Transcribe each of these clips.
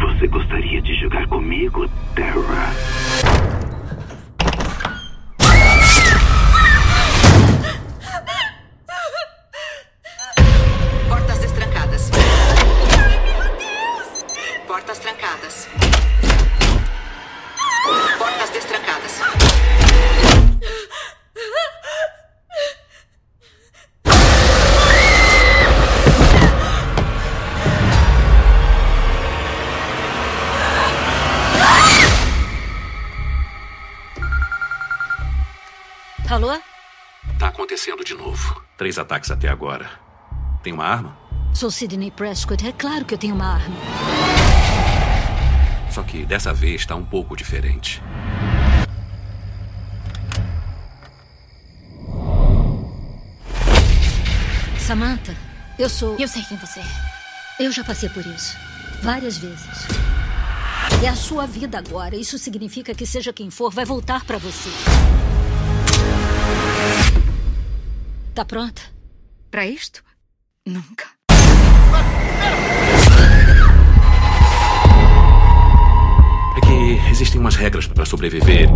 Você gostaria de jogar comigo, Terra? Ataques até agora. Tem uma arma? Sou Sidney Prescott. É claro que eu tenho uma arma. Só que dessa vez tá um pouco diferente. Samantha, eu sou. Eu sei quem você é. Eu já passei por isso. Várias vezes. É a sua vida agora. Isso significa que, seja quem for, vai voltar pra você. Tá pronta? Pra isto? Nunca. É que existem umas regras pra sobreviver.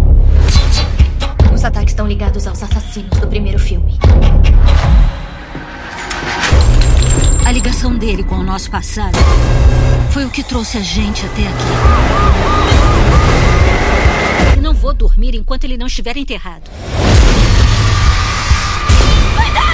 Os ataques estão ligados aos assassinos do primeiro filme. A ligação dele com o nosso passado foi o que trouxe a gente até aqui. E não vou dormir enquanto ele não estiver enterrado. Olá,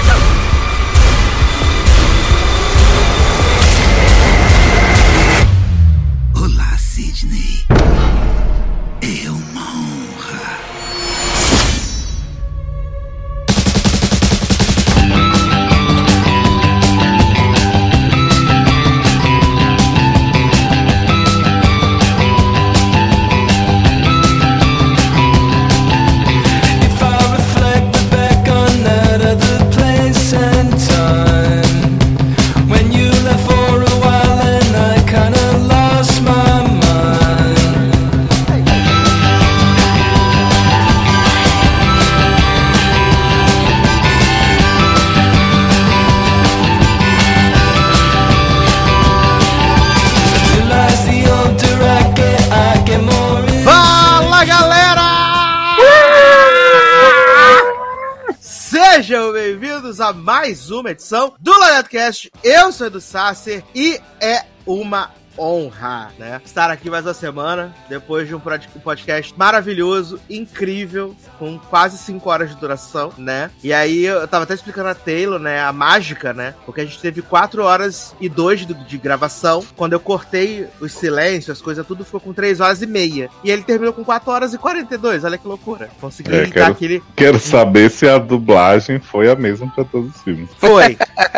uma edição do LanetCast. Eu sou Edu Sasser e é uma honra, né? Estar aqui mais uma semana, depois de um podcast maravilhoso, incrível, com quase 5 horas de duração, né? E aí eu tava até explicando a Taylor, né? A mágica, né? Porque a gente teve 4 horas e 2 de, de gravação. Quando eu cortei os silêncios, as coisas, tudo ficou com 3 horas e meia. E ele terminou com 4 horas e 42. Olha que loucura. Consegui É, quero- aquele. Quero saber se a dublagem foi a mesma pra todos os filmes. Foi.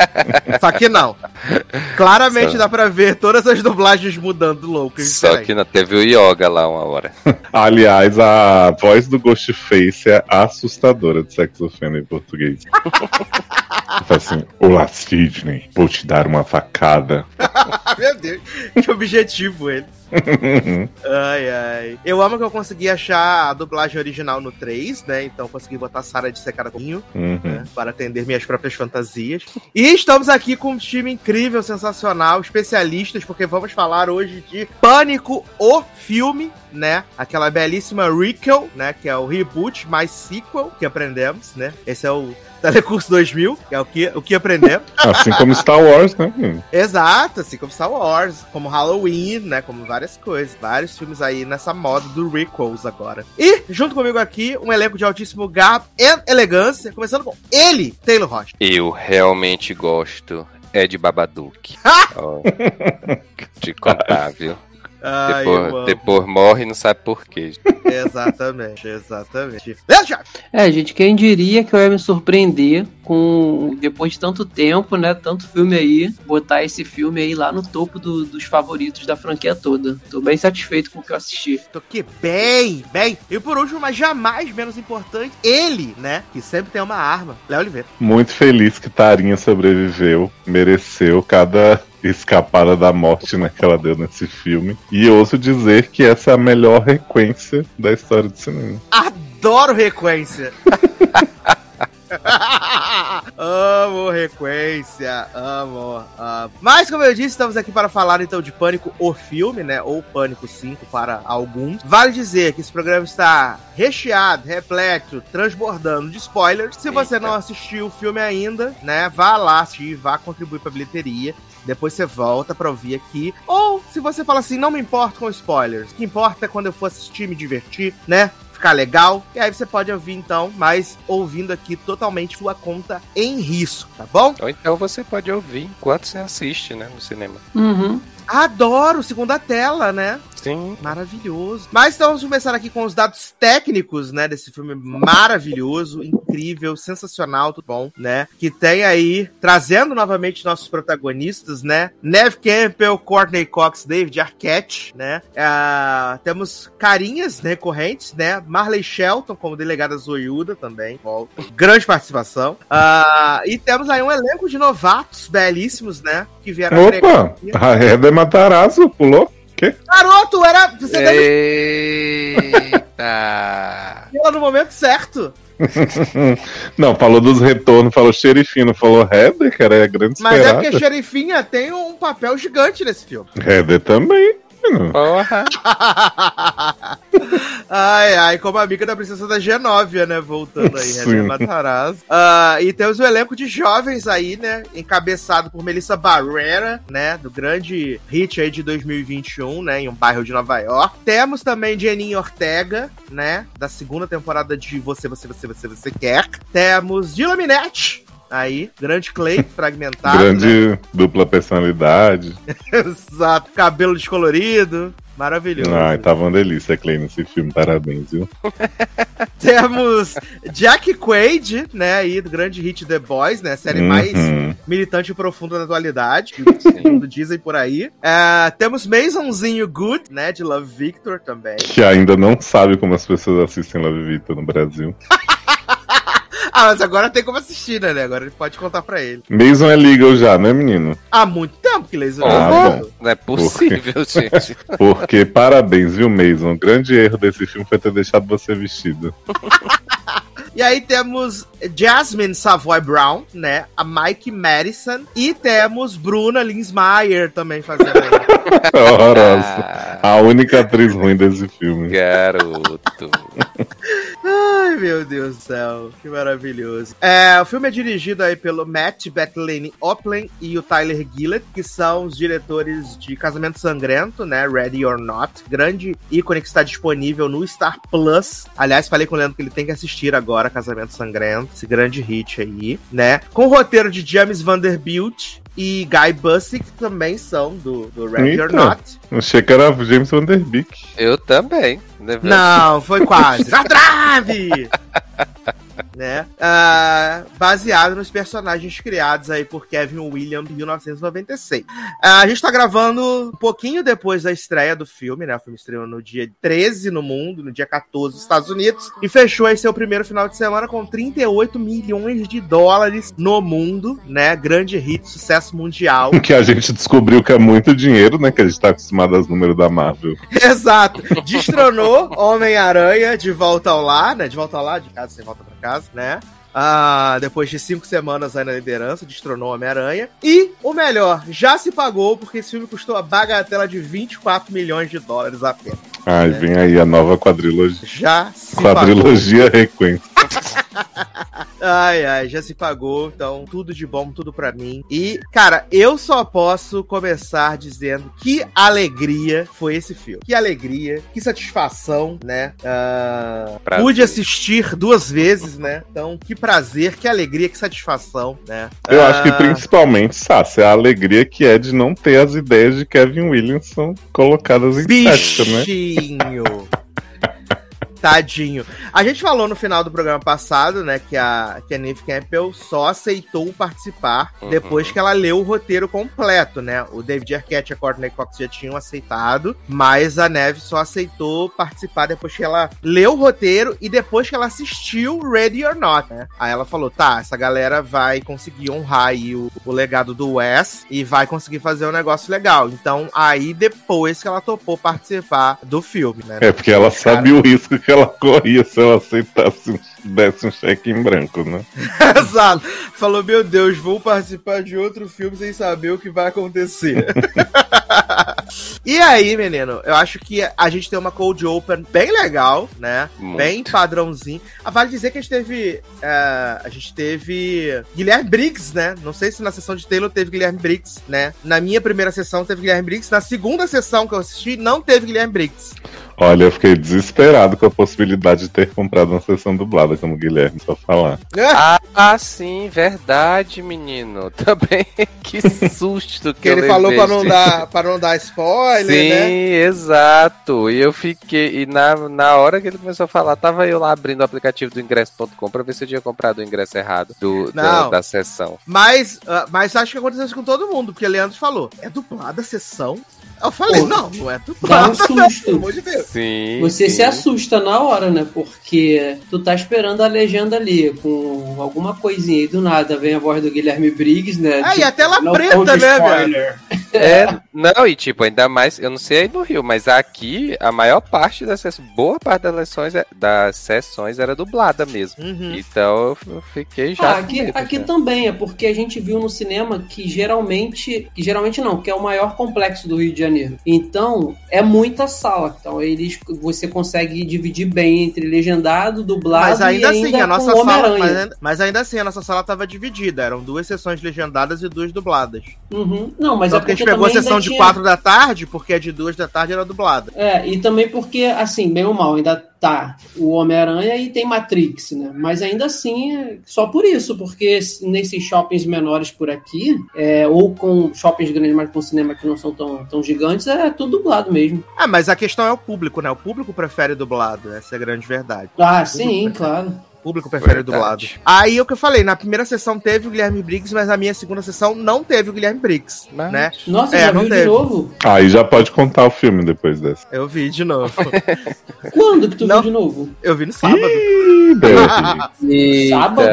Só que não. Claramente dá pra ver todas as dublagens mudando loucas. Só diferentes. que não teve o Yoga lá uma hora. Aliás, a voz do Ghostface é assustadora de Sex Offender em português. Fala assim, olá Sidney, vou te dar uma facada. Meu Deus, que objetivo ele. Ai, ai. Eu amo que eu consegui achar a dublagem original no 3, né? Então consegui botar a Sarah de secada comigo, Uhum. né? Para atender minhas próprias fantasias. E estamos aqui com um time incrível, sensacional, especialistas, porque vamos falar hoje de Pânico, o filme, né? Aquela belíssima Requel, né? Que é o reboot mais sequel que aprendemos, né? Esse é o Telecurso 2000, que é o que, o que aprendemos. Assim como Star Wars, né? Exato, assim como Star Wars, como Halloween, né? Como várias coisas. Vários filmes aí nessa moda do Requels agora. E, junto comigo aqui, um elenco de altíssimo garbo e elegância, começando com ele, Taylor Rocha. Eu realmente gosto é de Babadook. Ó, de contar, viu? Ai. Depois, depois morre e não sabe por quê. Exatamente, exatamente. É, gente, quem diria que eu ia me surpreender com, depois de tanto tempo, né, tanto filme aí, botar esse filme aí lá no topo do- dos favoritos da franquia toda. Tô bem satisfeito com o que eu assisti. Tô aqui bem, bem. E por último, mas jamais menos importante, ele, né? Que sempre tem uma arma. Léo Oliveira. Muito feliz que Tarinha sobreviveu, mereceu cada escapada da morte né, que ela deu nesse filme. E ouso dizer que essa é a melhor requência da história do cinema. Adoro requência. amo Requência, amo, amo. Mas, como eu disse, estamos aqui para falar então de Pânico, o filme, né? Ou Pânico 5 para alguns. Vale dizer que esse programa está recheado, repleto, transbordando de spoilers. Se você Eita. não assistiu o filme ainda, né? Vá lá assistir, vá contribuir para a bilheteria. Depois você volta pra ouvir aqui. Ou se você fala assim, não me importo com spoilers. O que importa é quando eu for assistir, me divertir, né? Ficar legal. E aí você pode ouvir então, mas ouvindo aqui totalmente sua conta em risco, tá bom? Ou então você pode ouvir enquanto você assiste, né, no cinema. Uhum. Adoro segunda tela, né? Sim. Maravilhoso. Mas então vamos começar aqui com os dados técnicos, né, desse filme maravilhoso, incrível, sensacional, tudo bom, né? Que tem aí, trazendo novamente nossos protagonistas, né? Neve Campbell, Courtney Cox, David Arquette, né? Ah, temos carinhas recorrentes, né? Marley Shelton como delegada Zoiuda também, volta. Grande participação. Ah, e temos aí um elenco de novatos belíssimos, né? Que vieram Opa! A Reda Matarazzo pulou? Garoto, era. Você deve Eita! ela no momento certo. não, falou dos retornos, falou xerifino, falou Heather, que era a grande Mas é esperada. porque a Xerifinha tem um papel gigante nesse filme. Heather também. Menino. Porra! ai, ai, como amiga da princesa da Genóvia, né? Voltando aí. René Matarazzo. Ah, e temos o elenco de jovens aí, né? Encabeçado por Melissa Barrera, né? Do grande hit aí de 2021, né? Em um bairro de Nova York. Temos também Jeninho Ortega, né? Da segunda temporada de Você, Você, Você, Você, Você Quer. Temos Dila Minette. Aí, grande Clay, fragmentado. né? Grande dupla personalidade. Exato, cabelo descolorido. Maravilhoso. Ai, tava uma delícia, Clay, nesse filme. Parabéns, viu? Temos Jack Quaid, né, aí do grande hit The Boys, né, série mais Uhum. militante e profunda da atualidade, segundo dizem por aí. É, temos Masonzinho Good, né, de Love Victor também. Que ainda não sabe como as pessoas assistem Love Victor no Brasil. Ah, mas agora tem como assistir, né, agora ele pode contar pra ele. Mason é legal já, né, menino? Há muito tempo que Laser Ah, bom. Não é possível, gente. Porque, parabéns, viu, Mason? O grande erro desse filme foi ter deixado você vestido. E aí temos Jasmine Savoy Brown, né, a Mike Madison, e temos Bruna Linsmeyer também fazendo. Ah, A única atriz ruim desse filme. garoto. Ai, meu Deus do céu, que maravilhoso. É, o filme é dirigido aí pelo Matt Bettlane Oplen e o Tyler Gillett, que são os diretores de Casamento Sangrento, né? Ready or Not. Grande ícone que está disponível no Star Plus. Aliás, falei com o Leandro que ele tem que assistir agora Casamento Sangrento, esse grande hit aí, né? Com o roteiro de James Vanderbilt e Guy Busick, que também são do, do Ready or Eita. Not. Achei que era James Van Der Beek. Eu também. Né? Não, foi quase. Na trave! né? Ah, baseado nos personagens criados aí por Kevin Williams em 1996. Ah, a gente tá gravando um pouquinho depois da estreia do filme, né? O filme estreou no dia 13 no mundo, no dia 14 nos Estados Unidos, e fechou aí seu primeiro final de semana com 38 milhões de dólares no mundo, né? Grande hit, sucesso mundial. Que a gente descobriu que é muito dinheiro, né? Que a gente tá acostumado aos números da Marvel. Exato. Destronou Homem-Aranha de volta ao lar, né? De volta ao lar, de casa sem volta pra casa, né? Ah, depois de cinco semanas aí na liderança, destronou Homem-Aranha. E o melhor, já se pagou, porque esse filme custou a bagatela de 24 milhões de dólares apenas. Ai, vem aí a nova quadrilogia. Já se pagou. Quadrilogia Requiem. Ai, ai, já se pagou, então tudo de bom, tudo pra mim. E, cara, eu só posso começar dizendo que alegria foi esse filme. Que alegria, que satisfação, né? Prazer. pude assistir duas vezes, né? Então, que prazer, que alegria, que satisfação, né? Eu acho que Ah, principalmente, Sassi, a alegria que é de não ter as ideias de Kevin Williamson colocadas em prática, né? Bichinho. Tadinho. A gente falou no final do programa passado, né, que a, que a Neve Campbell só aceitou participar Uhum. depois que ela leu o roteiro completo, né? O David Arquette e a Courtney Cox já tinham aceitado, mas a Neve só aceitou participar depois que ela leu o roteiro e depois que ela assistiu Ready or Not, né? Aí ela falou, tá, essa galera vai conseguir honrar aí o, o legado do Wes e vai conseguir fazer um negócio legal. Então, aí depois que ela topou participar do filme, né? É porque ela Cara, sabe o risco que ela corria se ela aceitasse, um- desse um cheque em branco, né? Exato. Falou, meu Deus, vou participar de outro filme sem saber o que vai acontecer. e aí, menino, eu acho que a gente tem uma cold open bem legal, né? Muito. Bem padrãozinho. Ah, vale dizer que a gente teve. eh, a gente teve Guilherme Briggs, né? Não sei se na sessão de Taylor teve Guilherme Briggs, né? Na minha primeira sessão teve Guilherme Briggs. Na segunda sessão que eu assisti, não teve Guilherme Briggs. Olha, eu fiquei desesperado com a possibilidade de ter comprado uma sessão dublada como Guilherme, só falar. Ah, ah, sim, verdade, menino. Também, que susto que, Que eu ele falou pra não, dar, pra não dar spoiler, Sim, né? exato. E eu fiquei. E na, na hora que ele começou a falar, tava eu lá abrindo o aplicativo do ingresso.com pra ver se eu tinha comprado o ingresso errado do, da, Não. da sessão. Mas, ah, mas acho que aconteceu isso com todo mundo, porque Leandro falou: é dublada a sessão? Eu falei, Pô, não, não é Dá dublada. um susto. Pelo amor de Deus. Sim. Você sim. se assusta na hora, né? Porque tu tá esperando a legenda ali, com alguma coisinha e do nada vem a voz do Guilherme Briggs, né? Ah, e a tela preta, né, velho? Spoiler. É, não, e tipo, ainda mais, eu não sei aí no Rio, mas aqui a maior parte das sessões, boa parte das sessões, das sessões era dublada mesmo. Uhum. Então eu fiquei já. Ah, aqui, medo, aqui já. também é porque a gente viu no cinema que geralmente, que geralmente não, que é o maior complexo do Rio de Janeiro. Então é muita sala. Então eles, você consegue dividir bem entre legendado, dublado Mas ainda e assim, ainda a nossa com sala. Mas, ainda- mas ainda assim, a nossa sala tava dividida. Eram duas sessões legendadas e duas dubladas. Uhum. Não, mas Só é porque a porque gente pegou a sessão de tinha- 4 da tarde, porque a de 2 da tarde era dublada. É, e também porque, assim, bem ou mal, ainda tá o Homem-Aranha e tem Matrix, né? Mas ainda assim, é só por isso, porque nesses shoppings menores por aqui, é, ou com shoppings grandes, mas com cinema que não são tão, tão gigantes, é tudo dublado mesmo. Ah, mas a questão é o público, né? O público prefere dublado, essa é a grande verdade. Ah, sim, claro. Público prefere Verdade. dublado. Aí o que eu falei, na primeira sessão teve o Guilherme Briggs, mas na minha segunda sessão não teve o Guilherme Briggs, Mas- né? Nossa, É, já não viu teve. de novo? Aí já pode contar o filme depois dessa. Eu vi de novo. Quando que tu Não. viu de novo? Eu vi no sábado. Ih. Sábado?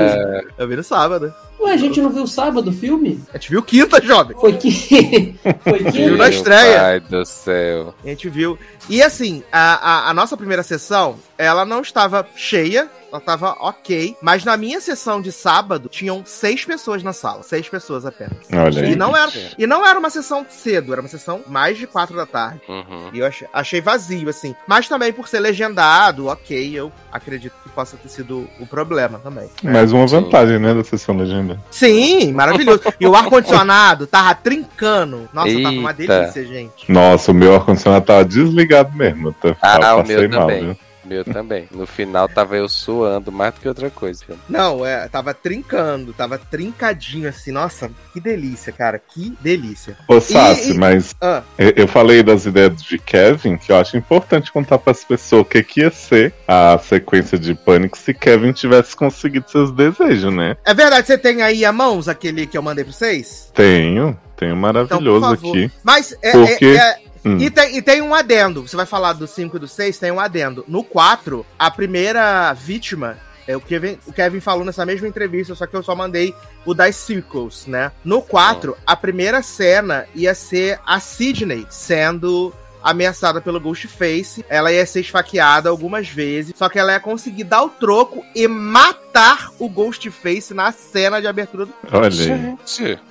Eu vi no sábado. Ué, a gente não viu sábado o filme? A gente viu quinta, jovem. Foi que. Foi Viu que. na estreia. Ai do céu. A gente viu. E assim, a, a, a nossa primeira sessão, ela não estava cheia, ela estava ok. Mas na minha sessão de sábado, tinham seis pessoas na sala. Seis pessoas apenas. Olha aí. E não, era, e não era uma sessão cedo, era uma sessão mais de quatro da tarde. Uhum. E eu achei, achei vazio, assim. Mas também por ser legendado, ok, eu acredito que possa ter sido o problema também. Mais uma vantagem, né, da sessão legenda. Sim, maravilhoso. E o ar-condicionado tava trincando. Nossa, tava uma Eita. delícia, gente. Nossa, o meu ar-condicionado tava desligado mesmo. Eu Ah, tava- o meu mal, também. viu? Meu também. No final tava eu suando mais do que outra coisa. Não, é, tava trincando, tava trincadinho assim. Nossa, que delícia, cara, que delícia. Ô, Sassi, e- mas Ah, eu, eu falei das ideias de Kevin, que eu acho importante contar pras pessoas o que, que ia ser a sequência de Pânico se Kevin tivesse conseguido seus desejos, né? é verdade, você tem aí a mãos aquele que eu mandei pra vocês? Tenho, tenho Então, por maravilhoso favor. aqui. Mas é. É- quê? é- Hum. E, tem, e tem um adendo. Você vai falar do 5 e do 6, tem um adendo. No 4, a primeira vítima. É o Kevin, o Kevin falou nessa mesma entrevista, só que eu só mandei o das sequels, né? No 4, a primeira cena ia ser a Sidney sendo ameaçada pelo Ghostface. Ela ia ser esfaqueada algumas vezes, só que ela ia conseguir dar o troco e matar o Ghostface na cena de abertura do. Olha aí.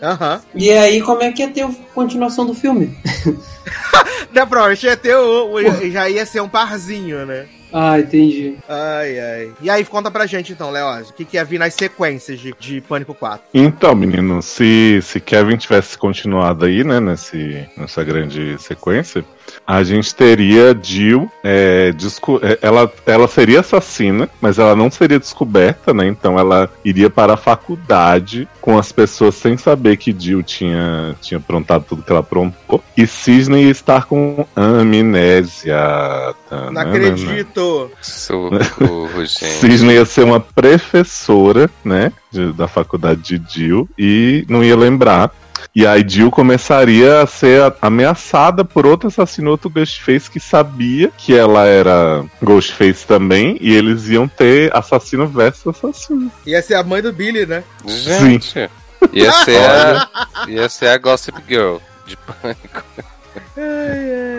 Aham. E aí, como é que ia ter a continuação do filme? Né, provavelmente ia ter o, o- já ia ser um parzinho, né? Ah, entendi. Ai, ai. E aí, conta pra gente então, Leoz, o que, que ia vir nas sequências de, de Pânico 4? Então, menino, se, se Kevin tivesse continuado aí, né, nesse, nessa grande sequência, a gente teria Jill, é, é, ela, ela seria assassina, mas ela não seria descoberta, né, então ela iria para a faculdade com as pessoas sem saber que Jill tinha, tinha aprontado tudo que ela aprontou, e Cisne ia estar com amnésia. Não acredito. Socorro, gente. Cisne ia ser uma professora, né, de- da faculdade de Jill, e não ia lembrar. E aí Jill começaria a ser ameaçada por outro assassino, outro Ghostface que sabia que ela era Ghostface também, e eles iam ter assassino versus assassino. Ia ser a mãe do Billy, né? Gente. Ia ser, a, ia ser a Gossip Girl de pânico.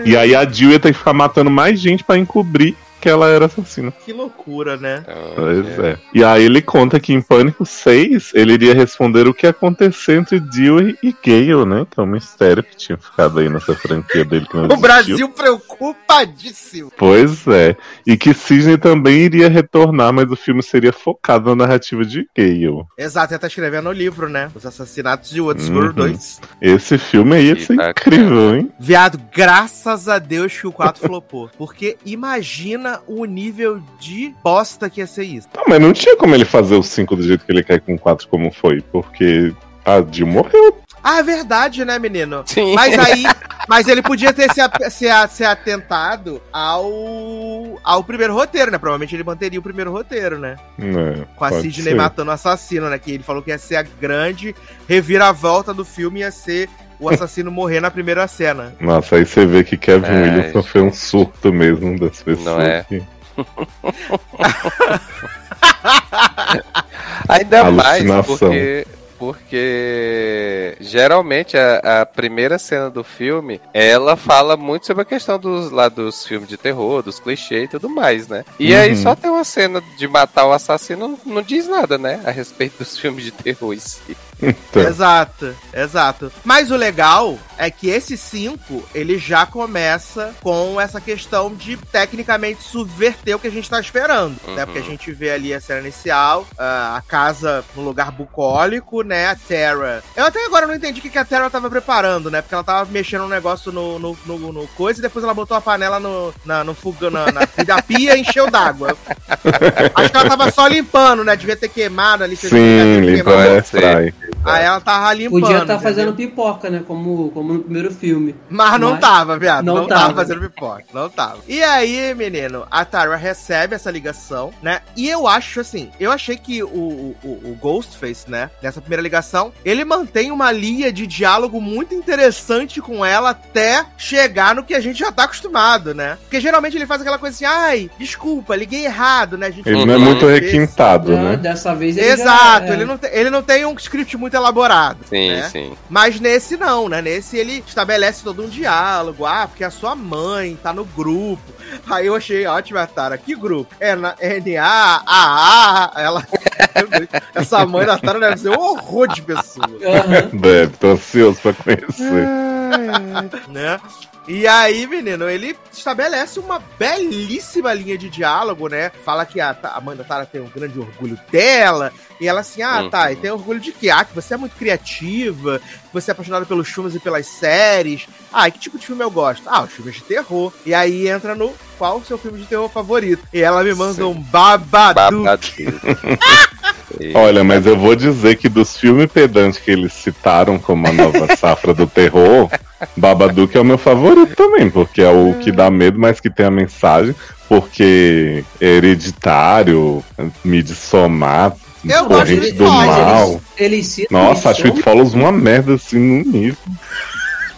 E aí a Jill ia ter que ficar matando mais gente pra encobrir que ela era assassina. Que loucura, né? Pois é. E aí ele conta que em Pânico 6 ele iria responder o que aconteceu entre Dewey e Gale, né? Que é um mistério que tinha ficado aí nessa franquia dele que não O. Brasil preocupadíssimo. Pois é. E que Sidney também iria retornar, mas o filme seria focado na narrativa de Gale. Exato, ele tá escrevendo o livro, né? Os Assassinatos de Woodsboro Uhum. 2. Esse filme aí ia ser incrível, hein? Viado, graças a Deus que o 4 flopou. Porque imagina o nível de bosta que ia ser isso. Não, mas não tinha como ele fazer o 5 do jeito que ele quer com o 4 como foi, porque a Jill morreu. Ah, é verdade, né, menino? Sim. Mas aí. Mas ele podia ter se, ap- se, a- se atentado ao. ao primeiro roteiro, né? Provavelmente ele manteria o primeiro roteiro, né? É, Com a Sidney ser. matando o assassino, né? Que ele falou que ia ser a grande reviravolta do filme, ia ser o assassino morrer na primeira cena. Nossa, aí você vê que Kevin É, Williamson foi um surto mesmo das pessoas. Não é? que- Ainda mais porque. Porque geralmente a, a primeira cena do filme ela fala muito sobre a questão dos, lá dos filmes de terror, dos clichês e tudo mais, né? E aí Uhum. só tem uma cena de matar o assassino, não diz nada, né? A respeito dos filmes de terror em si. Então, Exato, exato. Mas o legal é que esse 5, ele já começa com essa questão de tecnicamente subverter o que a gente tá esperando, né? Uhum. Porque a gente vê ali a cena inicial, a casa no lugar bucólico, né? A Terra. Eu até agora não entendi o que a Terra tava preparando, né? Porque ela tava mexendo um negócio no, no, no, no coisa e depois ela botou a panela no, na, no fogão, na, na, da pia e encheu d'água. Acho que ela tava só limpando, né? Devia ter queimado ali. sim, queimado. limpa a airfry. Aí ela tava limpando. Podia estar entendeu? fazendo pipoca, né? Como, como no primeiro filme. Mas não Mas- tava, viado. Não, não tava. tava. fazendo pipoca. Não tava. E aí, menino, a Tara recebe essa ligação, né? E eu acho assim, eu achei que o, o, o Ghostface, né? Nessa primeira ligação, ele mantém uma linha de diálogo muito interessante com ela até chegar no que a gente já tá acostumado, né? Porque geralmente ele faz aquela coisa assim, ai, desculpa, liguei errado, né? A gente Ele não é Uhum. muito requintado, né? Dessa vez ele Exato, já, é. ele, não tem, ele não tem um script muito elaborado. Sim, né? sim. Mas nesse não, né? Nesse ele estabelece todo um diálogo. Ah, porque a sua mãe tá no grupo. Aí eu achei ótimo a Tara. Que grupo? É na N-A-A-A. Ela. Essa mãe da Tara deve ser um horror de pessoa. Deve, tô ansioso pra conhecer. né? E aí, menino, ele estabelece uma belíssima linha de diálogo, né? Fala que a, a mãe da Tara tem um grande orgulho dela. E ela assim, ah, Uhum. tá, e tem orgulho de quê? Ah, que você é muito criativa, que você é apaixonada pelos filmes e pelas séries. Ah, e que tipo de filme eu gosto? Ah, os filmes de terror. E aí entra no qual o seu filme de terror favorito? E ela me manda Sim. um babadu. Babado. Olha, mas eu vou dizer que dos filmes pedantes que eles citaram como a nova safra do terror, Babadook é o meu favorito também, porque é o que dá medo, mas que tem a mensagem, porque é hereditário, Midsommar, Eu gosto de do mal. Eles citam Nossa, acho que Follows uma merda assim no nível.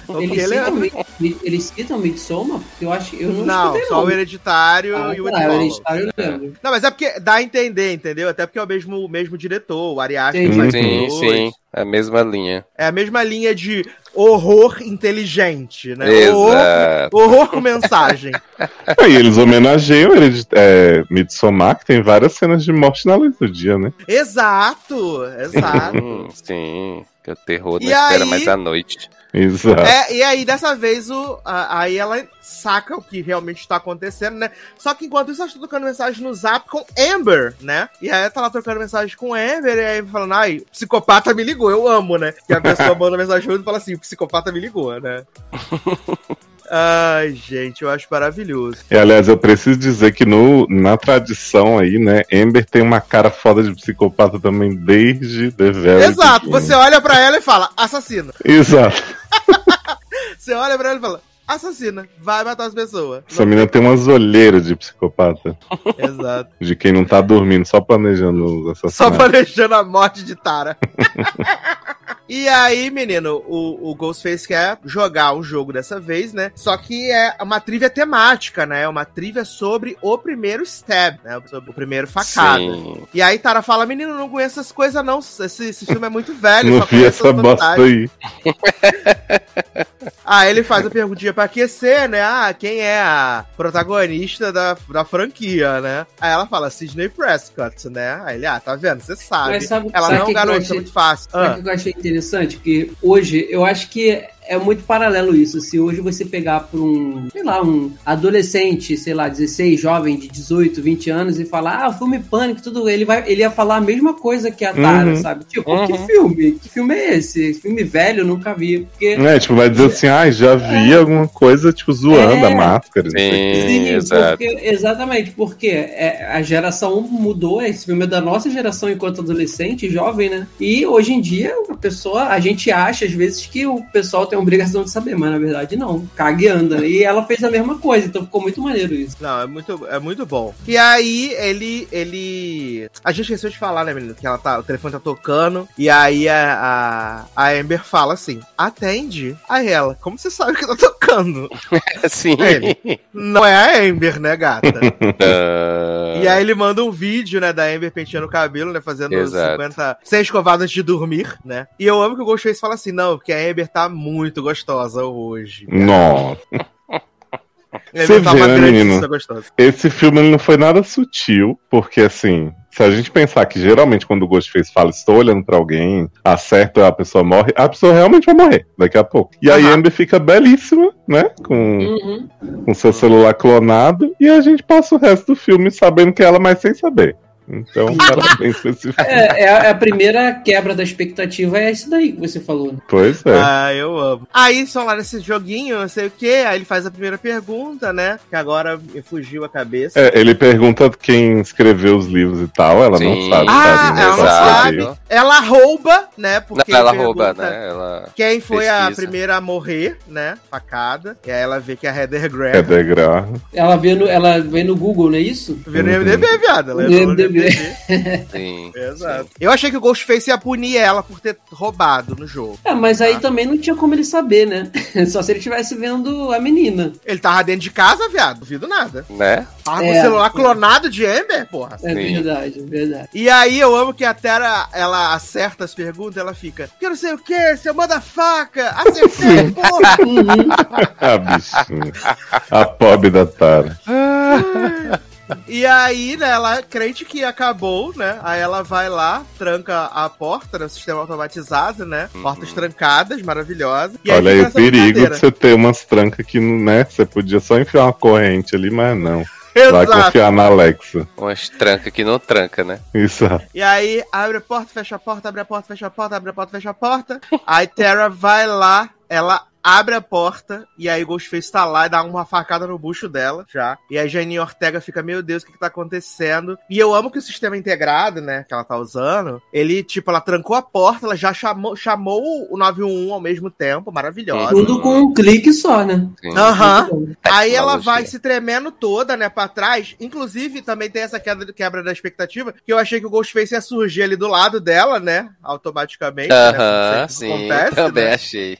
Porque eles ele é- citam, Mi- eles citam Midsommar? Porque eu acho eu não, Não, só o hereditário Ah, e o tá. Hereditário eu lembro. Não, mas é porque dá a entender, entendeu? Até porque é o mesmo, o mesmo diretor, o Ari Aster Sim, dois. sim. É a mesma linha. É a mesma linha de horror inteligente, né? Horror, Exato. horror com mensagem. Aí eles homenageiam Heredit- é, Midsommar, que tem várias cenas de morte na luz do dia, né? exato, exato. Sim. Que o terror não E espera aí- mais à noite. Exato. É, e aí, dessa vez, o, a- aí ela saca o que realmente está acontecendo, né? Só que enquanto isso, ela está trocando mensagem no zap com Amber, né? E aí ela tá lá trocando mensagem com Amber, e aí falando, ai, o psicopata me ligou, eu amo, né? Que a pessoa manda mensagem e fala assim, o psicopata me ligou, né? Ai, gente, eu acho maravilhoso. E, aliás, eu preciso dizer que no, na tradição aí, né, Amber tem uma cara foda de psicopata também desde The Very Exato, você olha pra ela e fala, assassina. Exato. Você olha pra ela e fala, assassina, vai matar as pessoas. Essa menina tem umas olheiras de psicopata. Exato. De quem não tá dormindo, só planejando os Só assassinatos. planejando a morte de Tara. e aí, menino, o, o Ghostface quer jogar um jogo dessa vez, né? Só que é uma trivia temática, né? É uma trivia sobre o primeiro stab, né? Sobre o primeiro facada. Sim. E aí Tara fala, menino, não conheço essas coisas não. Esse, esse filme é muito velho, Não só vi conheço essa bosta novidades." aí. Aí ele faz a perguntinha pra aquecer, né? Ah, quem é a protagonista da, da franquia, né? Aí ela fala Sidney Prescott, né? Aí ele, ah, tá vendo? Você sabe. Sabe- ela sabe não é um garoto, achei- é muito fácil. Sabe Ah. o que eu achei interessante? Porque hoje, eu acho que é muito paralelo isso. Se hoje você pegar para um, sei lá, um adolescente, sei lá, 16, jovem de 18, 20 anos e falar, ah, filme Pânico, tudo, ele, vai, ele ia falar a mesma coisa que a Tara, Uhum. sabe? Tipo, Uhum. que filme? Que filme é esse? Filme velho, eu nunca vi. Porque É, tipo, vai dizer assim, ah, já vi alguma coisa, tipo, zoando É. a máscara. Sim, Sim, exato. porque- exatamente, porque é, a geração mudou, esse filme é da nossa geração enquanto adolescente, jovem, né? E hoje em dia, a pessoa, a gente acha às vezes que o pessoal tem a obrigação de saber, mas na verdade não, caga e anda. E ela fez a mesma coisa, então ficou muito maneiro isso. Não, é muito, é muito bom. E aí, ele. ele. A gente esqueceu de falar, né, menino? Que ela tá, o telefone tá tocando. E aí a, a, a Amber fala assim: atende. Aí ela, como você sabe que tá tocando? Sim. Ele. Não é a Amber, né, gata? E aí ele manda um vídeo, né, da Amber penteando o cabelo, né, fazendo Exato. 50... Sem escovado antes de dormir, né? E eu amo que o Ghostface fala assim, não, porque a Amber tá muito gostosa hoje. Nossa. A Você tá vê, né, menino? gostosa. Esse filme ele não foi nada sutil, porque assim, se a gente pensar que geralmente quando o Ghostface fala, estou olhando pra alguém, acerta a pessoa morre, a pessoa realmente vai morrer daqui a pouco. E aí a Aham. Amber fica belíssima, né? Com, Uhum. com seu celular clonado, e a gente passa o resto do filme sabendo que é ela, mas sem saber. Então, parabéns pra esse filme. É, é a, é a primeira quebra da expectativa, é isso daí que você falou. Né? Pois é. Ah, eu amo. Aí são lá nesse joguinho, não sei o que, aí ele faz a primeira pergunta, né? Que agora me fugiu a cabeça. É, ele pergunta quem escreveu os livros e tal, ela não Sim. sabe. Ah, sabe, né? ela não Só sabe. escreveu. Ela rouba, né? Não, Porque ela ele rouba, né? Ela... Quem foi a Pesquisa. primeira a morrer, né? Facada. E aí ela vê que é a Heather Graham. É degrau. Ela vê no, ela vê no Google, não é isso? Vê no MDB, viado. Ela no MDB. MDB. Sim. Exato. Eu achei que o Ghostface ia punir ela por ter roubado no jogo. É, mas aí Ah. também não tinha como ele saber, né? Só se ele estivesse vendo a menina. Ele tava dentro de casa, viado. Duvido nada. Né? Tava com É. o celular clonado de Amber, porra. É Sim. verdade, é verdade. E aí eu amo que a Terra, ela acerta as perguntas, ela fica, que não sei o que, seu manda faca, acertei, porra. A bichinha. A pobre da Tara. E aí, né, ela crente que acabou, né? Aí ela vai lá, tranca a porta, né? O sistema automatizado, né? Portas trancadas, maravilhosa. E Olha aí fica o perigo de você ter umas trancas que, né? Você podia só enfiar uma corrente ali, mas não. Vai Exato. confiar na Alexa. Umas tranca que não tranca, né? Exato. E aí, abre a porta, fecha a porta, abre a porta, fecha a porta, abre a porta, fecha a porta. Aí Terra vai lá, ela abre a porta, e aí o Ghostface tá lá e dá uma facada no bucho dela, já. E aí Janine Ortega fica, meu Deus, o que que tá acontecendo? E eu amo que o sistema integrado, né, que ela tá usando, ele, tipo, ela trancou a porta, ela já chamou, chamou o 911 ao mesmo tempo, maravilhosa. Tudo com um clique só, né? Aham. Aí ela vai se tremendo toda, né, pra trás. Inclusive, também tem essa queda, quebra da expectativa, que eu achei que o Ghostface ia surgir ali do lado dela, né, automaticamente. né, Aham, como sempre sim. acontece, também né? achei.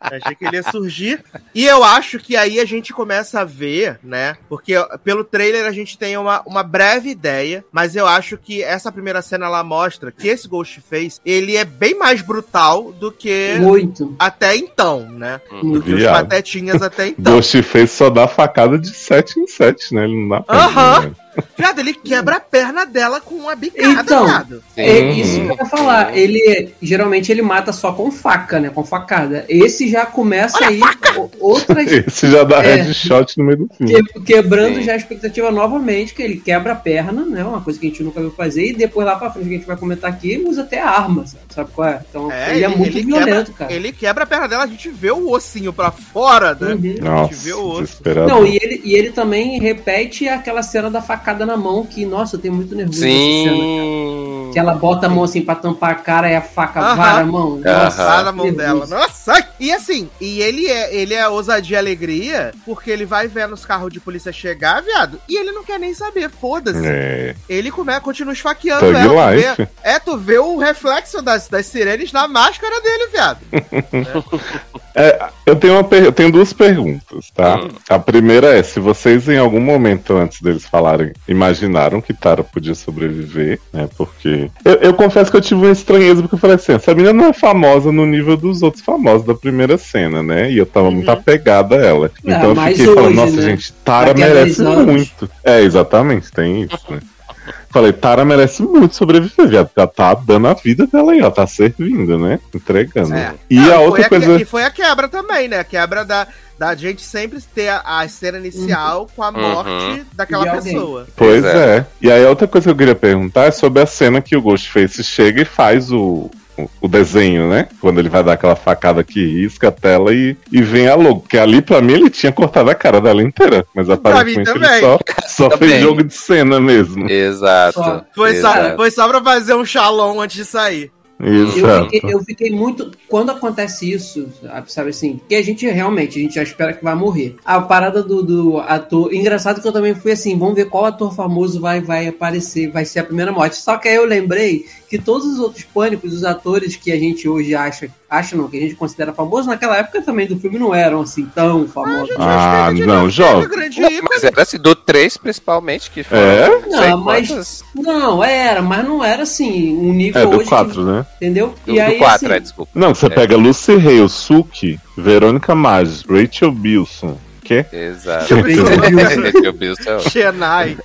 Achei que ele ia surgir. E eu acho que aí a gente começa a ver, né? Porque pelo trailer a gente tem uma, uma breve ideia, mas eu acho que essa primeira cena ela mostra que esse Ghostface, ele é bem mais brutal do que Muito. até então, né? Do que os patetinhas até então. Ghostface só dá facada de 7 em 7, né? Ele não dá pra Aham. né? Viado, ele quebra a perna dela com uma bicada, Então, viado. É Uhum. isso que eu ia falar. Ele geralmente ele mata só com faca, né? Com facada. Esse já começa aí o- outras Esse já dá É. headshot no meio do filme. que- quebrando Sim. já a expectativa novamente, que ele quebra a perna, né? Uma coisa que a gente nunca viu fazer, e depois lá pra frente que a gente vai comentar aqui, ele usa até arma, sabe, sabe qual é? Então ele, é muito violento, quebra, cara. Ele quebra a perna dela, a gente vê o ossinho pra fora, né? Uhum. A gente Nossa, vê o osso. Não, e ele, e ele também repete aquela cena da facada na mão, que, nossa, eu tenho muito nervoso nessa cena. Sim. Que ela bota a mão assim pra tampar a cara e a faca Aham. vara a mão. Nossa, Tá na mão dela. Nossa! E assim, e ele é, ele é ousadia e alegria, porque ele vai vendo os carros de polícia chegar, viado, e ele não quer nem saber, foda-se. É. Ele come, continua esfaqueando Thug ela. tu vê- é, tu vê o reflexo das, das sirenes na máscara dele, viado. Né? É, eu, tenho uma per- eu tenho duas perguntas, tá? Hum. A primeira é: se vocês em algum momento antes deles falarem imaginaram que Tara podia sobreviver, né? Porque. Eu, eu confesso que eu tive uma estranheza, porque eu falei assim: essa menina não é famosa no nível dos outros famosos da primeira cena, né? E eu tava muito apegada a ela. Então eu fiquei falando: hoje, nossa, né? gente, Tara merece 10 anos. muito. É, exatamente, tem isso, né? Falei, Tara merece muito sobreviver, viado. porque Ela tá dando a vida dela aí, ó. Tá servindo, né? Entregando. É. E Não, a foi outra que- coisa. e foi a quebra também, né? A quebra da, da gente sempre ter a, a cena inicial com a morte Uhum. daquela pessoa. Pois Pois é. é. E aí a outra coisa que eu queria perguntar é sobre a cena que o Ghostface chega e faz o, o, desenho, né? Quando ele vai dar aquela facada que risca a tela e, e vem a logo. Porque ali, pra mim, ele tinha cortado a cara dela inteira. Mas aparentemente ele também. só, só fez jogo de cena mesmo. Exato. Só. Foi só, exato. foi só pra fazer um shalom antes de sair. Eu Exato. fiquei, eu fiquei muito. Quando acontece isso, sabe, assim? Porque a gente realmente, a gente já espera que vai morrer. A parada do, do ator. Engraçado que eu também fui assim: vamos ver qual ator famoso vai, vai aparecer, vai ser a primeira morte. Só que aí eu lembrei que todos os outros pânicos, os atores que a gente hoje acha, acha não, que a gente considera famosos, naquela época também do filme não eram assim tão famosos. Ah, Acho que não, jovem. mas era assim, do 3 principalmente, que foi. É? Não, mas- Não, era, mas não era assim, um nível É, do hoje. 4, né? Entendeu? Do, do 4, é, desculpa. Não, você É. pega Lucy Hale, Suki, Verônica Maggi, Rachel Bilson. Que? Exato. Xenai.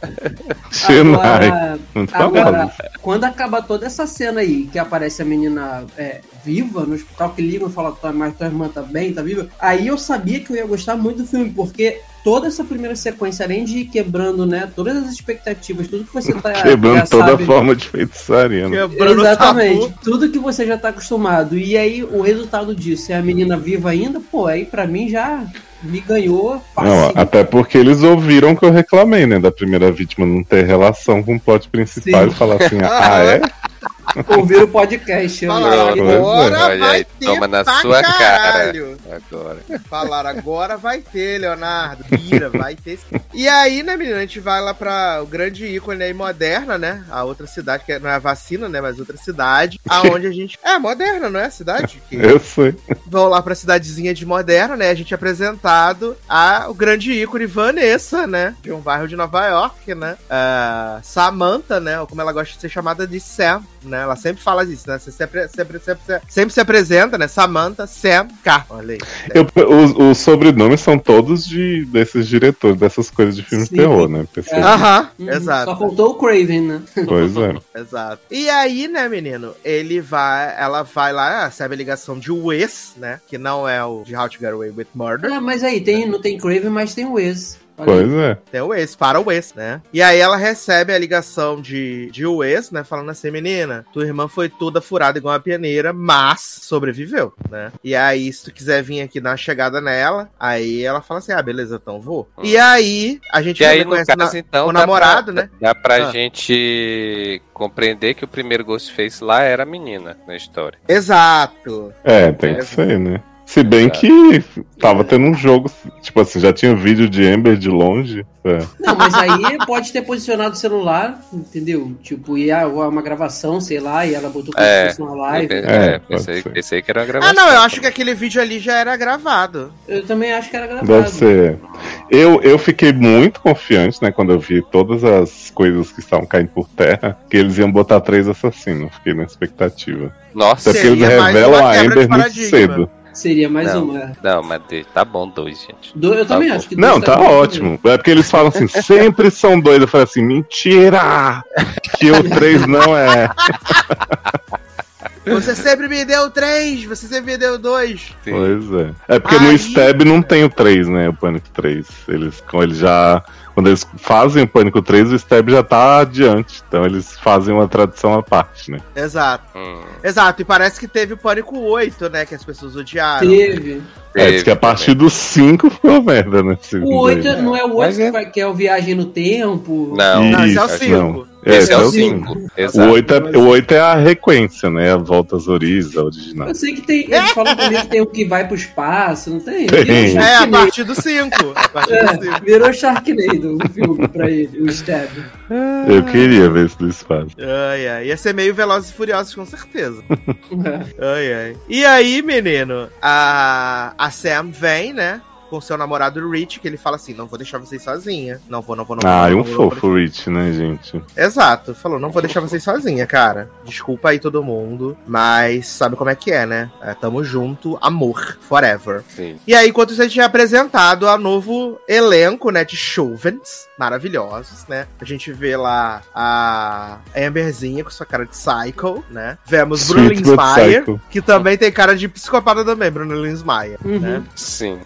Xenai. Agora, Muito Agora, famosa. quando acaba toda essa cena aí, que aparece a menina é, viva no hospital, que ligam e falam, "Tua- mas tua irmã tá bem, tá viva? Aí eu sabia que eu ia gostar muito do filme, porque toda essa primeira sequência, além de ir quebrando, né, todas as expectativas, tudo que você tá Quebrando já toda sabe, forma de feitiçaria. né? Quebrando Exatamente, tabu. tudo que você já tá acostumado. E aí o resultado disso é a menina viva ainda, pô, aí pra mim já me ganhou Não, até porque eles ouviram que eu reclamei, né? Da primeira vítima não ter relação com o plot principal Sim. e falar assim, ah, é? Ouvir o podcast. eu- Falaram, é. agora Olha vai aí, ter toma na pra sua cara. caralho. Agora. Falaram, agora vai ter, Leonardo. Vira, vai ter. E aí, né, menina, a gente vai lá pra o grande ícone aí, Moderna, né? A outra cidade, que não é a vacina, né? Mas outra cidade. Aonde a gente. É, Moderna, não é a cidade? Que... Eu sei. Vão lá pra cidadezinha de Moderna, né? A gente é apresentado a o grande ícone Vanessa, né? De um bairro de Nova York, né? Ah, Samantha, né? Ou como ela gosta de ser chamada de Sam, né? Ela sempre fala isso, né? Você sempre, sempre, sempre, sempre se apresenta, né? Samantha, Sam, K. Olha aí. Eu, os, os sobrenomes são todos de, desses diretores, dessas coisas de filme de Sim. terror, né? Aham, Uhum, exato. Só faltou o Craven, né? Pois é. Exato. E aí, né, menino, ele vai, ela vai lá, recebe a ligação de Wes, né, que não é o de How to Get Away with Murder, É, mas aí, tem, não tem Craven, mas tem o Wes. Pois é. tem o Wes, para o Wes, né. E aí ela recebe a ligação de, de Wes, né, falando assim, menina, tua irmã foi toda furada igual uma pioneira, mas sobreviveu, né. E aí, se tu quiser vir aqui dar uma chegada nela, aí ela fala assim, ah, beleza, então vou. E aí, a gente E aí, conhece caso, na- então. o namorado, pra, né? Dá pra Ah. gente compreender que o primeiro Ghostface lá era a menina na história. Exato. É, tem É. que ser, né? Se bem Exato. que tava tendo um jogo, tipo assim, já tinha vídeo de Ember de longe. É. Não, mas aí pode ter posicionado o celular, entendeu? Tipo, ia uma gravação, sei lá, e ela botou como É, se fosse uma live. É, É, pensei, pensei que era uma gravação. Ah, não, eu acho que aquele vídeo ali já era gravado. Eu também acho que era gravado. Deve ser. Eu, eu fiquei muito confiante, né, quando eu vi todas as coisas que estavam caindo por terra, que eles iam botar três assassinos. Fiquei na expectativa. Nossa, Até porque eles revelam uma a Ember muito cedo. Seria mais Não. uma. não, mas tá bom dois, gente. Do- eu Tá também bom. acho que Não, dois tá bom também. ótimo. É porque eles falam assim, sempre são dois. Eu falei assim, mentira! Que o três não é. Você sempre me deu três, você sempre me deu dois. Sim. Pois é. É porque Aí- no Stab não tem o 3, né? O Pânico 3. Eles, como eles já. Quando eles fazem o Pânico 3, o Stab já tá adiante. Então eles fazem uma tradução à parte, né? Exato. Hum, Exato, e parece que teve o Pânico 8, né? Que as pessoas odiaram. Teve. É, diz teve que a partir do 5 ficou merda, né? O 8 não é o 8 Mas que, é- vai- que é o Viagem no Tempo? Não, Não, esse é o Isso, 5. É, Esse é o cinco. 5. O Exato. 8 é, o oito é a requência, né? A volta às origens, a original. Eu sei que tem. Eles falam também que tem o que vai pro espaço, não tem? Tem. É, a partir do 5. A partir do É, 5. virou Sharknado o filme pra ele, o Stab. Eu queria ver esse do espaço. Ai, ai. Ia ser meio Velozes e Furiosos, com certeza. É. Ai, ai. E aí, menino, a, a Sam vem, né? Com seu namorado Rich, que ele fala assim: não vou deixar vocês sozinha. Não vou, não vou, não vou. Ah, e vou, um não vou, fofo Rich, né, gente? Exato. Falou, não vou deixar vocês sozinha, cara. Desculpa aí todo mundo, mas sabe como é que é, né? É, tamo junto, amor, forever. Sim. E aí, enquanto isso, a gente é apresentado a novo elenco, né, de Chauvins, maravilhosos, né? A gente vê lá a Amberzinha com sua cara de psycho, né? Vemos Bruno Sweet good Linsmeyer, que também tem cara de psicopata também, Bruno Linsmeyer, Uhum. né? Sim.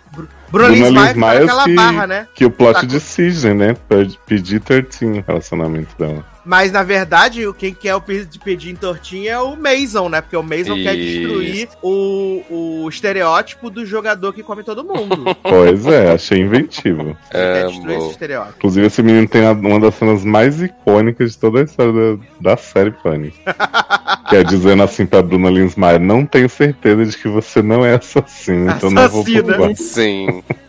Bruna Linsmeyer Linsmeyer fica naquela que- barra, né? Que o plot Tá de Cisne, né? PG-13 o relacionamento dela. Mas, na verdade, o quem quer o pedir em tortinha é o Mason, né? Porque o Mason quer Isso. destruir o, o estereótipo do jogador que come todo mundo. Pois é, achei inventivo. Ele quer destruir esse estereótipo. Inclusive, esse menino tem uma das cenas mais icônicas de toda a história da, da série Pânico. que é dizendo assim pra Bruna Linsmeyer: Não tenho certeza de que você não é assassino, então não vou Assassina. culpar. Sim.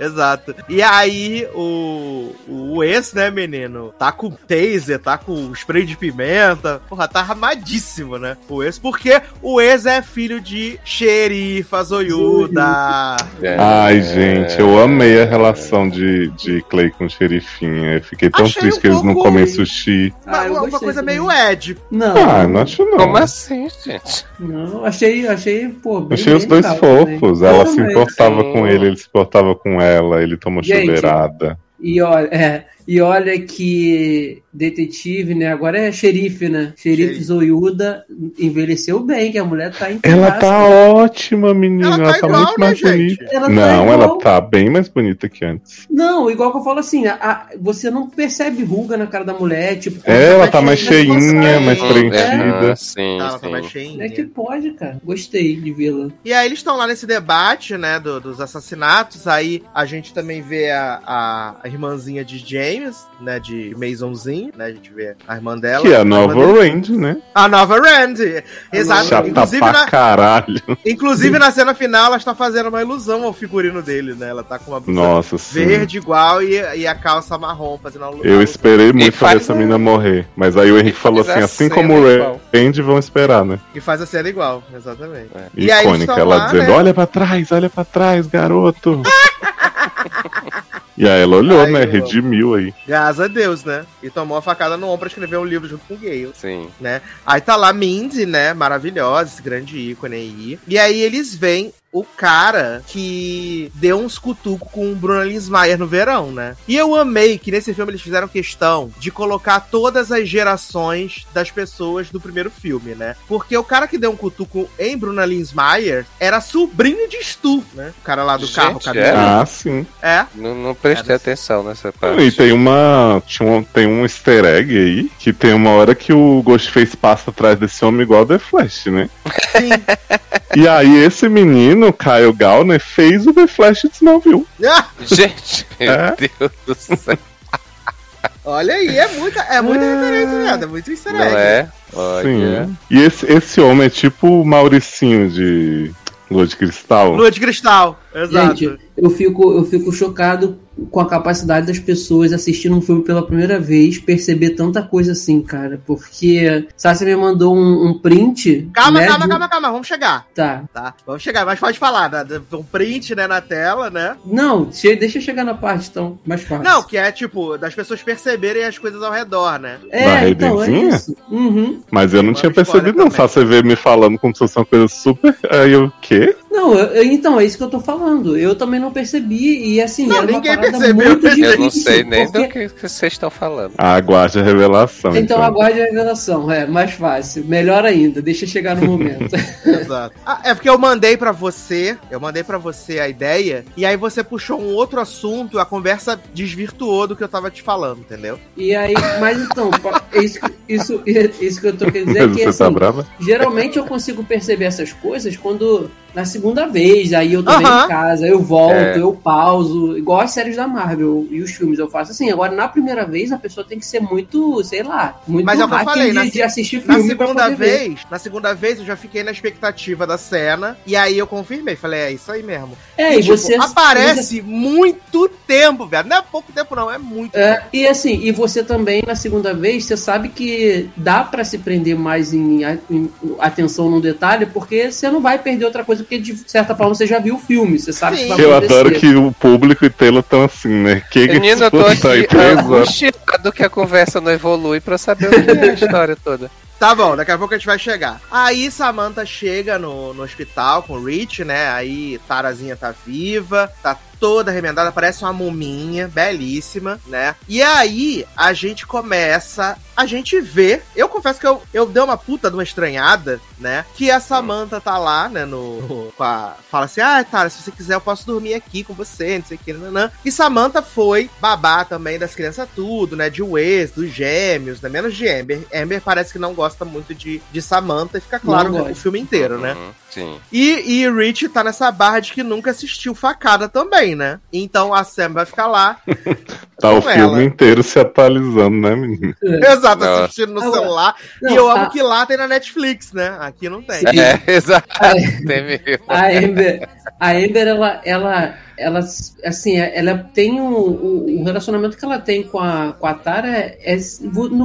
Exato. E aí, o, o ex, né, menino, tá com taser, tá com spray de pimenta. Porra, tá armadíssimo, né? O ex, porque o ex é filho de xerifa zoiuda. É. Ai, gente, eu amei a relação de, de Clay com o xerifinha. Eu fiquei tão Achei triste um que eles não comem sushi. Ah, uma, coisa também. meio Ed. Não, Ah, não acho não. Como assim, gente? não, achei, achei, pô, bem, Achei os dois fofos. também. Ela Eu se importava com ele, ele se importava com ela, ele tomou Gente, chuveirada. E olha, é, e olha que detetive, né? Agora é xerife, né? Xerife Xerife. Zoiuda envelheceu bem, que a mulher tá em Ela tá ótima, menina. Ela Ela tá tá, igual, muito né, mais gente? bonita. Ela tá não, igual. ela tá bem mais bonita que antes. Não, igual que eu falo assim, a- a- você não percebe ruga na cara da mulher, tipo... É, ela tá tá mais cheinha, mais preenchida. Ah, sim, Ela tá mais cheinha. É que pode, cara. Gostei de vê-la. E aí eles estão lá nesse debate, né, do- dos assassinatos. Aí a gente também vê a, a, a irmãzinha de James, né, de Masonzinho, né, a gente vê a irmã dela. Que é a nova. Range, né? A nova Randy. Exato. Chata Inclusive pra na, caralho. inclusive na cena final ela está fazendo uma ilusão ao figurino dele, né? Ela tá com uma blusa Nossa, sim. verde igual e, e a calça marrom fazendo uma Eu esperei muito pra essa menina morrer. Mas aí o Henrique e falou assim: assim como o. Range, vão esperar, né? E faz a cena igual, exatamente. E aí eles Icônica, tão ela lá, dizendo: né? olha pra trás, olha pra trás, garoto. e aí ela olhou, Ai, né? eu. Redimiu aí. Graças a Deus, né? E tomou a facada no ombro pra escrever um livro junto com o Gale. Sim. né? Aí tá lá Mindy, né? Maravilhosa, esse grande ícone aí. E aí eles veem o cara que deu uns cutucos com o Bruno Linsmeyer no verão, né? E eu amei que nesse filme eles fizeram questão de colocar todas as gerações das pessoas do primeiro filme, né? Porque o cara que deu um cutuco em Bruna Linsmeyer era sobrinho de Stu, né? O cara lá do Gente, carro, é? caminhão. Ah, sim. É. Não, não prestei atenção nessa parte. E tem uma. Um, tem um easter egg aí que tem uma hora que o Ghostface passa atrás desse homem igual The Flash, né? Sim. E aí esse menino, Kyle Gallner, fez o The Flash de Smallville. Ah, Gente, meu É? Deus do céu. olha aí, é muita, é muita referência, né? É muito easter Não egg. é? Olha. Sim. E esse, esse homem é tipo o Mauricinho de Lua de Cristal. Lua de cristal, exato. Gente, eu fico, eu fico chocado com a capacidade das pessoas assistindo um filme pela primeira vez, perceber tanta coisa assim, cara. Porque Sassi me mandou um, um print. Calma, né, calma, de- calma, calma, vamos chegar. Tá. Tá, vamos chegar, mas pode falar, né? Um print, né, na tela, né? Não, deixa eu chegar na parte, então, mais fácil. Não, que é tipo, das pessoas perceberem as coisas ao redor, né? Da É, então, é isso. Uhum. Mas eu não Agora tinha percebido, não. Só você vê me falando como se fosse uma coisa super. Aí eu, o quê? Não, eu- eu- então, é isso que eu tô falando. Eu também não percebi, e assim, Não, ninguém parada percebeu, muito eu difícil. Eu não sei nem porque- do que, que vocês estão falando. Aguarde a revelação. Então aguarde a revelação, é mais fácil. Melhor ainda, deixa chegar no momento. Exato. Ah, é porque eu mandei pra você, eu mandei pra você a ideia, e aí você puxou um outro assunto, a conversa desvirtuou do que eu tava te falando, entendeu? E aí, mas então, isso, isso, isso que eu tô querendo dizer é Mas que você tá assim, brava? geralmente eu consigo perceber essas coisas quando na segunda vez. Aí eu tô em casa, eu volto, É. eu pauso. Igual as séries da Marvel e os filmes eu faço assim. Agora, na primeira vez, a pessoa tem que ser muito, sei lá, muito Mas é o que eu falei, de, na de assistir Na filme pra segunda poder ver. vez, na segunda vez eu já fiquei na expectativa da cena e aí eu confirmei, falei, é isso aí mesmo. É, e, e tipo, você. aparece muito tempo, velho. Não é pouco tempo não, é muito. É, e assim, e você também, na segunda vez, você sabe que dá pra se prender mais em, em atenção no detalhe, porque você não vai perder outra coisa, porque de certa forma você já viu o filme, você sabe Sim. que vai Eu acontecer. adoro que o público e Taylor estão assim, né? Que que Menino, eu tô aqui horas? angustiado que a conversa não evolui pra saber o que é a história toda. Tá bom, daqui a pouco a gente vai chegar. Aí Samantha chega no, no hospital com o Rich, né? Aí Tarazinha tá viva, tá toda remendada, parece uma muminha, belíssima, né? E aí a gente começa, a gente vê. Eu confesso que eu, eu dei uma puta de uma estranhada, né? Que a Samantha tá lá, né? No. Com a, fala assim: ah, Tara, se você quiser, eu posso dormir aqui com você, não sei o que, nanã. E Samantha foi babá também das crianças, tudo, né? De Wes, dos gêmeos, né? Menos de Amber. Amber parece que não gosta muito de, de Samantha e fica claro no gosta. filme inteiro, né? Uhum, sim. E, e Rich tá nessa barra de que nunca assistiu Facada também, né? Então a Sam vai ficar lá. Tá o com filme ela. inteiro se atualizando, né, menino? Exato, Nossa. assistindo no celular. Não, e eu amo a- que lá tem na Netflix, né? Aqui não tem. Sim. É, exato. A, Tem mesmo. a Amber, a Amber ela, ela, ela, assim, ela tem um, o, o relacionamento que ela tem com a, com a Tara é, é-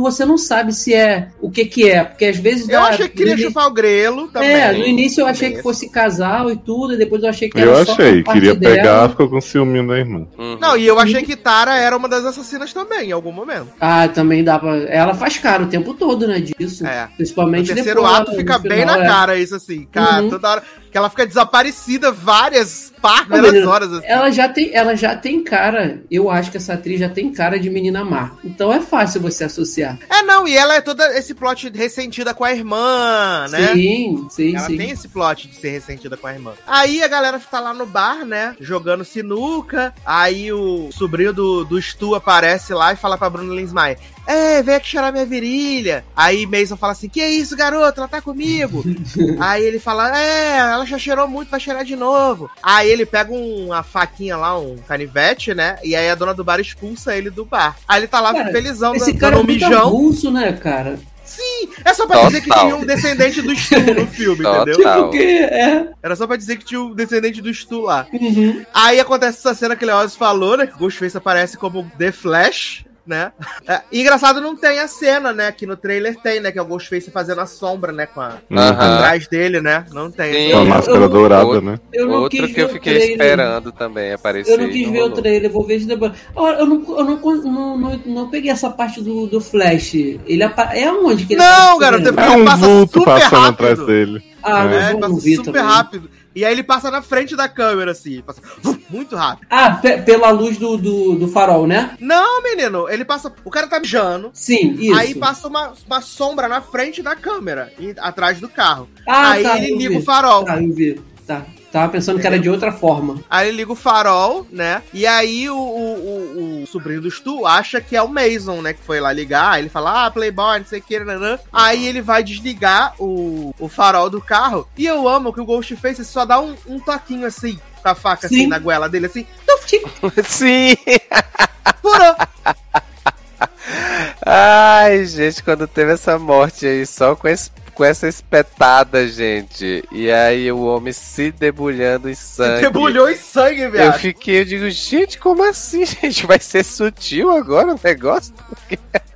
você não sabe se é o que que é, porque às vezes Eu dá- achei que queria chupar o grelo também. É, no início eu achei que fosse casal e tudo, e depois eu achei que Eu era só achei, queria pegar, dela. ficou com ciúme da irmã. Uhum. Não, e eu achei que Tara era uma das assassinas também, em algum momento. Ah, também dá pra. Ela faz cara o tempo todo, né? Disso. É. Principalmente terceiro depois, ato fica final, bem na é. cara isso, assim. Cara, Uhum. toda hora. Que ela fica desaparecida várias partes, horas. Assim. Ela já, tem, ela já tem cara, eu acho que essa atriz já tem cara de menina má. Então é fácil você associar. É, não, e ela é toda esse plot ressentida com a irmã, né? Sim, sim, Ela sim. tem esse plot de ser ressentida com a irmã. Aí a galera tá lá no bar, né? Jogando sinuca. Aí o sobrinho do, do Stu aparece lá e fala pra Bruno Linsmeyer: É, vem aqui cheirar minha virilha. Aí Mason fala assim: Que isso, garoto? Ela tá comigo. Aí ele fala: É, ela já cheirou muito, vai cheirar de novo. Aí ele pega um- uma faquinha lá, um canivete, né? E aí a dona do bar expulsa ele do bar. Aí ele tá lá Cara, felizão, Esse dando cara é um muito mijão. avulso, né, cara? Sim, é só pra dizer que Total. tinha um descendente do Stu no filme, Total. entendeu? Não. Porque é. Era só pra dizer que tinha um descendente do Stu lá. Uhum. Aí acontece essa cena que o Leoz falou, né? Que o Ghostface aparece como The Flash, né? É, e engraçado não tem a cena, né? Que no trailer tem, né? Que é o Ghostface fazendo a sombra, né? Com a... Atrás dele, né? Não tem. Sim. Com a máscara eu- dourada, eu- né? Eu não Outro quis que eu ver o fiquei trailer. esperando também aparecer. Eu não quis e ver o rolou. trailer, vou ver isso depois. Olha, eu não, eu não, não, não, não peguei essa parte do, do Flash. Ele apa- é onde que ele Não, garoto? É um passa vulto super passando rápido. atrás dele. Ah, É. não, É, passa não vi super também. rápido. E aí ele passa na frente da câmera, assim. Passa muito rápido. Ah, pe- pela luz do, do, do farol, né? Não, menino, ele passa. O cara tá mijando. Sim, isso. Aí passa uma, uma sombra na frente da câmera, e- atrás do carro. ah, aí tá, ele liga vi. o farol. Tá, eu vi. Tá. Tava pensando que era de outra forma. Aí ele liga o farol, né? E aí o, o, o- o sobrinho do Stu acha que é o Mason, né? Que foi lá ligar. Aí ele fala, ah, Playboy, não sei o que, nanã. Aí ele vai desligar o, o farol do carro. E eu amo que o Ghostface só dá um, um toquinho assim, com a faca assim Sim. na goela dele, assim. Sim! Furou! Ai, gente, quando teve essa morte aí, só com, esse, com essa espetada, gente. E aí o homem se debulhando em sangue. Debulhou em sangue, Eu viado. fiquei, eu digo, gente, como assim, gente? Vai ser sutil agora o negócio?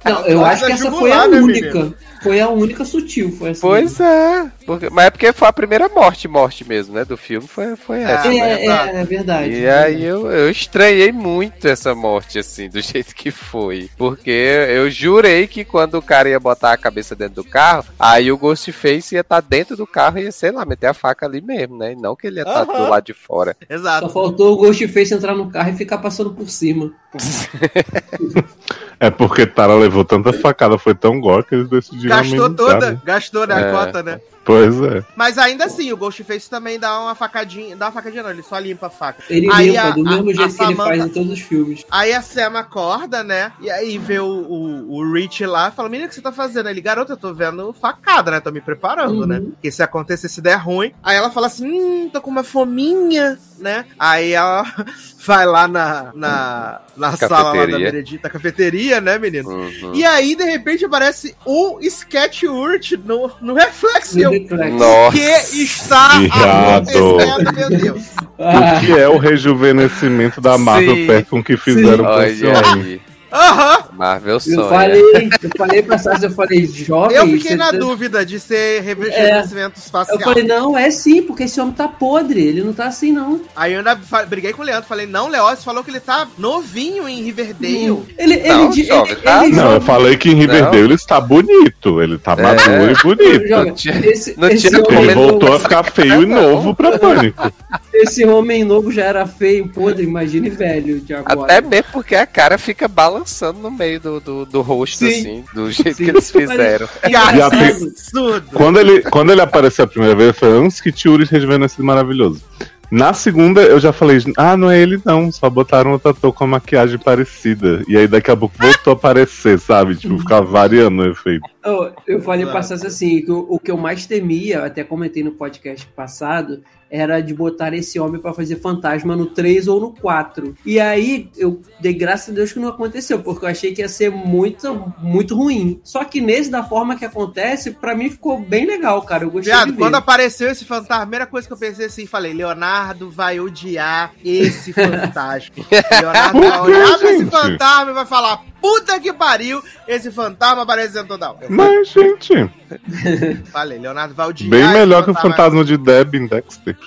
Não, eu Pode acho que essa foi a né, única. menino? Foi a única sutil, foi assim. Pois é. Porque, mas é porque foi a primeira morte, morte mesmo, né? Do filme foi, foi É, essa. É, né? é, é, é verdade. E aí eu, eu estranhei muito essa morte, assim, do jeito que foi. Porque eu jurei que quando o cara ia botar a cabeça dentro do carro, aí o Ghostface ia estar dentro do carro e ia, sei lá, meter a faca ali mesmo, né? E não que ele ia estar Aham. do lado de fora. Exato. Só faltou o Ghostface entrar no carro e ficar passando por cima. É porque Tara levou tanta facada, foi tão gore que eles decidiram Gastou toda, né? gastou né, a É. cota, né? Pois é. Mas ainda assim, o Ghostface também dá uma facadinha. Dá uma facadinha, não, ele só limpa a faca. Ele Aí limpa a- do a- mesmo a jeito que ele Samantha- faz em todos os filmes. Aí a Sam acorda, né? E aí vê o, o, o Rich lá fala: Menina, o que você tá fazendo? Ele, garota, eu tô vendo facada, né? Tô me preparando, Uhum. né? Porque se acontecer, se der ruim. Aí ela fala assim: Hum, tô com uma fominha, né? Aí ela vai lá na, na, na sala lá da Cafeteria. Benedita, cafeteria, né, menino? Uhum. E aí, de repente, aparece o Sketch Urt no, no reflexo. E No eu, O que Nossa. está Irado. acontecendo, meu Deus? O que é o rejuvenescimento da Marvel Sim. perto com o que fizeram com esse homem? Aham! Marvel eu sonha. falei, eu falei pra Sassi, eu falei, jovem. Eu fiquei na tá- dúvida de ser rejuvenescimento facial. Eu falei, não, é sim, porque esse homem tá podre, ele não tá assim, não. Aí eu ainda briguei com o Leandro, falei, não, Leócio falou que ele tá novinho em Riverdale. Ele, ele, Não, ele, jovem, ele, tá? ele Não, eu falei que em Riverdale ele está bonito. Ele tá É. maduro e bonito. Não tinha- esse, não esse tinha homem Ele voltou a ficar feio e não. novo pra pânico. Esse homem novo já era feio, podre, imagine velho de agora. Até mesmo porque a cara fica balançando no meio do, do, do rosto, Sim. assim, do jeito Sim. que eles fizeram. Que tem- absurdo. Quando ele, quando ele apareceu a primeira vez, eu falei, antes que Tiuri rejuvenescido maravilhoso. Na segunda, eu já falei, ah, não é ele não, só botaram outro ator com a maquiagem parecida. E aí daqui a pouco voltou a aparecer, sabe? Tipo, ficava variando o efeito. Eu, eu falei pra Sassi assim, que o, o que eu mais temia, até comentei no podcast passado, era de botar esse homem pra fazer fantasma no 3 ou no 4. E aí eu dei graças a Deus que não aconteceu, porque eu achei que ia ser muito, muito ruim. Só que nesse, da forma que acontece, pra mim ficou bem legal, cara. Eu gostei Viado, de ver. quando apareceu esse fantasma, a primeira coisa que eu pensei assim, falei, Leonardo vai odiar esse fantasma. Leonardo vai olhar pra esse fantasma e vai falar, puta que pariu, esse fantasma aparecendo toda hora. Mas, gente, falei, Leonardo vai odiar bem melhor que o fantasma de Deb em Dexter.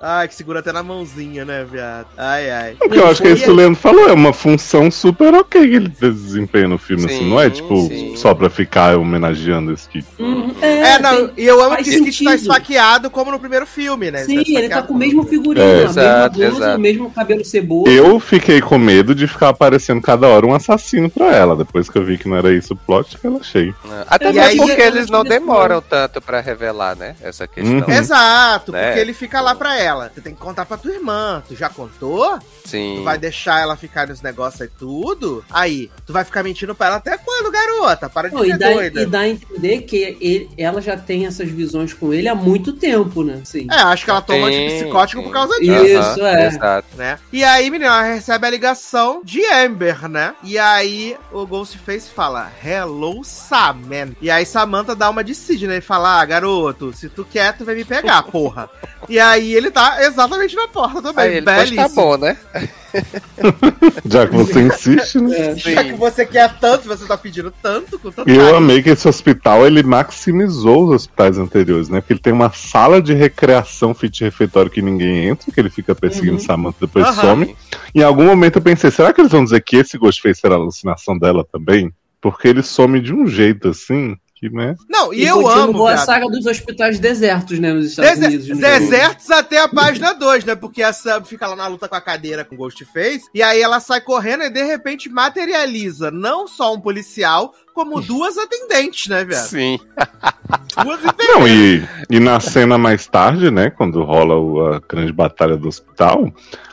Ai, que segura até na mãozinha, né, viado? Ai, ai. Porque eu acho que é isso que o Leandro falou, é uma função super ok que ele desempenha no filme, assim, Sim, não é tipo sim. só pra ficar homenageando esse tipo. Uhum, É, não, tem- e eu amo que esse Kit tá esfaqueado como no primeiro filme, né? Sim, tá ele tá com o mesmo figurino, É. a mesma Exato, blusa, exato. o mesmo cabelo ceboso. Eu fiquei com medo de ficar aparecendo cada hora um assassino pra ela. Depois que eu vi que não era isso o plot, relaxei. Até E mesmo aí, porque eu eles não que demoram tanto pra revelar, né? Essa questão. Uhum. Exato, Né? porque ele fica lá pra ela. Você tem que contar pra tua irmã. Tu já contou? Sim. Tu vai deixar ela ficar nos negócios e tudo? Aí, tu vai ficar mentindo pra ela até quando, garota? Para de Não, ser e, dá, doida. e dá a entender que ele- ela já tem essas visões com ele há muito tempo, né? Sim. É, acho que ela toma Sim, antipsicótico por causa disso. Isso, é. Exato. Né? E aí, menina, ela recebe a ligação de Amber, né? E aí o Ghostface fala: Hello, Saman. E aí Samantha dá uma de Sidney e fala: Ah, garoto, se tu quer, tu vai me pegar, porra. e aí ele tá exatamente na porta também. Aí ele tá bom, né? Já que você insiste, né? É. Já que você quer tanto, você tá pedindo tanto, com tanto E eu amei que esse hospital ele maximizou os hospitais anteriores, né? Porque ele tem uma sala de recreação fit refeitório que ninguém entra, que ele fica perseguindo Uhum. Samantha depois Aham. some. Em algum momento eu pensei, será que eles vão dizer que esse Ghostface era alucinação dela também? Porque ele some de um jeito assim, que, né? Não, e, E, eu amo. a saga dos hospitais desertos, né? Nos Estados Dese- Unidos. no desertos até a página 2, né? Porque a Sam fica lá na luta com a cadeira com o Ghostface, e aí ela sai correndo e de repente materializa não só um policial, como duas atendentes, né, velho? Sim. Duas enfermeiras. Não, e, e na cena mais tarde, né? Quando rola o- a grande batalha do hospital,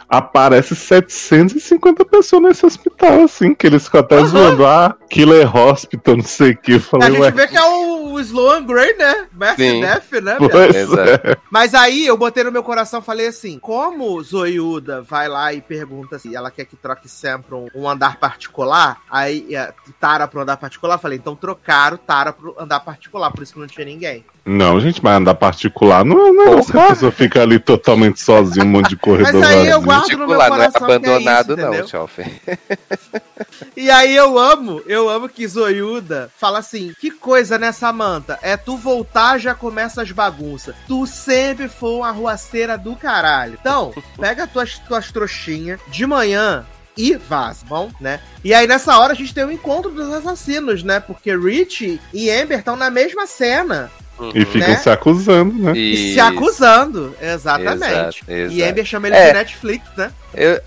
aparece 750 pessoas nesse hospital, assim, que eles ficam até Aham. zoando, ah, Killer Hospital, não sei o que. Eu A falei, gente ué, vê que é o, Sloan Gray, né? Mercy Sim. Death, né, é. Mas aí eu botei no meu coração falei assim: como Zoiuda vai lá e pergunta se ela quer que troque Sam pra um, um andar particular, aí é, Tara pro andar particular, falei, então trocaram Tara pro andar particular, por isso que não tinha ninguém. Não, gente, mas andar particular não é um negócio que a pessoa fica ali totalmente sozinha, um monte de corredor Mas aí eu vazio. Guardo no meu Particular, não é coração que é abandonado, isso, entendeu? não, Choffer. E aí eu amo, eu amo que Zoiuda fala assim: que coisa, né, Samantha? É tu voltar, já começa as bagunças. Tu sempre foi uma arruaceira do caralho. Então, pega tuas, tuas trouxinhas de manhã. E vaza, bom, né? E aí nessa hora a gente tem o encontro dos assassinos, né? Porque Rich e Amber estão na mesma cena E ficam Né? se acusando, né? E se acusando, exatamente. Exato, exato. E Amber chama ele É. de Netflix, né? Eu,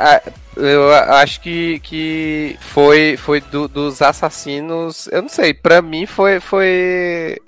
eu acho que, que foi, foi do- dos assassinos. Eu não sei, pra mim foi. foi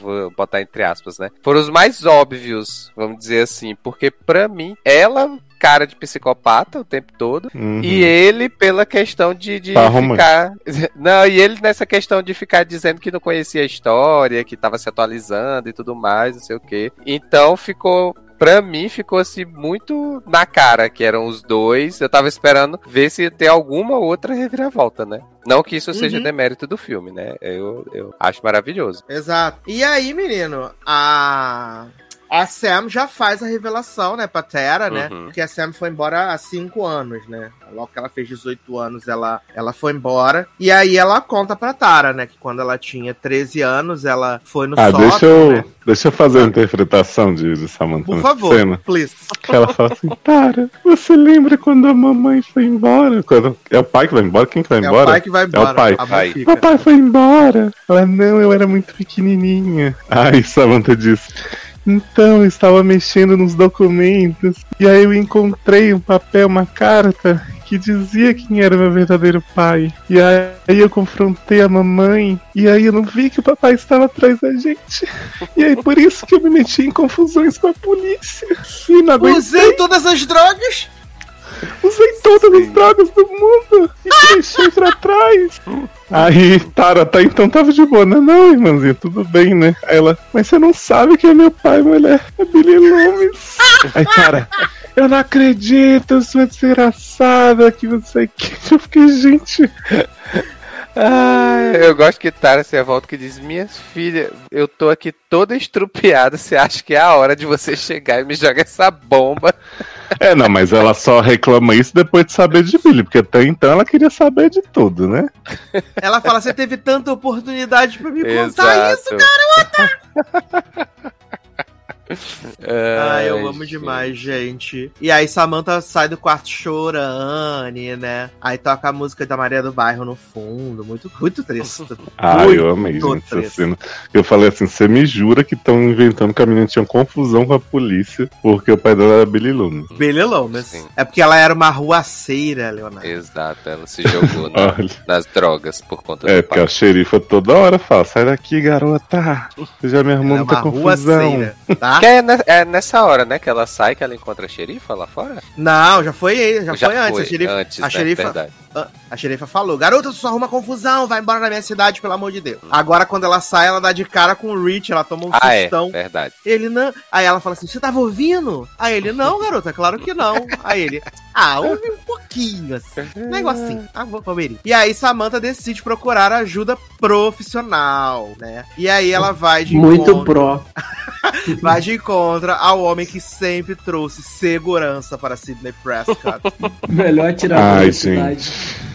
vou botar entre aspas, né? Foram os mais óbvios, vamos dizer assim. Porque pra mim, ela. Cara de psicopata o tempo todo. Uhum. E ele, pela questão de, de Tá ficar. Não, e ele nessa questão de ficar dizendo que não conhecia a história, que tava se atualizando e tudo mais, não sei o quê. Então ficou. Pra mim, ficou assim muito na cara que eram os dois. Eu tava esperando ver se ia ter alguma outra reviravolta, né? Não que isso seja Uhum. demérito do filme, né? Eu, eu acho maravilhoso. Exato. E aí, menino, a. A Sam já faz a revelação, né, pra Tera, né? Uhum. Porque a Sam foi embora há 5 anos, né? Logo que ela fez 18 anos, ela, ela foi embora. E aí ela conta pra Tara, né? Que quando ela tinha 13 anos, ela foi no Ah, sótão, deixa eu, né? deixa eu fazer a interpretação de, de Samantha Por favor, cena. please. Que ela fala assim, Tara, você lembra quando a mamãe foi embora? Quando... É o pai que vai embora? Quem que vai É embora? o pai que vai embora. É o pai. Mãe Pai. foi embora. Ela, não, eu era muito pequenininha. Aí Samantha disse, então eu estava mexendo nos documentos e aí eu encontrei um papel, uma carta que dizia quem era meu verdadeiro pai. E aí eu confrontei a mamãe e aí eu não vi que o papai estava atrás da gente. E aí por isso que eu me meti em confusões com a polícia. E não aguentei. Usei todas as drogas! Usei todas as drogas do mundo e deixei pra trás. Aí, Tara, tá então tava de boa. Não, não, irmãzinha, tudo bem, né? Aí ela, mas você não sabe quem é meu pai, mulher. É Billy Loomis. Aí, Tara, eu não acredito, eu sou desgraçada, que você que. Eu fiquei, gente. Ah, eu gosto que Tara se volta que diz: Minhas filhas, eu tô aqui toda estrupiada. Você acha que é a hora de você chegar e me jogar essa bomba? É, não, mas ela só reclama isso depois de saber de Billy, porque até então ela queria saber de tudo, né? Ela fala: Você teve tanta oportunidade pra me contar isso, garota! Ah, eu amo demais, gente. E aí Samantha sai do quarto chorando, né? Aí toca a música da Maria do Bairro no fundo. Muito, muito triste. Ah, Muito eu amei, gente, cena. Eu falei assim, você me jura que estão inventando que a menina tinha confusão com a polícia porque o pai dela era Billy Loomis. Billy Loomis. É porque ela era uma ruaceira, Leonardo. Exato, ela se jogou na- nas drogas por conta É, do porque pai. a xerifa toda hora fala, sai daqui, garota. Você já me arrumou muita uma confusão. ruaceira, tá? Que é, é nessa hora, né, que ela sai, que ela encontra a xerifa lá fora? Não, já foi, já, Já foi antes. foi a xerifa, antes, a, né? xerifa Verdade. a, a xerifa falou: Garota, tu só arruma confusão, vai embora da minha cidade, pelo amor de Deus. Agora, quando ela sai, ela dá de cara com o Rich, ela toma um Ah, é, sustão. verdade. Ele não. Aí ela fala assim: Você tava ouvindo? Aí ele: Não, garota, claro que não. Aí ele: Ah, ouvi um pouquinho, assim. Um negocinho. Ah, vou comer. E aí Samantha decide procurar ajuda profissional, né? E aí ela vai de Muito encontro, pró. vai de encontro ao homem que sempre trouxe segurança para Sidney Prescott. Melhor tirar Ai, gente.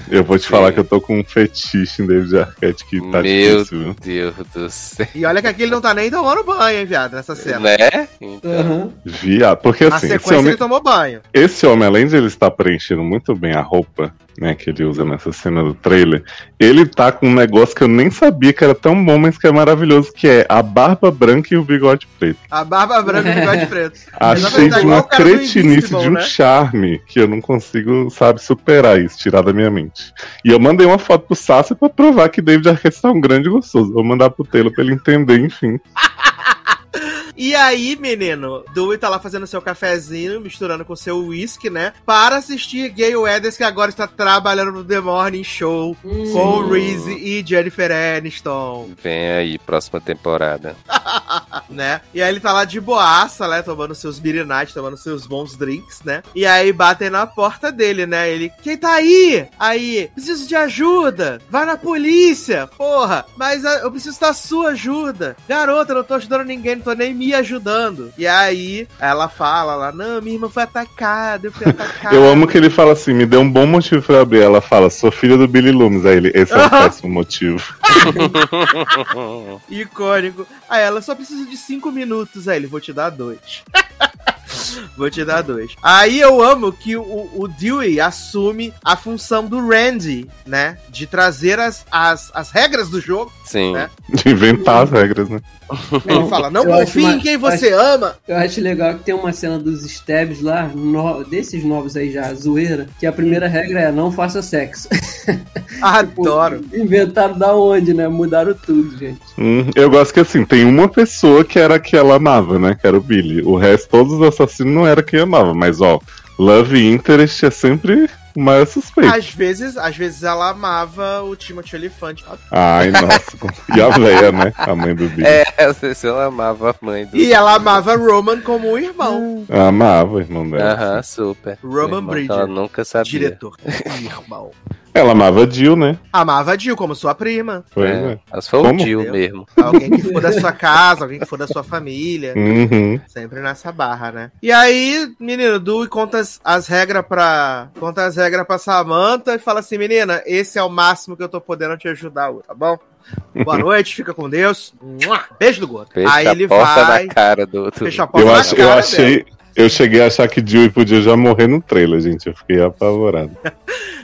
Eu vou te falar que eu tô com um fetiche em David Arquette que tá Meu difícil? Deus do céu. e olha que aqui ele não tá nem tomando banho, hein, viado, nessa cena. Né? Então, Aham. Viado. Porque Na assim, esse sequência homem, ele tomou banho. esse homem, além de ele estar preenchendo muito bem a roupa, né, que ele usa nessa cena do trailer, ele tá com um negócio que eu nem sabia que era tão bom, mas que é maravilhoso, que é a barba branca e o bigode preto. A barba branca e o bigode preto. Achei de uma cretinice, de um né? charme, que eu não consigo, sabe, superar isso, tirar da minha mente. E eu mandei uma foto pro Sassi pra provar que David Arquette tá um grande gostoso. Vou mandar pro Taylor pra ele entender, enfim. E aí, menino, Dewey tá lá fazendo seu cafezinho, misturando com seu whisky, né? Para assistir Gay Weathers, que agora está trabalhando no The Morning Show com o Reese e Jennifer Aniston, vem aí, próxima temporada. né? E aí ele tá lá de boaça, né? Tomando seus beer night, tomando seus bons drinks, né? E aí batem na porta dele, né? Ele, quem tá aí? Aí, preciso de ajuda. Vai na polícia, porra. Mas ah, eu preciso da sua ajuda. Garota, eu não tô ajudando ninguém, tô nem me ajudando. E aí ela fala lá, não, minha irmã foi atacada, eu fui atacada. Eu amo que ele fala assim, me deu um bom motivo pra abrir. Ela fala, sou filha do Billy Loomis. Aí ele, esse é um péssimo motivo. Icônico. Aí ela, só preciso de cinco minutos. Aí ele, vou te dar dois. Vou te dar dois. Aí eu amo que o, o Dewey assume a função do Randy, né? De trazer as, as, as regras do jogo. Sim. Né? De inventar as regras, né? Ele fala, não acho confie em quem você ama. Eu acho legal que tem uma cena dos stabs lá, no- desses novos aí já, zoeira, que a primeira regra é não faça sexo. Adoro. Inventaram da onde, né? Mudaram tudo, gente. Hum, eu gosto que assim, tem uma pessoa que era a que ela amava, né? Que era o Billy. O resto, todos os assassinos não era quem amava. Mas ó, Love Interest é sempre o maior suspeito. Às vezes, às vezes ela amava o Timothy Elefante. Ai, nossa. E a véia, né? A mãe do Billy. É, sei se ela amava a mãe do. E ela amava Roman como um irmão. Amava o irmão dela. Aham, super. Roman Bridger. Ela nunca sabia. Diretor. irmão. Ela amava Jill, né? Amava a Jill como sua prima. Pois É, é. Mas foi Como? o Jill Entendeu? mesmo. Alguém que for da sua casa, alguém que for da sua família. Uhum. Sempre nessa barra, né? E aí, menino, Dewey conta as, as regras pra. Conta as regras pra Samantha e fala assim: menina, esse é o máximo que eu tô podendo te ajudar hoje, tá bom? Boa noite, fica com Deus. Beijo do gordo. Fecha aí a ele porta vai. na cara do outro. Fecha a porta Eu, na ach, eu cara achei. dela. Eu cheguei a achar que Jill podia já morrer no trailer, gente. Eu fiquei apavorado.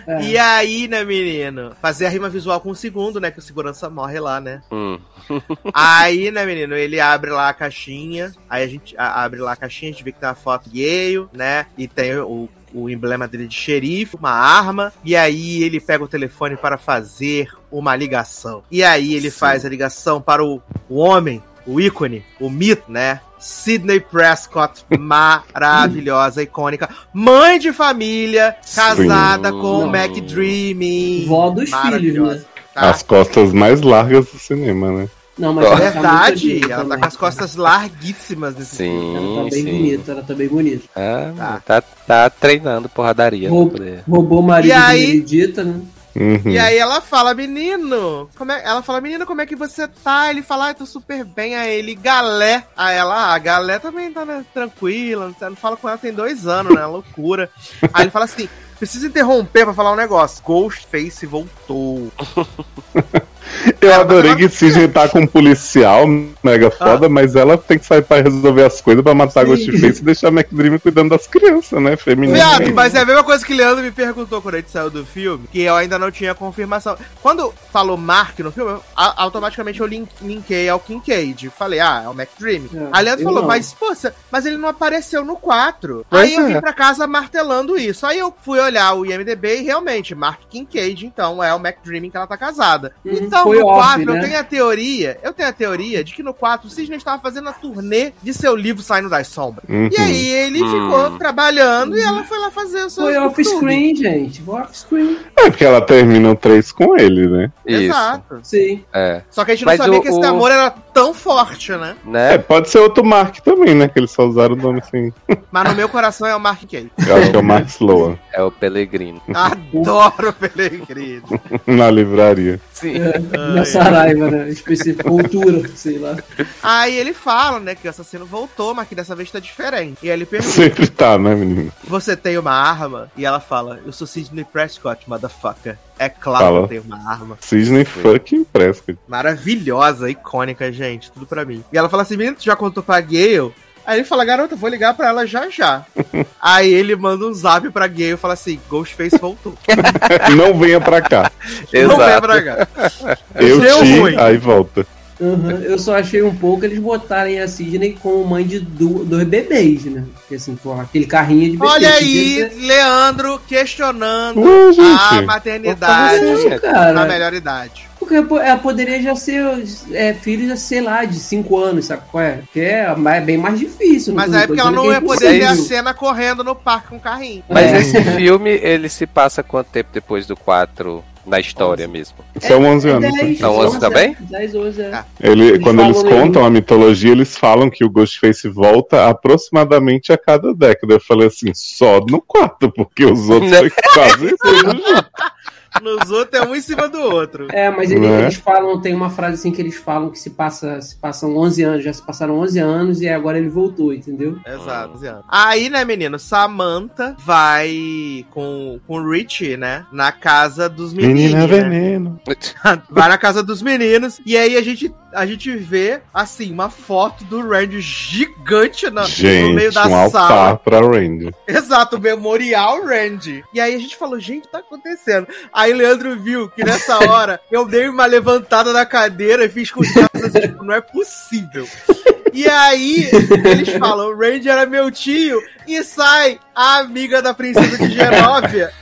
É. E aí, né, menino? Fazer a rima visual com o segundo, né? Que o segurança morre lá, né? Hum. Aí, né, menino, ele abre lá a caixinha. Aí a gente a- abre lá a caixinha, a gente vê que tem uma foto Yale, né? E tem o, o emblema dele de xerife, uma arma. E aí ele pega o telefone para fazer uma ligação. E aí ele Sim. faz a ligação para o, o homem, o ícone, o mito, né? Sidney Prescott, maravilhosa, icônica, mãe de família, casada Sim. com o. Mac Dreaming. Vó dos filhos, né? tá? As costas mais largas do cinema, né? Não, mas tá Verdade, bonita ela tá também. com as costas larguíssimas nesse filme. Ela Sim, tá bem sim. bonita, ela tá bem bonita. Ah, Tá. tá. Tá, treinando porradaria. Rou- pra poder- Roubou o marido E aí- de Meredita, né? Uhum. E aí ela fala, menino, como é... ela fala, menino, como é que você tá? Ele fala, ah, eu tô super bem. Aí ele, galé. Aí ela, ah, a galé também tá né, tranquila, não, não fala com ela tem dois anos, né? Loucura. Aí ele fala assim, preciso interromper pra falar um negócio. Ghostface voltou. Eu Cara, adorei mas que Sidney tá com um policial mega foda, mas ela tem que sair pra resolver as coisas pra matar Sim. Ghostface e deixar a McDream cuidando das crianças, né? Feminino. Viado, mas é a mesma coisa que o Leandro me perguntou quando a gente saiu do filme, que eu ainda não tinha confirmação. Quando falou Mark no filme, eu- a- automaticamente eu link, linkei ao Kincaid. Falei, ah, é o McDream. É, Aí Leandro falou, não. mas, poxa, mas ele não apareceu no 4. Pois Aí eu é. vim pra casa martelando isso. Aí eu fui olhar o IMDB e realmente, Mark Kincaid, então, é o McDream que ela tá casada. Uhum, então, foi no off, 4, eu né? tenho a teoria, eu tenho a teoria de que no 4 o Sidney estava fazendo a turnê de seu livro Saindo das Sombras. Uhum. E aí ele Hum. ficou trabalhando e ela foi lá fazer o seu Foi off-screen, gente. Foi off-screen. É porque ela termina o 3 com ele, né? Isso. Exato. Sim. É. Só que a gente Mas não sabia o- que esse o- amor era tão forte, né? É, Né? pode ser outro Mark também, né? Que eles só usaram o nome assim. Mas no meu coração é o Mark Kay. Eu acho que é o Mark Sloan, É o Pelegrino. Adoro o Pelegrino. na livraria. Sim. Na Saraiva, né? Específico, cultura, sei lá. Aí ele fala, né, que o assassino voltou, mas que dessa vez tá diferente. E aí ele pergunta: Sempre tá, né, menino? Você tem uma arma? E ela fala: Eu sou Sidney Prescott, motherfucker. É claro Fala. que eu tenho uma arma. Sidney fucking Prescott. Maravilhosa, icônica, gente. Tudo pra mim. E ela fala assim: Menino, tu já contou pra Gale? Aí ele fala, garota, vou ligar pra ela já já. Aí ele manda um zap pra Gale e fala assim: Ghostface voltou. Não venha pra cá. Não Exato. pra cá. Eu Deu te, ruim. aí volta. Uhum. Eu só achei um pouco eles botarem a Sidney como mãe de dois bebês, né? Porque assim, porra, aquele carrinho de bebê. Olha podia aí, Leandro questionando Ué, a maternidade Isso, na melhor idade. Pô, ela poderia já ser é, filho, já sei lá, de 5 anos, sabe qual é? Que é mais- bem mais difícil. Mas aí tô porque ela não que é ia poder ver a cena correndo no parque com o carrinho. Mas É. esse filme, ele se passa quanto tempo depois do 4 na história mesmo? São 11 É anos. né? 10, São 11 também? 10, 11, é. Ah. Ele, Eles quando eles contam a mitologia, eles falam que o Ghostface volta aproximadamente a cada década. Eu falei assim, só no quarto, porque os outros foi quase tudo junto. Nos outros é um em cima do outro. É, mas ele- Né? eles falam, tem uma frase assim que eles falam que se passa, se passam 11 anos, já se passaram 11 anos e agora ele voltou, entendeu? Exato, Ziano. Aí, né, menino, Samantha vai com, com o Rich, né, na casa dos meninos. Menina né? veneno. Vai na casa dos meninos. E aí a gente a gente vê, assim, uma foto do Randy gigante na- no Gente, meio da um altar sala. pra Randy. Exato, Memorial Randy. E aí a gente falou, gente, o que tá acontecendo? Aí Leandro viu que nessa hora eu dei uma levantada na cadeira e fiz com os assim, tipo, não é possível. E aí eles falam, o Randy era meu tio, e sai a amiga da princesa de Geróvia.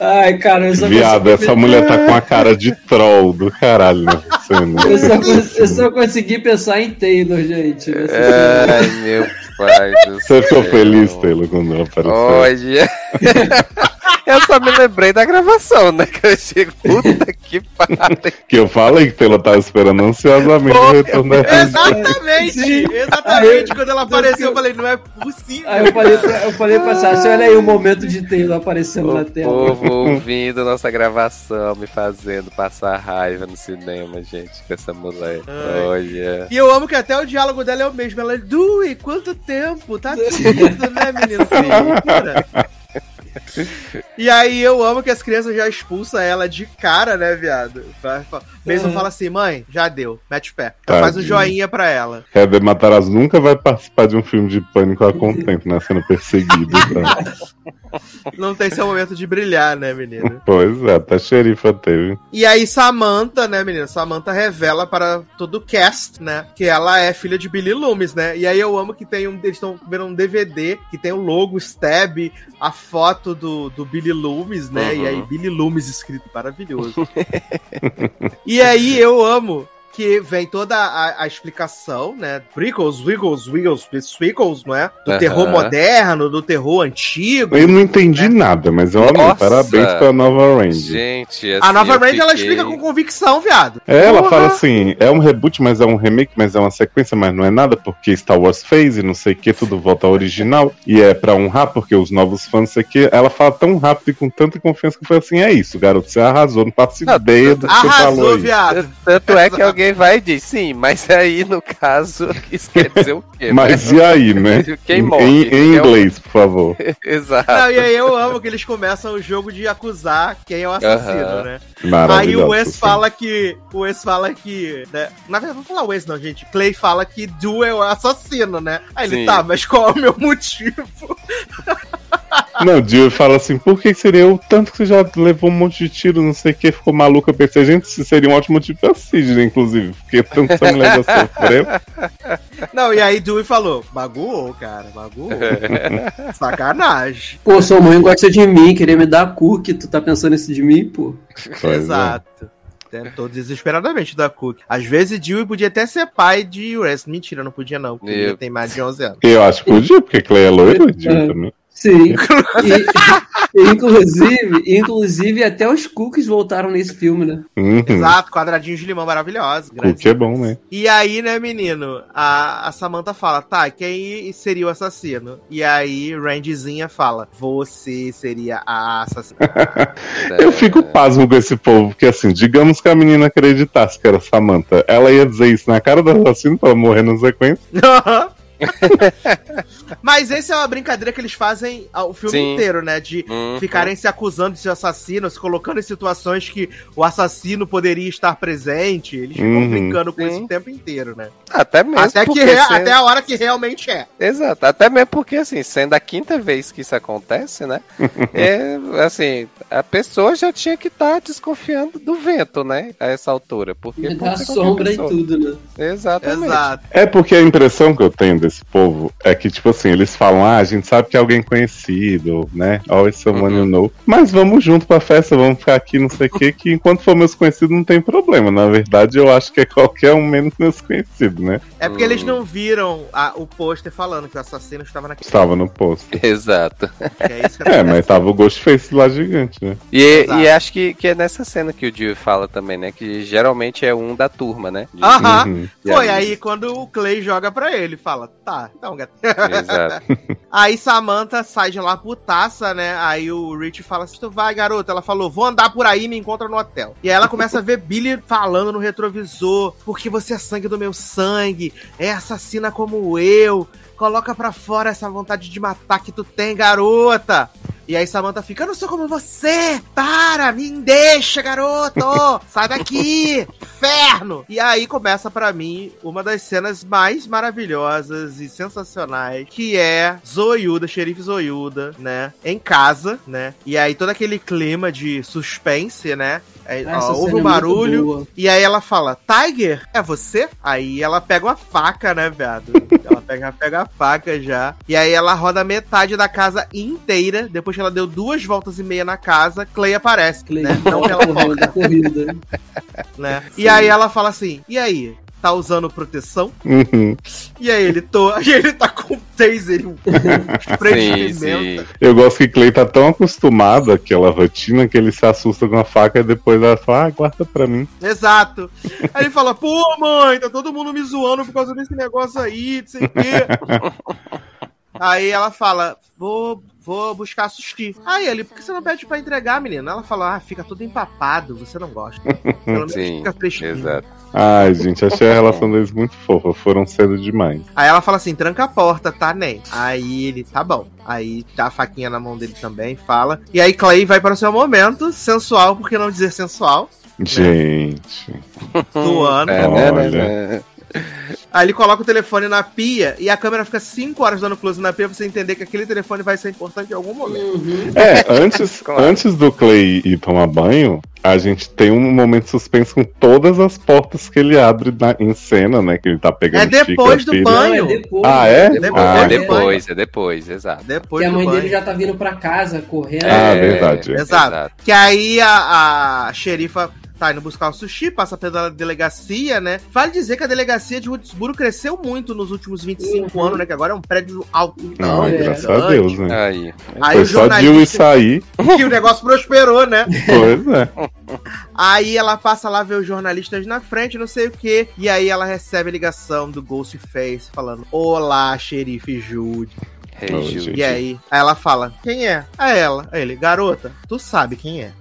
Ai, cara, eu só Viado, consegui- essa mulher tá com a cara de troll do caralho nessa cena. Eu só, cons- eu só consegui pensar em Taylor, gente. nessa É. Ai, meu pai do Você ficou feliz, Taylor, quando ela apareceu? Olha. eu só me lembrei da gravação, né? Que eu chego, puta que pariu. Que eu falei que Taylor tava esperando ansiosamente o retorno da. Exatamente! Exatamente! Quando ela apareceu, eu falei, não é possível. Aí eu falei pra, eu falei pra Sasha, olha aí o momento de Taylor aparecendo na O tela. povo ouvindo nossa gravação, me fazendo passar raiva no cinema, gente, com essa mulher. Ai. Olha. E eu amo que até o diálogo dela é o mesmo. Ela, Dui, quanto tempo? Tá sumido, né, menino? Loucura. E aí eu amo que as crianças já expulsam ela de cara, né, viado? Mesmo Uhum. fala assim, mãe, já deu, mete o pé. Tadinho. Faz um joinha pra ela. Heather Matarazzo nunca vai participar de um filme de pânico a contento, né? Sendo perseguido. Tá? Não tem seu momento de brilhar, né, menino? Pois é, até xerifa teve. E aí Samantha, né, menino? Samantha revela para todo o cast, né, que ela é filha de Billy Loomis, né? E aí eu amo que tem um, eles estão vendo um DVD que tem o logo Stab, a foto do, do Billy Loomis, né? Uhum. E aí Billy Loomis escrito maravilhoso. e aí eu amo que vem toda a, a explicação, né? Prickles, Wiggles, Wiggles, Swiggles, não é? Do terror moderno, do terror antigo. Eu não entendi nada, mas eu amei. Parabéns pra nova Randy. Gente, assim, A nova Range ela fiquei- explica com convicção, viado. É, ela Porra! fala assim, é um reboot, mas é um remake, mas é uma sequência, mas não é nada, porque Star Wars fez e não sei o que, tudo volta ao original, e é pra honrar, porque os novos fãs, não sei o que, ela fala tão rápido e com tanta confiança que foi assim, é isso, garoto, você arrasou, não faço ideia do que você falou Arrasou, viado. Tanto é que alguém vai e diz, sim, mas aí no caso, isso quer dizer o quê? Mas e aí, né? Quem Em- morre? Em, em Quem é o- inglês, por favor. Exato. Não, e aí eu amo que eles começam o jogo de acusar quem é o assassino, Aham. né? Aí o Wes fala que. O Wes fala que. Né? Na verdade, vou falar o Wes, não, gente. Clay fala que Du é o assassino, né? Aí ele, Sim. tá, mas qual é o meu motivo? Não, o Jill fala assim, por que seria o tanto que você já levou um monte de tiro, não sei o que, ficou maluco, eu pensei, gente, isso seria um ótimo motivo pra Sidney, inclusive, porque tanto essa mulher já sofreu. Não, e aí Dewey falou, baguou, cara, baguou. Sacanagem. Pô, sua mãe gosta de mim, queria me dar cookie, tu tá pensando isso de mim, pô? Pois é. Exato. Tentou desesperadamente da Cook. Às vezes Dewey podia até ser pai de Wes. Mentira, não podia não, porque Eu- ele tem mais de 11 anos. Eu acho que podia, porque Clay é loiro, Jill É. também. Sim. E- e, inclusive, inclusive, até os cookies voltaram nesse filme, né? Uhum. Exato, quadradinhos de limão maravilhosos. Cookie é bom, né? E aí, né, menino, a, a Samantha fala, tá, quem seria o assassino? E aí, Randyzinha fala, você seria a assassina. Eu fico pasmo com esse povo, porque assim, digamos que a menina acreditasse que era Samantha, ela ia dizer isso na cara do assassino pra ela morrer na sequência. Mas essa é uma brincadeira que eles fazem o filme Sim. inteiro, né? De Uhum. ficarem se acusando de ser assassino, se colocando em situações que o assassino poderia estar presente. Eles ficam Uhum. brincando com Sim. isso o tempo inteiro, né? Até mesmo Até, que sendo- até a hora que realmente é. Exato, até mesmo porque, assim, sendo a quinta vez que isso acontece, né? é, assim, a pessoa já tinha que estar desconfiando do vento, né? A essa altura. Porque ser qualquer sombra e tudo, né? Exatamente. Exato. É porque a impressão que eu tenho desse povo é que, tipo assim, eles falam, ah, a gente sabe que é alguém conhecido, né? Always someone Uhum. you know. Mas vamos junto pra festa, vamos ficar aqui, não sei o que, que enquanto for meus conhecidos não tem problema. Na verdade, eu acho que é qualquer um menos meus conhecidos, né? É porque Hum. eles não viram a- o pôster falando que o assassino estava naquele. Estava no posto. Exato. É isso que É, mas tava o Ghostface lá gigante, né? E, e acho que, que é nessa cena que o Dio fala também, né? Que geralmente é um da turma, né? Aham. Uhum. Foi aí quando o Clay joga pra ele, fala, tá, então, gato. Exato. Aí Samantha sai de lá putaça, né? Aí o Rich fala assim: tu vai, garota. Ela falou: vou andar por aí e me encontra no hotel. E aí ela começa a ver Billy falando no retrovisor: porque você é sangue do meu sangue, é assassina como eu. Coloca pra fora essa vontade de matar que tu tem, garota. E aí Samantha fica, eu não sou como você! Para! Me deixa, garoto! Sai daqui! Inferno! E aí começa pra mim uma das cenas mais maravilhosas e sensacionais, que é Zoiuda, xerife Zoiuda, né? Em casa, né? E aí todo aquele clima de suspense, né? Aí, Essa ó, ouve cena um é muito barulho e aí ela fala, Tiger, é você? Aí ela pega uma faca, né, viado? pega, pega a faca já. E aí ela roda metade da casa inteira. Depois que ela deu duas voltas e meia na casa, Clay aparece. Clay né? Não que ela correndo da corrida. né? E aí ela fala assim: e aí? Tá usando proteção? Uhum. E aí ele, tô, e ele tá com um taser e um spray de pimenta. sim. Eu gosto que Clay tá tão acostumado àquela rotina que ele se assusta com a faca e depois ela fala, ah, guarda pra mim. Exato. Aí ele fala, pô, mãe, tá todo mundo me zoando por causa desse negócio aí, não sei o quê. Aí ela fala, vou, vou buscar sushi. Aí ele, por que você não pede pra entregar, menina? Ela fala, ah, fica tudo empapado, você não gosta. Pelo menos Sim, fica fresquinho. exato. Ai, gente, achei a relação deles muito fofa. Foram cedo demais. Aí ela fala assim, tranca a porta, tá, Nen? Aí ele, tá bom. Aí dá a faquinha na mão dele também, fala. E aí Clay vai para o seu momento, sensual, por que não dizer sensual, Gente. do ano. É, né, né, Olha. né? Aí ele coloca o telefone na pia e a câmera fica 5 horas dando close na pia pra você entender que aquele telefone vai ser importante em algum momento. É, antes, Claro. antes do Clay ir tomar banho, a gente tem um momento suspenso com todas as portas que ele abre na- em cena, né? Que ele tá pegando É depois xícara, do filho. banho. Não, é depois. Ah, é? Depois, Ah, É depois. é depois, exato. Depois Que a do mãe banho. dele já tá vindo pra casa, correndo. Ah, É, verdade. Exato. Que aí a, a xerifa tá indo buscar o sushi, passa pela delegacia, né? Vale dizer que a delegacia de Woodsboro cresceu muito nos últimos 25 Uhum. anos, né? Que agora é um prédio alto. Não, é. graças a Deus, né? Aí. Aí Foi o só Jill e jornalista sair. que o negócio prosperou, né? Pois é. Aí ela passa lá ver os jornalistas na frente, não sei o que. E aí ela recebe a ligação do Ghostface falando: Olá, xerife Jude. Hey, Ô, Ju. gente. E aí, aí ela fala: Quem é? É ela. Aí ele: Garota, tu sabe quem é.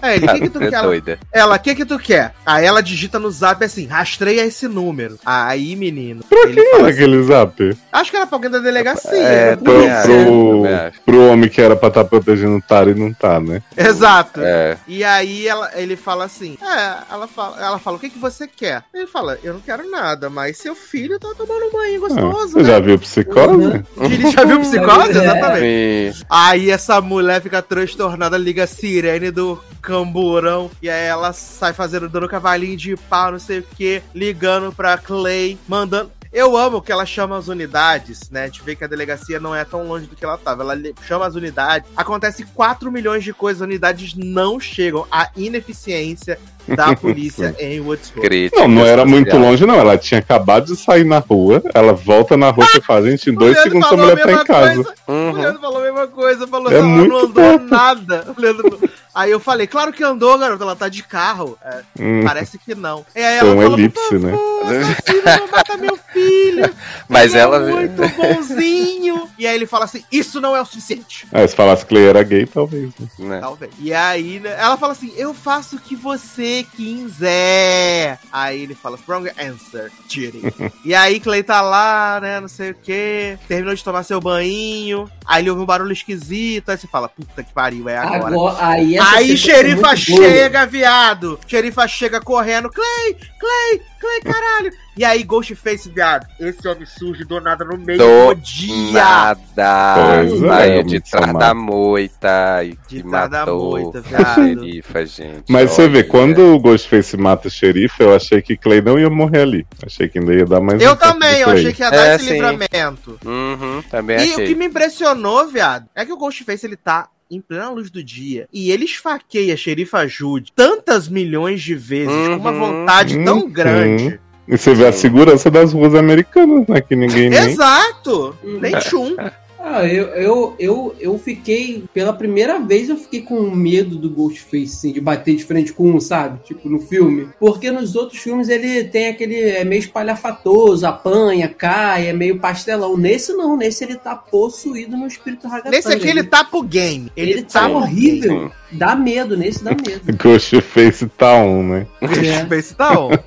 Aí ele: O que, que tu é quer? doida. Ela, o que que tu quer? Aí ela digita no zap assim, rastreia esse número. Aí, menino, Pra ele quem fala era assim, aquele zap? acho que era pra alguém da delegacia. É? Pro, pro, pro homem que era pra estar protegendo o Taro e não tá, né? Exato. É. E aí ela, ele fala assim, é, ela fala, ela fala, o que que você quer? Ele fala, eu não quero nada, mas seu filho tá tomando um banho Ah, gostoso, né? já viu psicose? Uhum. Ele já viu psicose? É. Exatamente. Aí essa mulher fica transtornada, liga a sirene do camburão. E aí ela sai fazendo, dando cavalinho de pau, não sei o que, ligando pra Clay, mandando. Eu amo que ela chama as unidades, né? A gente vê que a delegacia não é tão longe do que ela tava. Ela chama as unidades. Acontece 4 milhões de coisas, as unidades não chegam. A ineficiência da polícia em Woodsboro. Não, não era muito longe, não. Ela tinha acabado de sair na rua. Ela volta na rua e fala, gente, em dois segundos a mulher tá em casa. coisa. O Uhum. Leandro falou a mesma coisa, falou É assim, ela muito não andou perto. nada. O Leandro- Aí eu falei, claro que andou, garoto, ela tá de carro. É, Hum, parece que não. E aí ela um falou, elipse, né? não mata meu filho. Mas ele ela. É muito bonzinho. E aí ele fala assim, isso não é o suficiente. Ah, se falasse que Clay era gay, talvez. né? né? Talvez. E aí, né, ela fala assim, eu faço o que você quiser. Aí ele fala, wrong answer, Judy. e aí Clay tá lá, né, não sei o que, terminou de tomar seu banho, aí ele ouve um barulho esquisito, aí você fala, puta que pariu, é agora. Agora, aí essa Aí é xerifa boa. chega, viado. Xerifa chega correndo. Clay, Clay, Clay, caralho. E aí, Ghostface, viado. Esse homem surge do nada no meio Do do dia. Nada. Pois é, Saiu de trás da moita e De trás da moita, viado. xerifa, gente. Mas você vê, Olha. quando o Ghostface mata o xerife, eu achei que Clay não ia morrer ali. Achei que ainda ia dar mais Eu um também, eu achei que ia dar É, esse sim. livramento. Uhum, também E o achei. que me impressionou, viado, é que o Ghostface, ele tá em plena luz do dia. E ele esfaqueia a xerifa Jude tantas milhões de vezes, com uma Uhum. vontade tão Uhum. grande. E você vê a segurança das ruas americanas, né? Que ninguém nem. Exato! Uhum. Nem chum. Ah, eu, eu, eu, eu fiquei. Pela primeira vez eu fiquei com medo do Ghostface, assim, de bater de frente com um, sabe? Tipo, no filme. Porque nos outros filmes ele tem aquele. É meio espalhafatoso, apanha, cai, é meio pastelão. Nesse não, nesse ele tá possuído no espírito ragatanga. Nesse aqui ele tá pro game. Ele, Ele tá tá horrível. Dá medo, nesse dá medo. Ghostface tá um, né? Ghostface tá on.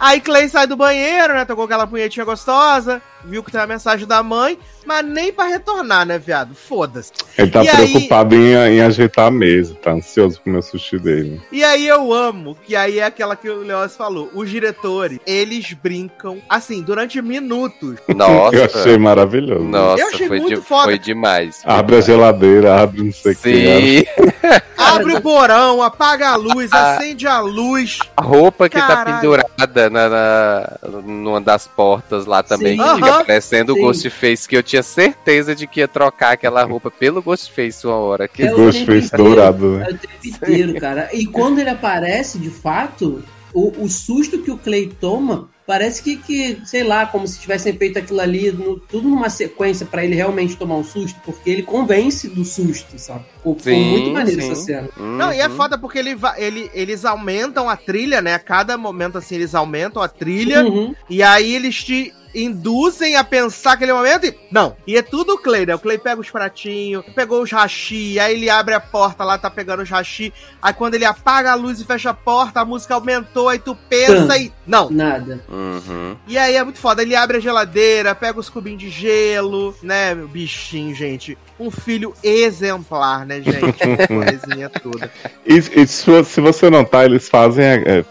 Aí Clay sai do banheiro, né? Tocou aquela punhetinha gostosa. Viu que tem uma mensagem da mãe, mas nem pra retornar, né, viado? Foda-se. Ele tá E aí- preocupado em, em ajeitar a mesa, tá ansioso pro meu sushi dele. E aí eu amo, que aí é aquela que o Leoz falou. Os diretores, eles brincam, assim, durante minutos. Nossa. Eu achei maravilhoso. Nossa, Eu achei foi, muito de- foda. foi demais. Abre a geladeira, abre não sei o que. Sim, Abre o porão, apaga a luz, Ah. acende a luz. a roupa que tá Caralho. pendurada na, na, numa das portas lá também, Sim. que Aham. parecendo o. Ghostface, que eu tinha certeza de que ia trocar aquela roupa pelo Ghostface uma hora. Que É o Ghost tempo fez inteiro. dourado, né? É o tempo inteiro, cara. E quando ele aparece, de fato, o, o susto que o Clay toma parece que, que, sei lá, como se tivessem feito aquilo ali, no- tudo numa sequência pra ele realmente tomar um susto, porque ele convence do susto, sabe? Ficou, muito maneiro sim. essa cena. Não, e é Uhum. foda porque ele, va- ele, eles aumentam a trilha, né? A cada momento, assim, eles aumentam a trilha. Uhum. E aí eles te induzem a pensar aquele momento e. Não. E é tudo o Clay, né? O Clay pega os pratinhos, pegou os hashi, aí ele abre a porta lá, tá pegando os hashi. Aí quando ele apaga a luz e fecha a porta, a música aumentou, aí tu pensa e. Não. Nada. Uhum. E aí é muito foda. Ele abre a geladeira, pega os cubinhos de gelo, né? Meu bichinho, gente. Um filho exemplar, né, gente? Coisinha toda. E, e se, se você notar, eles fazem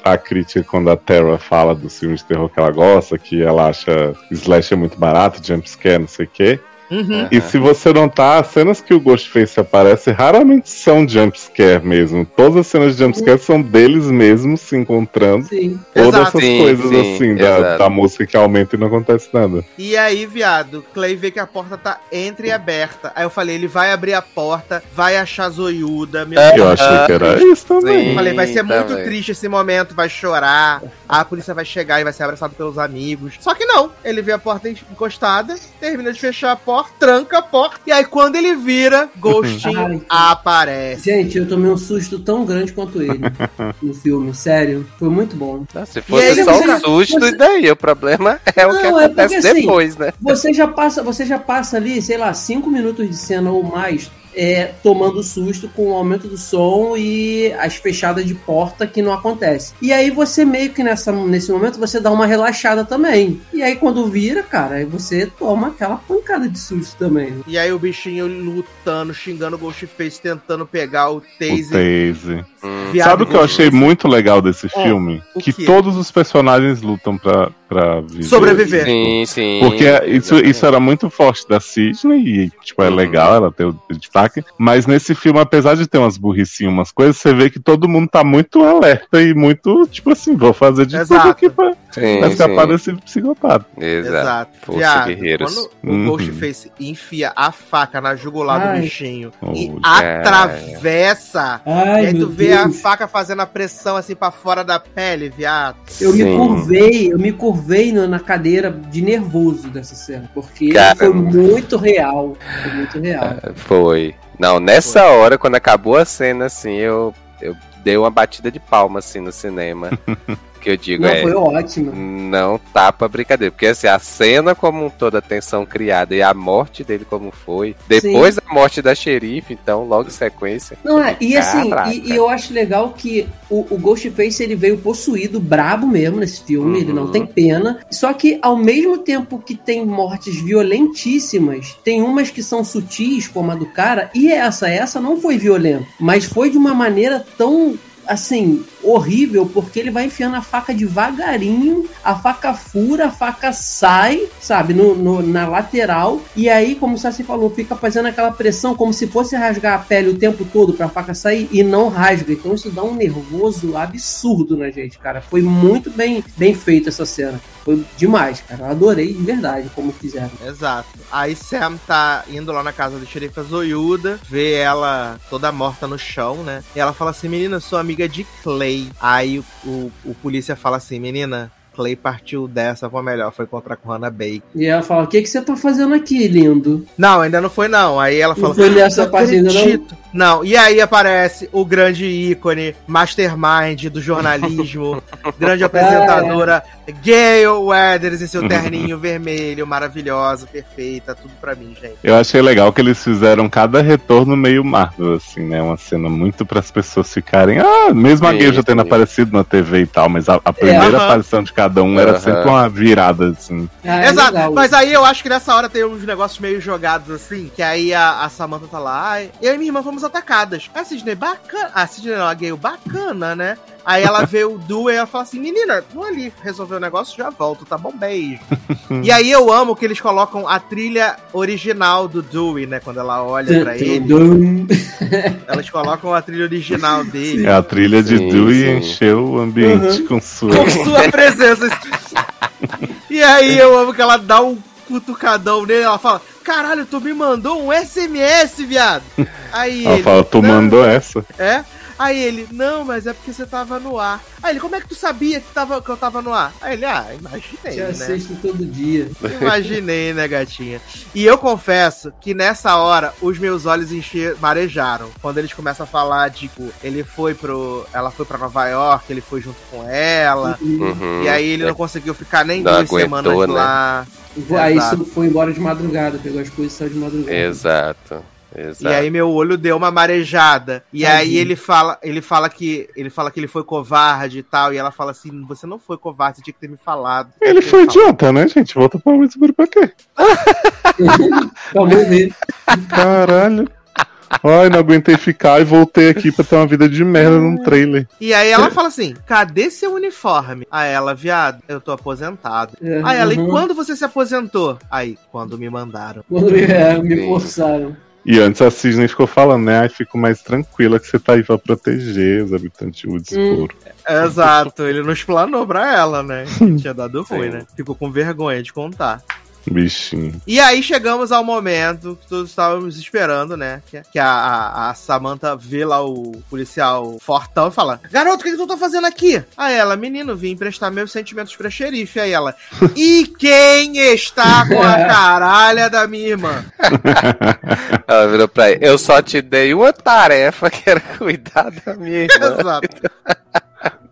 a, a crítica quando a Terra fala dos filmes de terror que ela gosta, que ela acha slash é muito barato, jumpscare, não sei o quê. Uhum. E se você notar, as cenas que o Ghostface aparece raramente são jumpscare mesmo. Todas as cenas de jumpscare são deles mesmos se encontrando. Sim. Todas Exato. essas Sim, coisas sim, assim, da, da música que aumenta e não acontece nada. E aí, viado, Clay vê que a porta tá entreaberta. Aí eu falei, ele vai abrir a porta, vai achar zoiuda. Meu É, Eu achei que era isso também. Sim. Eu falei, vai ser muito também. triste esse momento, vai chorar, a polícia vai chegar e vai ser abraçado pelos amigos. Só que não, ele vê a porta encostada, termina de fechar a porta, tranca a porta, e aí quando ele vira, Ghostinho Ai. aparece. Gente, eu tomei um susto tão grande quanto ele no filme, sério. Foi muito bom. Não, se aí, fosse só um susto, você- e daí? O problema é o que Não, é acontece porque, assim, depois, né? Você já passa, você já passa ali, sei lá, cinco minutos de cena ou mais, é, tomando susto com o aumento do som e as fechadas de porta que não acontece. E aí você meio que nessa, nesse momento você dá uma relaxada também. E aí quando vira, cara, aí você toma aquela pancada de susto também. E aí o bichinho lutando, xingando o Ghostface, tentando pegar o O taser. Hum. Sabe o que eu achei muito legal desse Oh, filme? Que quê? todos os personagens lutam pra, pra viver. Sobreviver. Sim, sim. Porque isso, isso era muito forte da Sidney e, tipo, é Uhum. legal ela ter o destaque. Mas nesse filme, apesar de ter umas burricinhas, umas coisas, você vê que todo mundo tá muito alerta e muito, tipo assim, vou fazer de Exato. tudo aqui pra, Sim, pra escapar sim. desse psicopata. Exato. Força Viado, guerreiros. quando o Uhum. Ghostface enfia a faca na jugular Ai. do bichinho e Oh, atravessa. Ai, e aí tu vê a Deus. faca fazendo a pressão assim pra fora da pele, viado. Eu me Sim. curvei, eu me curvei na cadeira de nervoso dessa cena, porque Cara. foi muito real, foi muito real. Foi. Não, nessa hora, quando acabou a cena, assim, eu, eu dei uma batida de palma, assim, no cinema. que eu digo, Não, é. foi ótimo. Não tá pra brincadeira. Porque assim, a cena como um todo, a tensão criada e a morte dele como foi. Depois da morte da xerife, então, logo em sequência. Não é, e assim, e, e eu acho legal que o, o Ghostface ele veio possuído, brabo mesmo nesse filme, ele não Uhum. tem pena. Só que ao mesmo tempo que tem mortes violentíssimas, tem umas que são sutis, como a do cara, e essa, essa não foi violenta, mas foi de uma maneira tão assim, horrível, porque ele vai enfiando a faca devagarinho, a faca fura, a faca sai, sabe, no, no- na lateral, e aí, como o Sassi falou, fica fazendo aquela pressão como se fosse rasgar a pele o tempo todo pra faca sair e não rasga. Então isso dá um nervoso absurdo na gente, cara. Foi muito bem, bem feito essa cena. Foi demais, cara. Eu adorei de verdade como fizeram. Exato. Aí Sam tá indo lá na casa do xerife Zoiuda, vê ela toda morta no chão, né? E ela fala assim: Menina, sou amiga de Clay. Aí o, o, polícia fala assim: Menina, Clay partiu dessa, foi melhor, foi encontrar com Hannah Baker. E ela fala: O que, que você tá fazendo aqui, lindo? Não, ainda não foi não. Aí ela Não falou: foi nessa "Não parte ainda, não?" acredito." Não, e aí aparece o grande ícone, mastermind do jornalismo, grande apresentadora, Gale Weathers em seu terninho vermelho, maravilhosa, perfeita, tudo pra mim, gente. Eu achei legal que eles fizeram cada retorno meio Marvel, assim, né? Uma cena muito para as pessoas ficarem. Ah, mesmo a Gale já tendo aparecido na TV e tal, mas a, a primeira aham. aparição de cada um era Aham. sempre uma virada, assim. Ah, é Exato, legal. mas aí eu acho que nessa hora tem uns negócios meio jogados assim, que aí a, a Samantha tá lá, ai, eu e minha irmã fomos atacadas. A Sidney, bacana. A Sidney não, a Gale, bacana, né? Aí ela vê o Du e ela fala assim: menina, vou ali resolver o negócio já volto, tá bom? Beijo. e aí eu amo que eles colocam a trilha original do Dewey, né? Quando ela olha pra ele, elas colocam a trilha original dele. É a trilha de Sim, sim. encheu o ambiente com sua. Com sua presença. e aí eu amo que ela dá um cutucadão nele, ela fala: Caralho, tu me mandou um SMS, viado. Aí Ela ele, fala, tu mandou essa. É? Aí ele, não, mas é porque você tava no ar. Aí ele, como é que tu sabia que, tava, que eu tava no ar? Aí ele, ah, imaginei, Te né? assisto todo dia. Imaginei, né, gatinha? E eu confesso que nessa hora os meus olhos encher, marejaram. Quando eles começam a falar, tipo, ele foi pro. Ela foi pra Nova York, ele foi junto com ela. Uhum. E aí ele não conseguiu ficar nem Não duas aguentou, semanas né? lá. Aí Exato. foi embora de madrugada, pegou as coisas e saiu de madrugada. Exato. E Exato. aí meu olho deu uma marejada. E Tadinho. aí ele fala, ele fala que ele fala que ele foi covarde e tal, e ela fala assim: "Você não foi covarde, você tinha que ter me falado". Ele foi idiota, né, gente? Volta pra muito seguro pra quê? Pra morrer. Caralho. Ai, não aguentei ficar e voltei aqui pra ter uma vida de merda num trailer. E aí ela fala assim: "Cadê seu uniforme?". Aí ela, viado, eu tô aposentado. É, Aí ela, e uhum. quando você se aposentou? Aí, quando me mandaram. Quando é, me forçaram. E antes a Sidney ficou falando, né? Ai, fico mais tranquila que você tá aí pra proteger os habitantes de Woodsboro. Exato, ele não explanou pra ela, né? Que tinha dado ruim, Sim. né? Ficou com vergonha de contar. Bichinho. E aí chegamos ao momento que todos estávamos esperando, né? Que, a, a, a Samantha vê lá o policial fortão e fala: Garoto, o que, que tu tá fazendo aqui? Aí ela, menino, vim emprestar meus sentimentos pra xerife. Aí ela, e quem está com a caralha da minha irmã? Ela virou pra ele. Eu só te dei uma tarefa que era cuidar da minha irmã. Exato.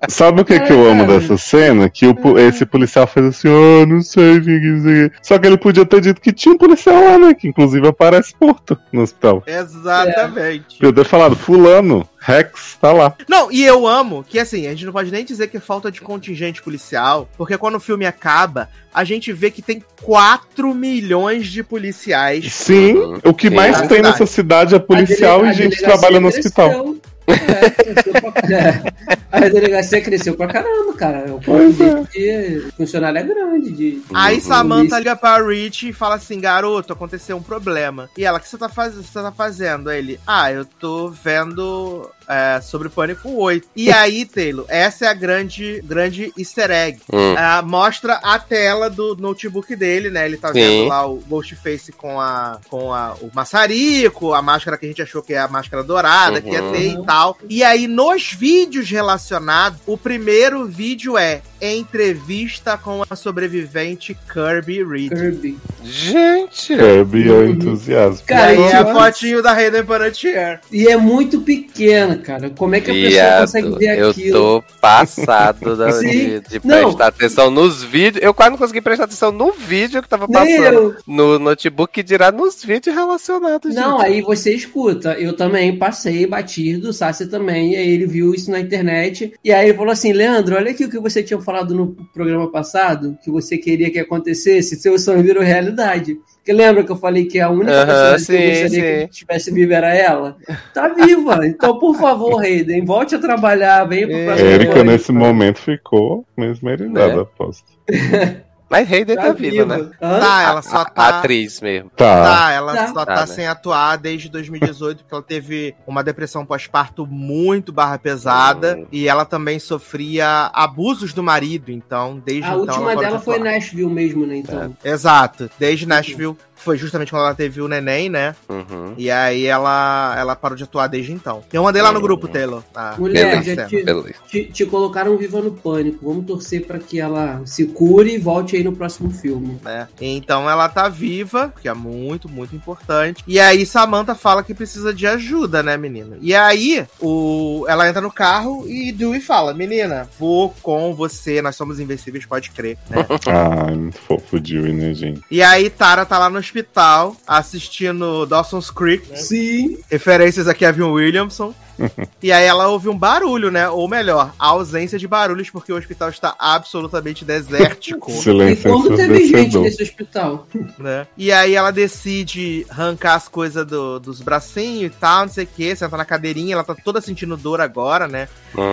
Sabe o que, que eu amo dessa cena? Que o, esse policial fez assim, oh, não sei, Vig, não sei. o quê." Só que ele podia ter dito que tinha um policial lá, né? Que inclusive aparece morto no hospital. Exatamente. Podia ter falado, fulano, Rex, tá lá. Não, e eu amo que assim, a gente não pode nem dizer que é falta de contingente policial, porque quando o filme acaba, a gente vê que tem 4 milhões de policiais. Sim, o que mais tem cidade. nessa cidade é policial A e gente que delegacia trabalha no cresceu. hospital. É, cresceu pra... é. A delegacia cresceu pra caramba, cara. O é. dele de funcionário é grande. De... Aí. Samantha liga pra Rich e fala assim: garoto, aconteceu um problema. E ela, o que você tá, faz... você tá fazendo? Aí ele, ah, eu tô vendo é, sobre Pânico 8. E aí, Taylor, essa é a grande, grande easter egg. Hum. Ah, mostra a tela do notebook dele, né? Ele tá Sim. vendo lá o Ghostface com a com a, o maçarico, a máscara que a gente achou que é a máscara dourada, que ia Uhum. ter e tal. E aí, nos vídeos relacionados, o primeiro vídeo é entrevista com a sobrevivente Kirby Reed. Kirby. Gente! Kirby é o entusiasmo. E Cara, aí é a fotinho da Hayden Panettiere. E é muito pequena, cara. Como é que a pessoa consegue ver eu aquilo? tô passado da- de, de Não. prestar atenção nos vídeos. Eu quase não consegui prestar atenção no vídeo que tava passando eu. no notebook, que dirá nos vídeos relacionados. Não, gente. aí você escuta. Eu também passei batido, o Sassi também. E aí ele viu isso na internet. E aí ele falou assim: Leandro, olha aqui o que você tinha falado no programa passado, que você queria que acontecesse, seu sonho virou realidade. Porque lembra que eu falei que a única pessoa que eu sim, gostaria sim. que tivesse viva era ela? Tá viva. Então, por favor, Hayden, volte a trabalhar, venha pro É, próximo Erika, nesse momento, ficou mesmerizada, Né? aposto. Mas Hayden tá, Tá viva, né? Hã? Tá, ela só A, tá. a atriz mesmo. Tá. Tá, ela Tá. só tá, Tá, né? sem atuar desde 2018, porque ela teve uma depressão pós-parto muito barra pesada. Hum. E ela também sofria abusos do marido, então, desde A então. última ela parou dela de foi atuar. Nashville mesmo, né? Então. Exato, desde Nashville Foi justamente quando ela teve o neném, né? Uhum. E aí ela, ela parou de atuar desde então. Eu mandei lá no grupo, Taylor. a- Mulher, cena. te, Beleza. te, te colocaram viva no pânico. Vamos torcer pra que ela se cure e volte aí no próximo filme. né? Então ela tá viva, que é muito, muito importante. E aí Samantha fala que precisa de ajuda, né, menina? E aí o ela entra no carro e Dewey fala: "Menina, vou com você, nós somos invencíveis, pode crer", né? Ai, muito fofo Dewey, né, gente? E aí Tara tá lá no hospital assistindo Dawson's Creek, né? Sim. referências a Kevin Williamson. e aí ela ouve um barulho, né? Ou melhor, a ausência de barulhos, porque o hospital está absolutamente desértico. E Silêncio quando teve gente nesse hospital? né? E aí ela decide arrancar as coisas do- dos bracinhos e tal, não sei o que, senta na cadeirinha, ela tá toda sentindo dor agora, né?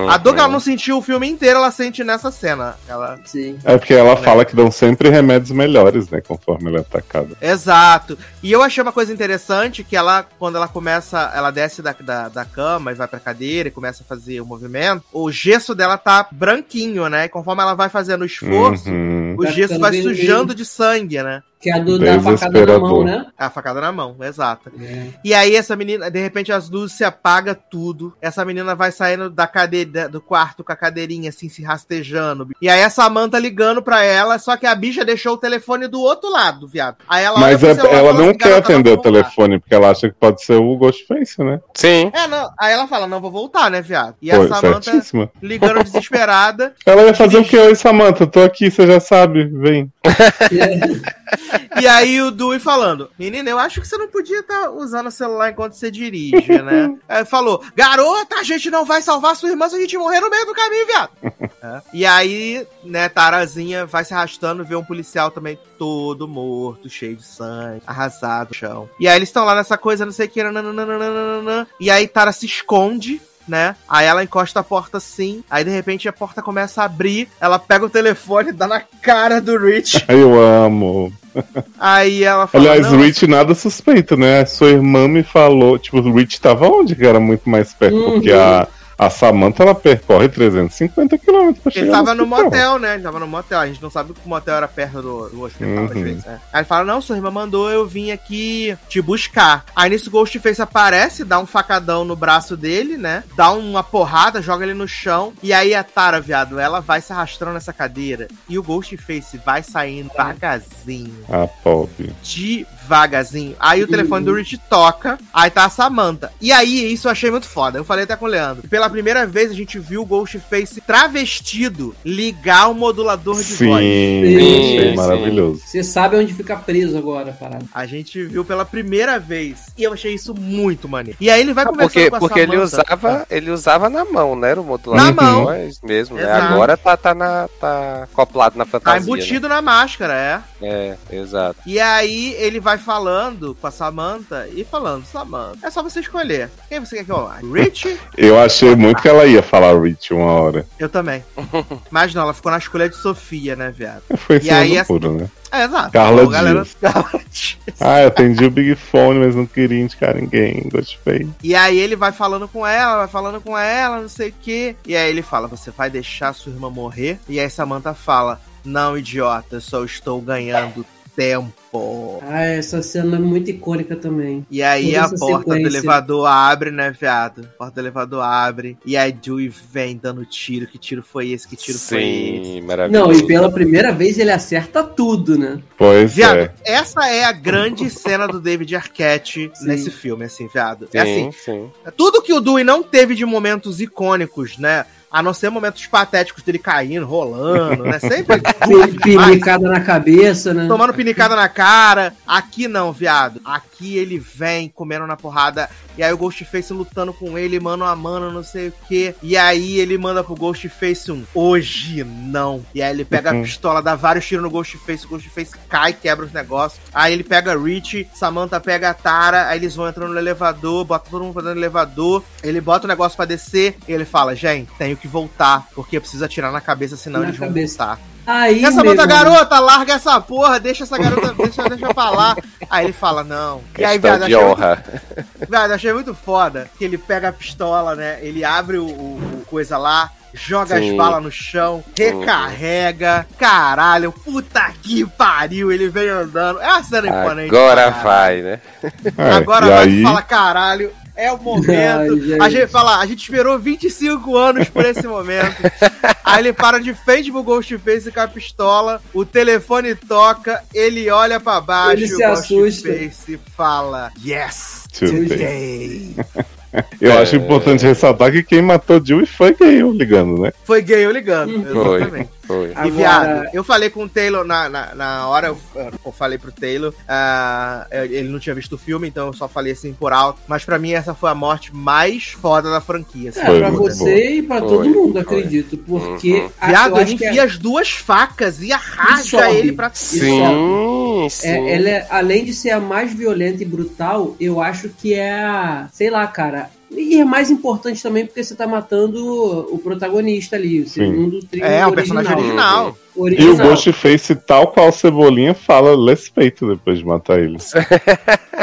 A dor que ela não sentiu o filme inteiro, ela sente nessa cena. Ela... Sim. É porque ela fala que dão sempre remédios melhores, né? Conforme ela é atacada. Exato. E eu achei uma coisa interessante que ela, quando ela começa, ela desce da, da, da cama e vai pra cadeira e começa a fazer o movimento, o gesso dela tá branquinho, né? E conforme ela vai fazendo o esforço, Uhum. o Vai gesso vai sujando de sangue, né? Que é a do, da facada na mão, né? A facada na mão, exato. É. E aí essa menina, de repente as luzes se apaga tudo. Essa menina vai saindo da cadeira do quarto com a cadeirinha assim se rastejando. E aí a Samantha ligando pra ela, só que a bicha deixou o telefone do outro lado, viado. Aí ela Mas olha é- ela não assim, quer "Garota, atender o vou voltar." telefone, porque ela acha que pode ser o Ghostface, né? Sim. É, não. Aí ela fala, não vou voltar, né, viado? E Pô, a Samantha certíssima. ligando desesperada. Ela ia fazer o que? Oi, Samantha, tô aqui, você já sabe, vem. E aí o Dewey falando, menina, eu acho que você não podia estar usando o celular enquanto você dirige, né? Aí falou, garota, a gente não vai salvar sua irmã se a gente morrer no meio do caminho, viado. É. E aí, né, Tarazinha vai se arrastando, vê um policial também todo morto, cheio de sangue, arrasado no chão. E aí eles estão lá nessa coisa, não sei o que, nananana, e aí Tara se esconde né? Aí ela encosta a porta assim, aí de repente a porta começa a abrir, ela pega o telefone, dá na cara do Rich, Aí eu amo. aí ela fala, Aliás, "Não, o Rich nada suspeito, né? Sua irmã me falou, tipo, o Rich tava onde que era muito mais perto, Uhum. porque a, a Samantha ela percorre 350 km pra chegar Ele tava no hospital. motel, né? Ele tava no motel. A gente não sabe que o motel era perto do, do hospital, às Uhum. vezes. né? Aí ele fala: Não, sua irmã mandou eu vim aqui te buscar. Aí nisso o Ghostface aparece, dá um facadão no braço dele, né? Dá uma porrada, joga ele no chão. E aí a Tara, viado, ela vai se arrastando nessa cadeira. E o Ghostface vai saindo devagarzinho. A pobre. Devagarzinho. Aí o telefone do Rich toca. Aí tá a Samantha. E aí, isso eu achei muito foda. Eu falei até com o Leandro. Pela primeira vez a gente viu o Ghostface travestido ligar o modulador de Sim, voz. sim. maravilhoso. Você sabe onde fica preso agora, parada. A gente viu pela primeira vez. E eu achei isso muito maneiro. E aí ele vai Ah, conversando porque com a porque ele Samantha. usava, ele usava na mão, né? Era o modulador Na de mão. voz mesmo, né? Agora tá, tá, na, tá acoplado na Tá fantasia. embutido na máscara, é. né? É, exato. E aí ele vai falando com a Samantha e falando, Samantha, é só você escolher. Quem você quer que eu ame? Rich? Eu achei muito que ela ia falar Rich uma hora. Eu também. Mas não, ela ficou na escolha de Sofia, né, viado? Foi E aí, puro, né? É, exato. Carla Ô, galera... Ah, eu atendi o Big Fone, mas não queria indicar ninguém. Gostei. E aí ele vai falando com ela, vai falando com ela, não sei o quê. E aí ele fala, você vai deixar sua irmã morrer? E aí Samantha fala, não, idiota, eu só estou ganhando tempo. Ah, essa cena é muito icônica também. E aí Toda a porta do sequência. elevador abre, né, viado? A porta do elevador abre. E aí Dewey vem dando tiro. Que tiro foi esse? Que tiro foi esse? Sim, maravilhoso. Não, e pela primeira vez ele acerta tudo, né? Pois Viado, é. essa é a grande cena do David Arquette Sim. nesse filme, assim, viado. Sim, É assim, sim. tudo que o Dewey não teve de momentos icônicos, né? A não ser momentos patéticos dele caindo, rolando, né? Sempre Pi- Pinicada na cabeça, né? tomando pinicada na cara. Aqui não, viado. Aqui ele vem comendo na porrada. E aí o Ghostface lutando com ele, mano a mano, não sei o que. E aí ele manda pro Ghostface um hoje não. E aí ele pega a pistola, dá vários tiros no Ghostface. O Ghostface cai, quebra os negócios. Aí ele pega a Rich, Samantha pega a Tara. Aí eles vão entrando no elevador, bota todo mundo pra dentro do elevador. Ele bota o negócio pra descer. E ele fala: gente, tenho que voltar. Porque eu preciso atirar na cabeça, senão Na eles vão cabeça. voltar. Aí, essa meu outra garota, larga essa porra, deixa essa garota, deixa, deixa pra lá. Aí ele fala, não. E aí, viado, de achei honra. muito, viado, achei muito foda que ele pega a pistola, né? Ele abre o, o- o coisa lá joga Sim. as balas no chão, recarrega, caralho, puta que pariu, ele vem andando. É uma cena imponente. Agora caralho. vai, né? É, Agora e vai aí, e fala, caralho, é o momento. Ai, a gente fala, a gente esperou 25 anos por esse momento. Aí ele para de frente pro Ghostface com a pistola, o telefone toca, ele olha pra baixo Ele e se o assusta. Ghostface fala, yes, Today. eu É. acho importante ressaltar que quem matou Jill foi Gale ligando, né? Foi gay eu ligando, Foi. exatamente. Foi. E viado, eu falei com o Taylor na, na, na hora, eu, eu falei pro Taylor, ah, ele não tinha visto o filme, então eu só falei assim por alto. Mas pra mim essa foi a morte mais foda da franquia. assim. É, Foi pra você e pra Foi, todo mundo, foi. acredito. Porque Uhum. a- Viado, ele é- enfia as duas facas e arrasga sobe. ele pra Sim, sim. É, ela é, além de ser a mais violenta e brutal, eu acho que é a. Sei lá, cara. E é mais importante também porque você tá matando o protagonista ali, o segundo trio É, o original. personagem original. O E o original. Ghostface, tal qual Cebolinha, fala respeito depois de matar ele.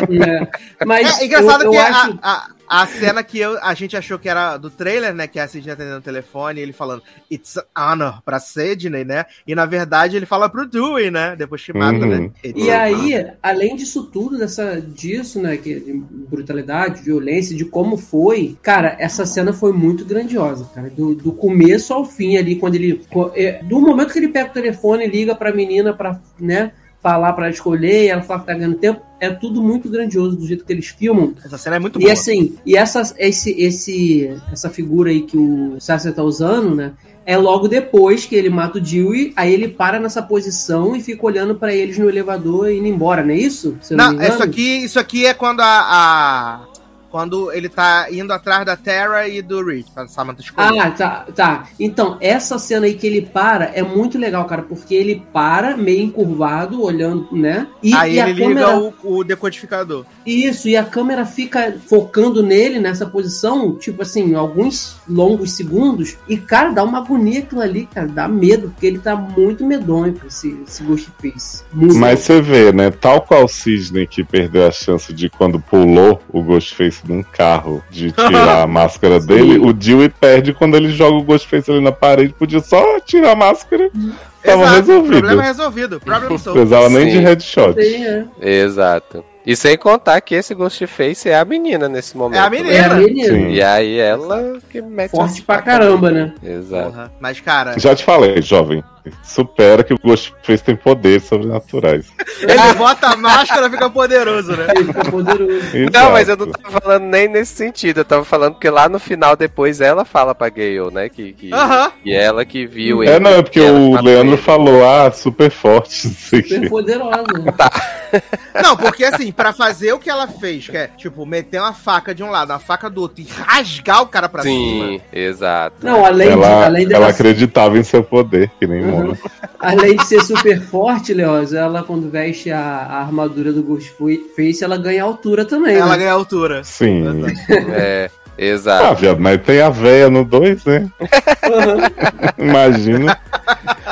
né? Mas É engraçado eu, eu que a- acho. a, a, cena que eu- a gente achou que era do trailer, né? Que é a Sidney atendendo o telefone e ele falando It's an honor pra Sidney, né? E na verdade ele fala pro Dewey, né? Depois que mata, Uhum. né? It's E aí, além disso tudo, dessa, disso, né, que, de brutalidade, violência, de como foi, cara, essa cena foi muito grandiosa, cara. Do, do começo ao fim ali, quando ele. é, Do momento que ele pega o telefone, liga pra menina pra, né, falar pra ela escolher, e ela fala que tá ganhando tempo, é tudo muito grandioso do jeito que eles filmam. Essa cena é muito E boa. assim, e essa, esse, esse, essa figura aí que o Sasser tá usando, né? É logo depois que ele mata o Dewey, aí ele para nessa posição e fica olhando pra eles no elevador e indo embora, não é isso? Não, Não, isso aqui, isso aqui é quando a, a- Quando ele tá indo atrás da Terra e do Reed, pra Samantha escolher. Ah, tá, tá. Então, essa cena aí que ele para é muito legal, cara, porque ele para meio encurvado, olhando, né? E, Aí e a ele liga câmera. o, o decodificador. Isso, e a câmera fica focando nele nessa posição, tipo assim, alguns longos segundos, e, cara, dá uma agonia aquilo ali, cara, dá medo, porque ele tá muito medonho com esse, esse Ghostface. Muito Mas você vê, né? Tal qual o Sidney que perdeu a chance de quando pulou o Ghostface num carro de tirar a máscara dele, o Dewey perde quando ele joga o Ghostface ali na parede. Podia só tirar a máscara. Tava Exato, resolvido. Problema resolvido. Problem Não solved. precisava nem Sim. de headshot. Sim, é. Exato. E sem contar que esse Ghostface é a menina nesse momento. É a né? menina. É a menina. Sim. E aí ela que mete Forte pra caramba, né? Exato. Porra. Mas, cara, Já te falei, jovem. Supera que o Ghostface tem poderes sobrenaturais. ele bota a máscara e fica poderoso, né? Ele fica poderoso. Não, mas eu não Exato. tava falando nem nesse sentido. Eu tava falando que lá no final, depois, ela fala pra Gale, né? Que, que, Aham. que ela que viu É, não, é porque que ela o Leandro ele. falou, ah, super forte, não Super quê. poderosa. Não, porque assim, pra fazer o que ela fez, que é, tipo, meter uma faca de um lado, uma faca do outro e rasgar o cara pra cima. Sim, exato. Não, além, de, Ela, além ela dela acreditava em seu poder, que nem Uhum. Mona. Além de ser super forte, Leoz, ela quando veste a, a armadura do Ghostface, ela ganha altura também, Ela né? ganha altura. Sim. É, Ah, exato. viado, mas tem a véia no 2, né? Uhum. Imagina.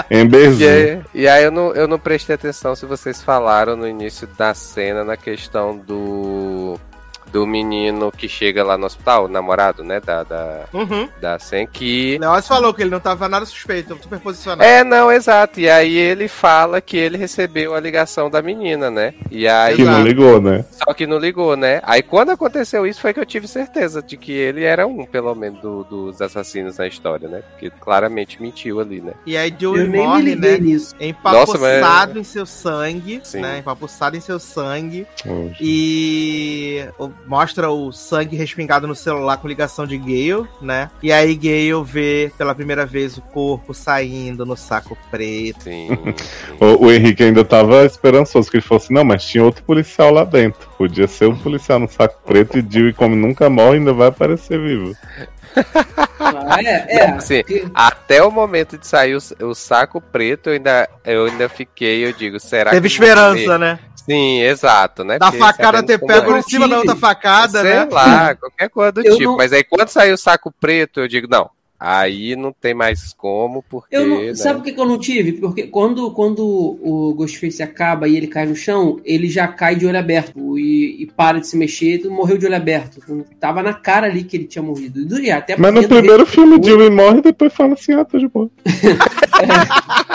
E Emberzinho. aí, e aí eu, não, eu não prestei atenção se vocês falaram no início da cena na questão do. Do menino que chega lá no hospital, o namorado, né? Da, da, Uhum. da Sen, que. Leoz falou que ele não tava nada suspeito, super posicionado. É, não, exato. E aí ele fala que ele recebeu a ligação da menina, né? E aí. Que não ligou, né? Só que não ligou, né? Aí quando aconteceu isso foi que eu tive certeza de que ele era um, pelo menos, do- dos assassinos na história, né? Porque claramente mentiu ali, né? E aí Eu nem me morre, né? nisso. Empapuçado Nossa, em seu sangue, Sim. né? Empapuçado em seu sangue. E mostra o sangue respingado no celular com ligação de Gale, né? E aí Gale vê pela primeira vez o corpo saindo no saco preto. Sim. O, o Henrique ainda tava esperançoso, que ele falou assim, não, mas tinha outro policial lá dentro. Podia ser um policial no saco preto e Dewey, como nunca morre, ainda vai aparecer vivo. Ah, é, é. Assim, porque- Até o momento de sair o, o saco preto, eu ainda, eu ainda fiquei, eu digo, será Teve que. vão esperança, né? Sim, exato, né? Da Porque facada ter pego é. em cima da outra facada, Sei né? lá, qualquer coisa do Eu tipo. não- Mas aí quando saiu o saco preto, eu digo, não, Aí não tem mais como, porque. Eu não- né? Sabe por que, que eu não tive? Porque quando, quando o Ghostface acaba e ele cai no chão, ele já cai de olho aberto e, e para de se mexer e morreu de olho aberto. Tava na cara ali que ele tinha morrido. E até Mas no primeiro ele- filme, Dewey morre e depois fala assim: ah, tô de boa.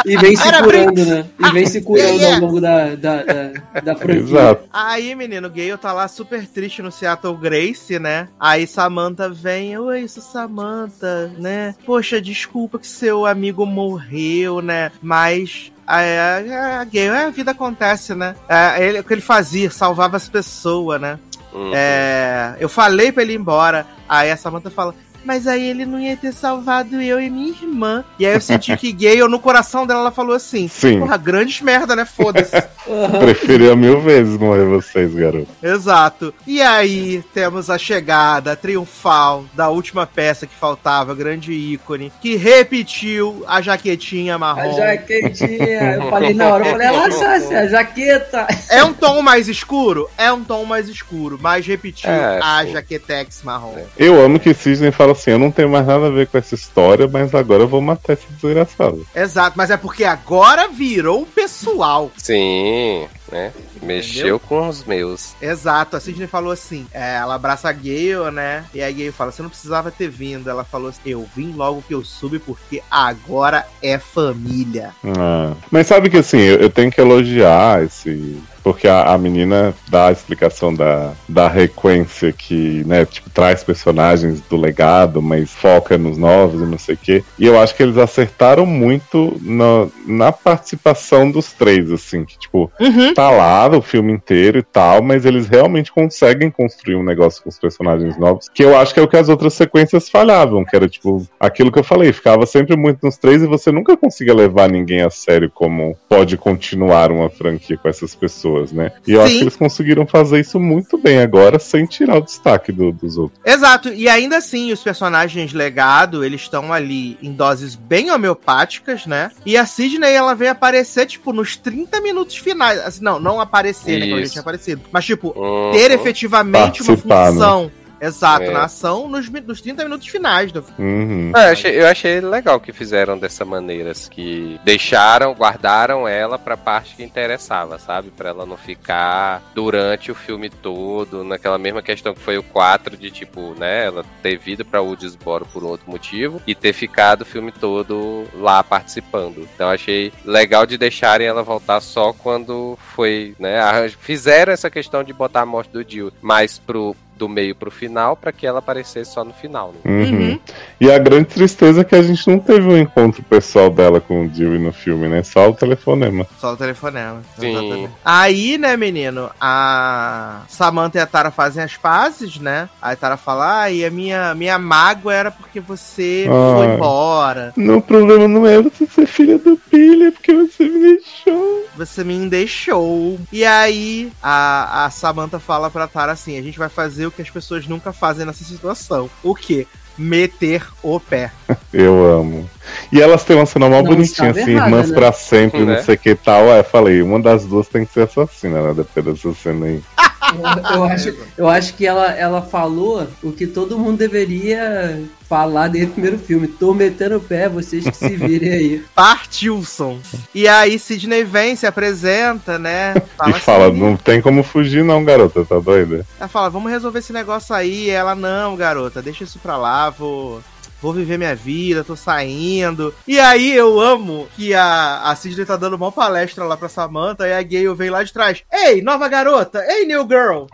E vem se Era curando, né? E vem se curando Yeah. ao longo da, da, da, da franquia. Exato. Aí, menino, o Gale tá lá super triste no Seattle Grace, né? Aí Samantha vem, oi, isso Samantha, né? Poxa, desculpa que seu amigo morreu, né? Mas a, a, a a vida acontece, né? É, ele, o que ele fazia, salvava as pessoas, né? Uhum. É, eu falei pra ele ir embora. Aí a Samantha fala. Mas aí ele não ia ter salvado eu e minha irmã. E aí eu senti que Gale, no coração dela, ela falou assim: Sim. Porra, grandes merda, né? Foda-se. Preferia mil vezes morrer vocês, garoto. Exato. E aí temos a chegada triunfal da última peça que faltava, grande ícone, que repetiu a jaquetinha A marrom. jaquetinha. Eu falei na hora, eu falei, ela Sácia, a jaqueta. É um tom mais escuro? É um tom mais escuro, mas repetiu É, a sim. jaquetex marrom. Eu amo que Sidney fala assim: eu não tenho mais nada a ver com essa história, mas agora eu vou matar esse desgraçado. Exato, mas é porque agora virou pessoal. Sim, né? Mexeu com os meus. Exato, a Sidney falou assim: é, ela abraça a Gale, né? E a Gale fala: você não precisava ter vindo. Ela falou assim: eu vim logo que eu soube, porque agora é família. Ah. Mas sabe que assim, eu, eu tenho que elogiar esse. Porque a, a menina dá a explicação da, da requência que, né, tipo, traz personagens do legado, mas foca nos novos e não sei o quê. E eu acho que eles acertaram muito na, na participação dos três, assim, que, tipo, tá lá o filme inteiro e tal, mas eles realmente conseguem construir um negócio com os personagens novos, que eu acho que é o que as outras sequências falhavam, que era, tipo, aquilo que eu falei, ficava sempre muito nos três e você nunca conseguia levar ninguém a sério como pode continuar uma franquia com essas pessoas, né? E eu acho Sim. que eles conseguiram fazer isso muito bem agora, sem tirar o destaque do- dos outros. Exato, e ainda assim, os personagens legado, eles estão ali em doses bem homeopáticas, né? E a Sidney, ela vem aparecer, tipo, nos 30 minutos finais. Assim, não, não aparecer, né? Como já Isso. tinha aparecido. Mas, tipo, Uhum. ter efetivamente uma Participar, função. Exato, É. na ação nos, nos 30 minutos finais do filme. Uhum. Ah, eu, achei, eu achei legal que fizeram dessa maneira, assim, que deixaram, guardaram ela pra parte que interessava, sabe? Pra ela não ficar durante o filme todo, naquela mesma questão que foi o 4, de tipo, né, ela ter vindo pra Woodsboro por um outro motivo e ter ficado o filme todo lá participando. Então achei legal de deixarem ela voltar só quando foi, né, fizeram essa questão de botar a morte do Jill mais pro do meio pro final pra que ela aparecesse só no final, né? Uhum. E a grande tristeza é que a gente não teve um encontro pessoal dela com o Dewey no filme, né? Só o telefonema. Só o telefonema. Sim. Exatamente. Aí, né, menino, a Samantha e a Tara fazem as pazes, né? Aí a Tara fala, ah, e a minha, minha mágoa era porque você Ah. foi embora. Não, o problema não é você ser filha do Billy, é porque você me deixou. Você me deixou. E aí, a, a Samantha fala pra Tara assim: a gente vai fazer o que as pessoas nunca fazem nessa situação. O quê? Meter o pé. Eu amo. E elas têm uma cena mó Não bonitinha, assim, errada, irmãs né? pra sempre, Né? não sei o que e tal. Eu falei, uma das duas tem que ser assassina, né? Depois dessa cena aí. Eu, eu acho, eu acho que ela, ela falou o que todo mundo deveria falar desde o primeiro filme. Tô metendo o pé, vocês que se virem aí. Partilson. E aí, Sidney vem, se apresenta, né? e fala, assim, não tem como fugir não, garota, tá doida? Ela fala, vamos resolver esse negócio aí. E ela, não, garota, deixa isso pra lá, vou. Vou viver minha vida, tô saindo. E aí eu amo que a, a Sidney tá dando uma palestra lá pra Samantha e a Gale vem lá de trás. Ei, nova garota! Ei, new girl!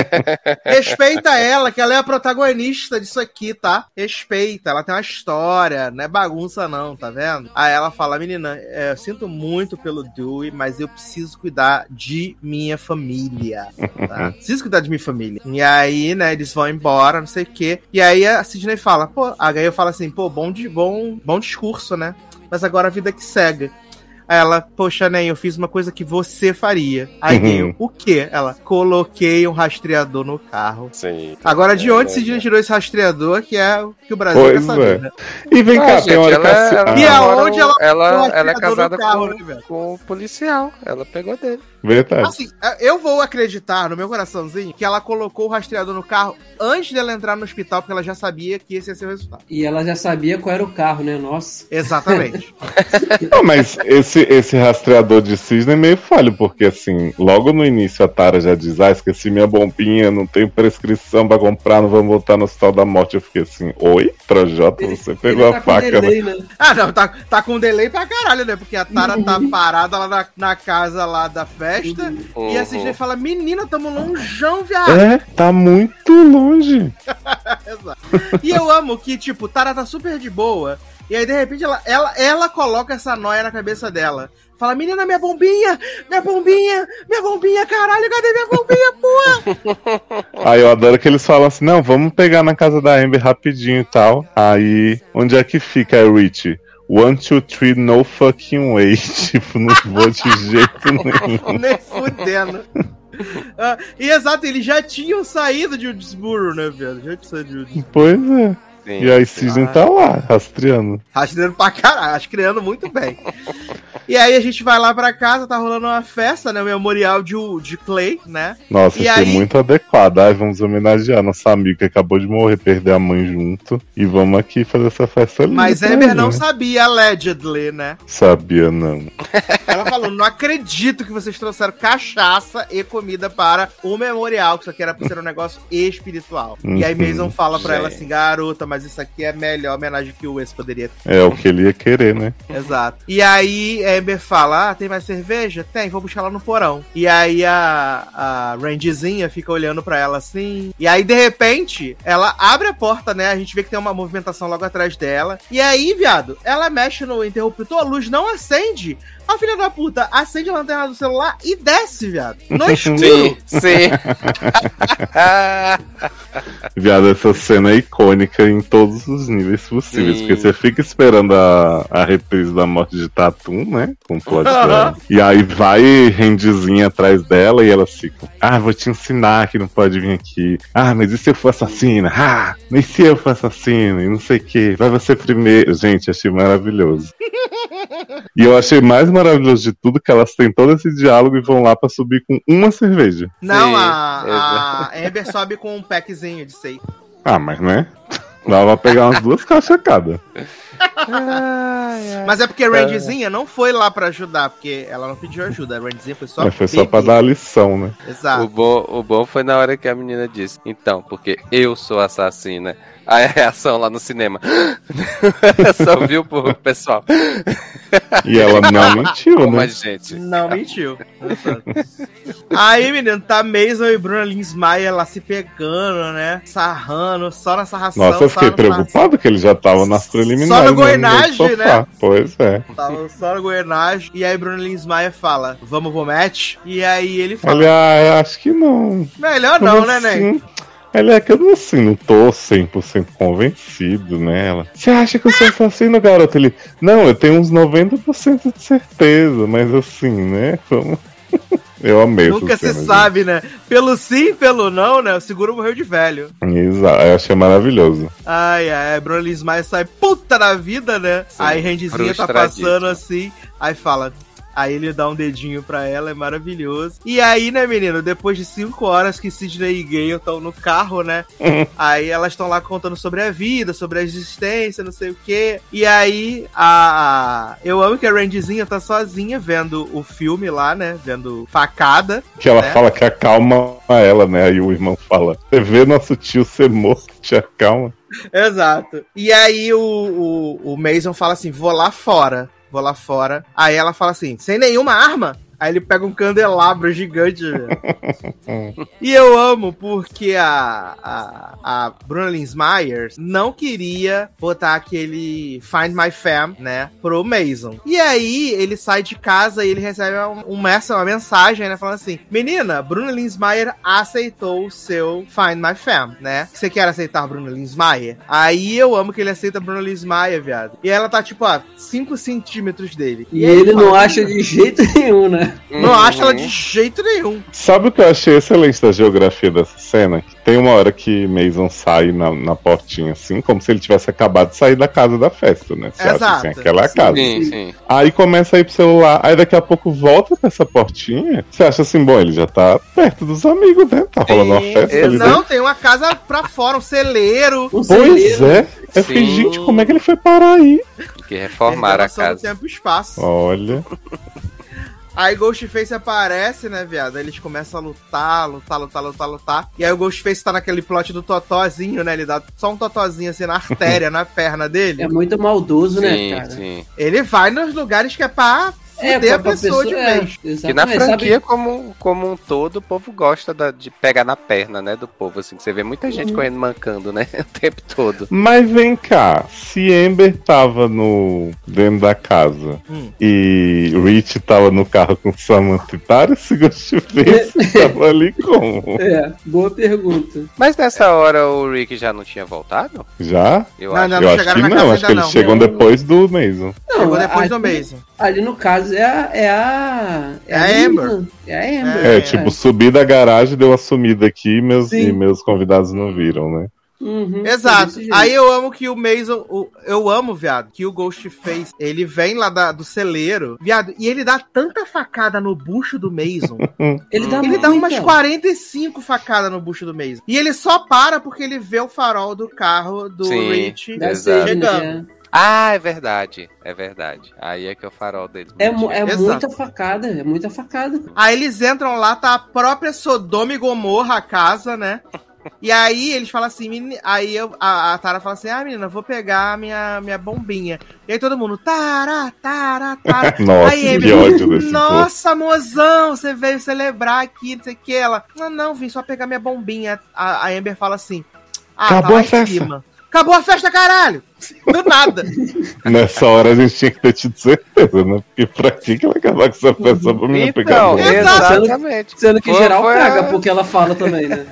Respeita ela, que ela é a protagonista disso aqui, tá? Respeita, ela tem uma história, não é bagunça não, tá vendo? Aí ela fala, menina, é, eu sinto muito pelo Dewey, mas eu preciso cuidar de minha família, tá? Preciso cuidar de minha família. E aí, né, eles vão embora, não sei o quê. E aí a Sidney fala, pô, a Gaia fala assim, pô, bom, de, bom, bom discurso, né? Mas agora a vida que segue. Ela, poxa, Nen, eu fiz uma coisa que você faria. Aí Uhum. eu, o quê? Ela, coloquei um rastreador no carro. Sim. Agora, de É, onde é, Sidney é. tirou esse rastreador, que é o que o Brasil quer Pois saber, é. né? E vem Ah, cá, gente, tem hora que ela, assim, ela, ah, E aonde ela- ela, ela é rastreador casada no carro, com, né, velho? com o policial. Ela pegou dele. Verdade. Assim, eu vou acreditar no meu coraçãozinho que ela colocou o rastreador no carro antes dela entrar no hospital, porque ela já sabia que esse ia ser o resultado. E ela já sabia qual era o carro, né? Nossa. Exatamente. Não, mas esse, esse rastreador de cisne é meio falho, porque assim, logo no início a Tara já diz, ah, esqueci minha bombinha, não tenho prescrição pra comprar, não vamos voltar no hospital da morte. Eu fiquei assim, oi, Projota, você pegou Ele a tá com faca. né? delay, né? ah, não, tá, tá com delay pra caralho, né? Porque a Tara tá parada lá na, na casa lá da festa e a Uhum. Sidney fala, menina, tamo longeão, viado. É, tá muito longe. Exato. E eu amo que, tipo, Tara tá super de boa. E aí, de repente, ela, ela, ela coloca essa noia na cabeça dela. Fala, menina, minha bombinha! Minha bombinha! Minha bombinha, caralho, cadê minha bombinha, porra? Aí eu adoro que eles falam assim, não, vamos pegar na casa da Amber rapidinho e tal. Aí, onde é que fica a Rich? One, two, three, no fucking way. tipo, não vou de jeito nenhum. Nem fudendo. Ah, e exato, eles já tinham saído de Woodsboro, né, velho? Já tinham saído de Woodsboro. Pois é. Sim. E aí Cisne tá lá, rastreando. Rastreando pra caralho, criando muito bem. E aí a gente vai lá pra casa, tá rolando uma festa, né? O memorial de, de Clay, né? Nossa, E achei aí- muito adequado. Ai, vamos homenagear nossa amiga que acabou de morrer, perder a mãe junto. E vamos aqui fazer essa festa linda. Mas Amber ele, não né? sabia, allegedly, né? Sabia, não. Ela falou: não acredito que vocês trouxeram cachaça e comida para o memorial, que isso aqui era pra ser um negócio espiritual. E aí Uhum. Mason fala pra ela assim: garota, mas isso aqui é a melhor homenagem que o ex poderia ter. É o que ele ia querer, né? Exato. E aí Amber fala: Ah, tem mais cerveja? Tem, vou buscar lá no porão. E aí a, a Randyzinha fica olhando pra ela assim. E aí, de repente, ela abre a porta, né? A gente vê que tem uma movimentação logo atrás dela. E aí, viado, ela mexe no interruptor, a luz não acende. A filha da puta acende a lanterna do celular e desce, viado. No escuro. Sim, sim. Viado, essa cena é icônica em todos os níveis possíveis. Sim. Porque você fica esperando a, a reprise da morte de Tatum, né? Com o plot dela. E aí vai Rendizinha atrás dela e elas ficam. Ah, vou te ensinar que não pode vir aqui. Ah, mas e se eu for assassina? Ah, mas e se eu for assassina? E não sei o que. Vai você primeiro. Gente, achei maravilhoso. E eu achei mais maravilhoso de tudo que elas têm todo esse diálogo e vão lá pra subir com uma cerveja. Não, Sim, a, a Amber sobe com um packzinho de seis. Ah, mas né? Dá pra pegar umas duas caixas cada. Mas é porque a Randyzinha não foi lá pra ajudar, porque ela não pediu ajuda. A Randyzinha foi só. Mas foi só pra dar a lição, né? O Exato. bom, o bom foi na hora que a menina disse, então, porque eu sou assassina. Aí a reação lá no cinema. Só viu pro pessoal. E ela não mentiu, Como né? a gente. Não mentiu. Aí, menino, tá Mason e Bruna Linsmeyer lá se pegando, né? Sarrando, só na sarração. Nossa, eu fiquei preocupado que ele já tava nas preliminares. Só no né, goinagem, sofá. né? Pois é. Tava só no goianagem. E aí, Bruno Linsmeyer fala: Vamos pro match? E aí ele fala: eu acho que não. Melhor Como não, né, Nen? assim? Ele é que eu não, assim, não tô 100% convencido nela. Você acha que eu sou assassino, garoto? Ele, não, eu tenho uns 90% de certeza, mas assim, né? Vamos... Eu amei Nunca se cena, sabe, né? Pelo sim, pelo não, né? O seguro morreu de velho. gente. Exato, eu achei maravilhoso. Ai, ai, Bruno Linsmeyer sai puta da vida, né? Sim, aí Randyzinha tá passando assim, aí fala. Aí ele dá um dedinho pra ela, é maravilhoso. E aí, né, menino, depois de cinco horas que Sidney e Gale estão no carro, né? aí elas estão lá contando sobre a vida, sobre a existência, não sei o quê. E aí, a. Eu amo que a Randyzinha tá sozinha vendo o filme lá, né? Vendo facada. Que ela né? fala que acalma ela, né? Aí o irmão fala: Você vê nosso tio ser morto, te acalma. Exato. E aí o, o, o Mason fala assim: vou lá fora. Vou lá fora. Aí ela fala assim: sem nenhuma arma? Aí ele pega um candelabro gigante, velho. E eu amo porque a, a, a Bruna Linsmeyer não queria botar aquele Find My Fam, né, pro Mason. E aí ele sai de casa e ele recebe um, uma, uma mensagem, né, falando assim: Menina, Bruna Linsmeyer aceitou o seu Find My Fam, né? Você quer aceitar Bruna Linsmeyer? Aí eu amo que ele aceita Bruna Linsmeyer, viado. E ela tá, tipo, a 5 centímetros dele. E aí ele fala, não acha de jeito nenhum, né? Não acha ela de jeito nenhum. Sabe o que eu achei excelente da geografia dessa cena? Que tem uma hora que Mason sai na, na portinha, assim, como se ele tivesse acabado de sair da casa da festa, né? Você acha Exato. assim, aquela é a Sim. casa. Sim, sim. Aí começa a ir pro celular, aí daqui a pouco volta pra essa portinha. Você acha assim, bom, ele já tá perto dos amigos, né? Tá rolando uma Sim, festa ali exato. dentro. Não, tem uma casa pra fora, um celeiro. Um Pois celeiro. é. Eu fiquei, gente, como é que ele foi parar aí? Que reformaram a Relação do casa. tempo e espaço. Olha. Aí Ghostface aparece, né, viado? Aí eles começam a lutar, lutar, lutar, lutar, lutar. E aí o Ghostface tá naquele plot do totózinho, né? Ele dá só um totózinho assim na artéria, na perna dele. É muito maldoso, né, Sim, cara? sim. Ele vai nos lugares que é pra É, fuder a pra pessoa, de é, vez. Que na franquia, sabe? como, como um todo, o povo gosta da- de pegar na perna, né? Do povo, assim. que Você vê muita gente Uhum. correndo mancando, né? O tempo todo. Mas vem cá, se Amber tava no dentro da casa Hum. e Rich tava no carro com Samantha e Tara, esse Ghostface tava ali como? É, boa pergunta. Mas nessa hora o Rick já não tinha voltado? Já? Eu Não, acho. não, Eu acho que na não, casa acho que eles não. chegam Não. depois do Mason. Não, Chegou depois do Mason. Ali no caso é a. É a, É a menina. Amber. É a Amber. É, É, tipo, subi da garagem, deu uma sumida aqui e meus, Sim. e meus convidados não viram, né? Uhum, Exato. Aí eu amo que o Mason. o- eu amo, viado, que o Ghostface ele vem lá da- do celeiro, viado, e ele dá tanta facada no bucho do Mason. ele dá, ele dá umas 45 facadas no bucho do Mason. E ele só para porque ele vê o farol do carro do Sim. Rich Da Exato. Ah, é verdade. É verdade. Aí é que é o farol deles. É, é, mu- é Exato. muita facada, é muita facada. Aí eles entram lá, tá a própria Sodoma e Gomorra a casa, né? E aí eles falam assim, meni- aí eu, a, a Tara fala assim, ah, menina, vou pegar a minha, minha bombinha. E aí todo mundo, Tara, Tara, Tara. Nossa, aí, que Emily, ódio desse povo. Nossa, mozão, você veio celebrar aqui, não sei o que. Ela, não, não, vim só pegar minha bombinha. A, a Amber fala assim, ah, Acabou tá lá a em cima. Acabou a festa, caralho! Do nada. Nessa hora a gente tinha que ter tido certeza, né? Porque pra que que ela acabar com essa festa só pra mim pegar Então? Exato. exatamente. Sendo que Foi- geral foi a- caga, porque ela fala também, né?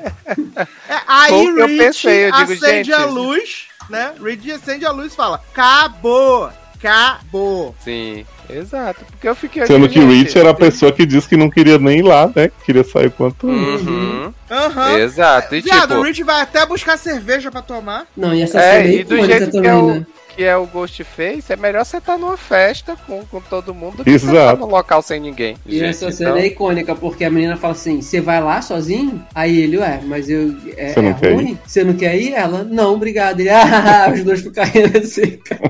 É, aí Rich pensei, eu digo, acende gente, a luz, né? Rich acende a luz e fala: Acabou! Acabou! Sim, exato. Porque eu fiquei. Sendo que o Rich era a pessoa que disse que não queria nem ir lá, né? Que queria sair quanto antes. Uhum. Aham. Exato. E Viado, tipo, o Rich vai até buscar cerveja pra tomar. Não, e essa É, é e do jeito que é o- né? Que é o Ghostface, é melhor você estar numa festa com, com todo mundo do que você Exato. estar num local sem ninguém. E gente. essa Então, cena é icônica, porque a menina fala assim: você vai lá sozinho? Aí ele, ué, mas eu. É, Você não é quer ruim? Você não quer ir? Ela, não, obrigado. Ele, ah, os dois ficam rindo assim, cara.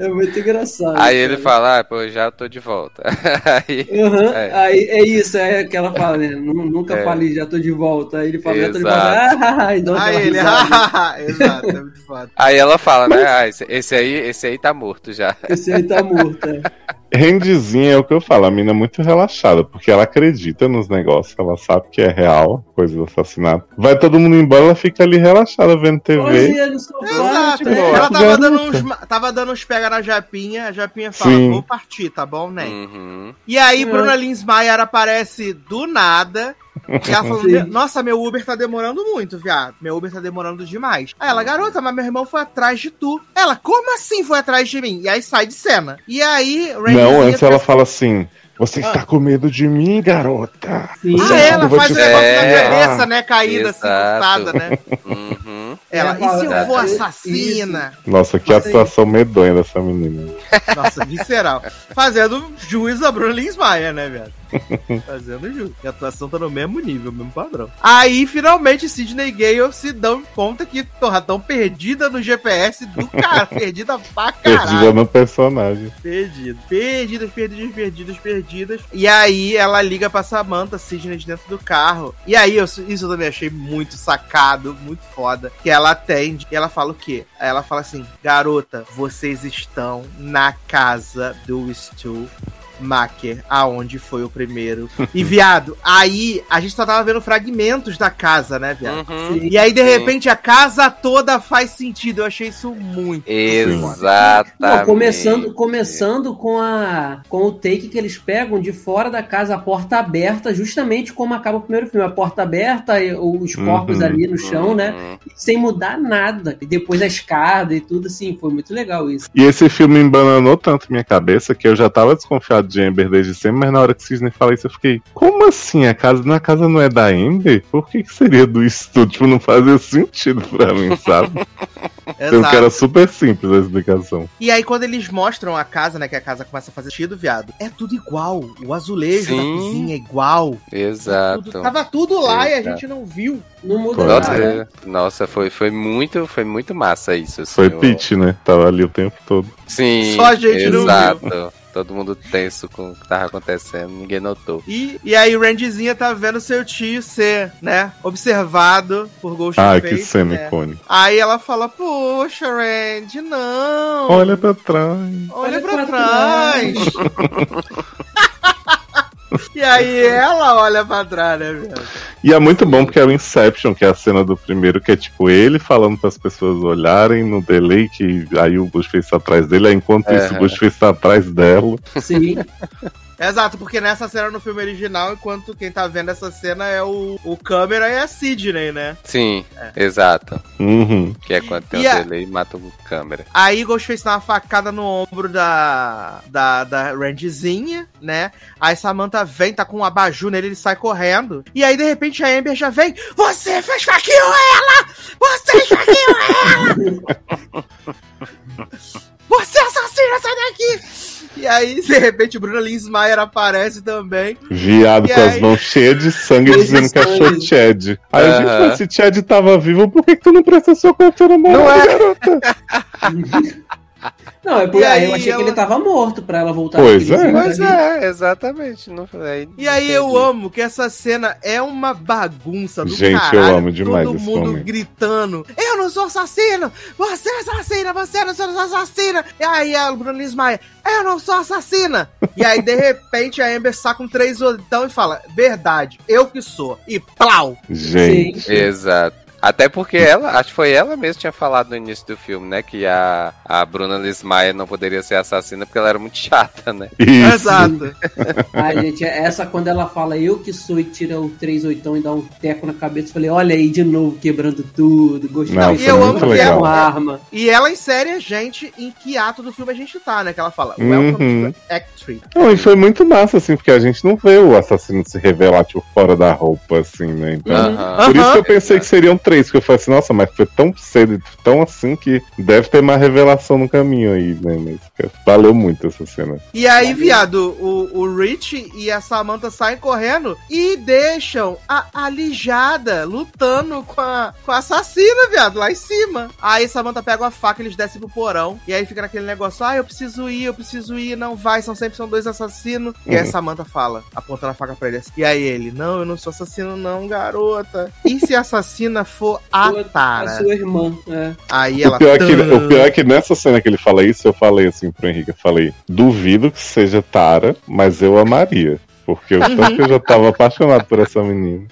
É muito engraçado. Aí ele cara. fala, ah, pô, já tô de volta. Aí, Uhum, É. Aí é isso, é que ela fala, né? Nu- Nunca É. falei, já tô de volta. Aí ele fala, já tô de Exato. volta. Ah, e ele, exato, é muito foda. aí ela fala, né? Ah, esse, esse aí, esse aí tá morto já. Esse aí tá morto. é. Randyzinha é o que eu falo, a mina é muito relaxada, porque ela acredita nos negócios, ela sabe que é real, coisa do assassinato. Vai todo mundo embora, ela fica ali relaxada vendo TV. Olha no sofá, Exato. tipo, Ela tava dando, uns, tava dando uns pega na Japinha, a Japinha fala, Sim. vou partir, tá bom, né? Uhum. E aí, É. Bruna Linsmeyer aparece do nada. E ela falou: Sim. Nossa, meu Uber tá demorando muito, viado. Meu Uber tá demorando demais. Aí ela, garota, mas meu irmão foi atrás de tu. Ela, como assim foi atrás de mim? E aí sai de cena. E aí, Randyzinha Não, antes ela fala assim: Você está Ah. com medo de mim, garota? Sim. Ah, que ela faz te o negócio É. na cabeça, né? Caída, assim, Exato. cortada, né? Uhum. Ela, e se eu fala, for é, assassina? Nossa, que Mas aí- atuação medonha dessa menina. Nossa, visceral. Fazendo jus a Bruna Linsmeyer, né, velho? Fazendo jus. E a atuação tá no mesmo nível, mesmo padrão. Aí, finalmente, Sidney e Gale se dão conta que, porra, tão perdida no GPS do cara. perdida pra Perdida caralho. no personagem. Perdido. Perdidas, perdidas, perdidas, perdidas. E aí ela liga pra Samantha, Sidney de dentro do carro. E aí, eu- isso eu também achei muito sacado, muito foda. Que ela atende e ela fala o quê? Aí ela fala assim: Garota, vocês estão na casa do Stu. Macker, aonde foi o primeiro. E, viado, aí a gente só tava vendo fragmentos da casa, né, viado? Uhum. E aí, de repente, a casa toda faz sentido. Eu achei isso muito. Exatamente. Não, começando, começando com a com o take que eles pegam de fora da casa, a porta aberta, justamente como acaba o primeiro filme. A porta aberta, e os corpos Uhum. ali no chão, né? Sem mudar nada. E depois a escada e tudo assim. Foi muito legal isso. E esse filme embananou tanto minha cabeça que eu já tava desconfiado de Amber desde sempre, mas na hora que o Cisne fala isso, eu fiquei, como assim? A casa, na casa não é da Amber? Por que, que seria do estúdio? Tipo, não fazia sentido pra mim, sabe? Sendo que era super simples a explicação. E aí, quando eles mostram a casa, né? Que a casa começa a fazer sentido, viado. É tudo igual. O azulejo da Sim. cozinha é igual. Exato. Tudo- tava tudo lá e a Exato. gente não viu. Não Nossa, nada. nossa, foi, foi muito, foi muito massa isso. assim, Foi o- Pete, né? Tava ali o tempo todo. Sim, Só a gente não exato. Todo mundo tenso com o que tava acontecendo, ninguém notou. E, e aí o Randyzinha tá vendo seu tio ser, né, observado por Ghostface. Ai, que cena né? icônica. Aí ela fala, poxa, Randy, não. Olha pra trás. Olha Olha pra pra trás. e aí ela olha pra trás, né, viado? E é muito bom porque é o Inception, que é a cena do primeiro, que é tipo ele falando para as pessoas olharem no delay, que aí o Ghostface tá atrás dele, aí enquanto isso o Aham. Ghostface tá atrás dela. Sim. Exato, porque nessa cena no filme original, enquanto quem tá vendo essa cena é o, o câmera e a Sidney, né? Sim, exato. Uhum. Que é quando tem E o a- delay e mata o câmera. Aí Ghostface dá uma facada no ombro da, da, da Randyzinha, né? Aí Samantha vem, tá com um abajur nele, ele sai correndo. E aí, de repente, a Amber já vem. Você fez faquinho ela! Você esfaqueou ela! E aí, de repente, o Bruno Linsmeyer aparece também. Viado E com as aí? mãos cheias de sangue dizendo que achou. Chad. Aí a gente, se Chad tava vivo, por que, que tu não presta sua conta na Não é? garota? Não, é por E aí. Eu achei ela- que ele tava morto pra ela voltar. Pois é. Pois é, exatamente. Não, aí, E aí eu entendi. amo que essa cena é uma bagunça do Gente, eu caralho. amo demais Todo esse mundo momento. gritando, eu não sou assassino, você é assassina, você não sou assassina. E aí a Bruno Lismaia, eu não sou assassina. E aí de repente a Amber saca um três então e fala, verdade, eu que sou. E plau. Gente. Sim. Exato. Até porque ela, acho que foi ela mesma que tinha falado no início do filme, né? Que a, a Bruna Lismaia não poderia ser assassina porque ela era muito chata, né? Isso. Exato. Ai, gente, essa quando ela fala eu que sou e tira o 3 oitão e dá um teco na cabeça, eu falei, olha aí de novo quebrando tudo, gostei. Não, foi muito com legal. arma. E ela insere a gente em que ato do filme a gente tá, né? Que ela fala, Uhum. welcome to Act 3. Não, e foi muito massa, assim, porque a gente não vê o assassino se revelar, tipo, fora da roupa, assim, né? Então. Aham. Por isso que eu pensei que seriam três, porque eu falei assim, nossa, mas foi tão cedo, e tão assim que deve ter mais revelação no caminho aí, né? Mas valeu muito essa cena. E aí, viado, o, o Rich e a Samantha saem correndo e deixam a alijada lutando com a, com a assassina, viado, lá em cima. Aí Samantha pega uma faca, eles descem pro porão. E aí fica naquele negócio: ah, eu preciso ir, eu preciso ir, não vai, são sempre são dois assassinos. E aí Uhum. Samantha fala, apontando a faca pra ele. assim. E aí ele: não, eu não sou assassino, não, garota. E se a assassina for a A Tara? sua irmã, é. Aí ela. O pior, é que, o pior é que nessa cena que ele fala isso, eu falei assim pro Henrique, eu falei, duvido que seja Tara, mas eu amaria. Porque o tanto que eu já tava apaixonado por essa menina.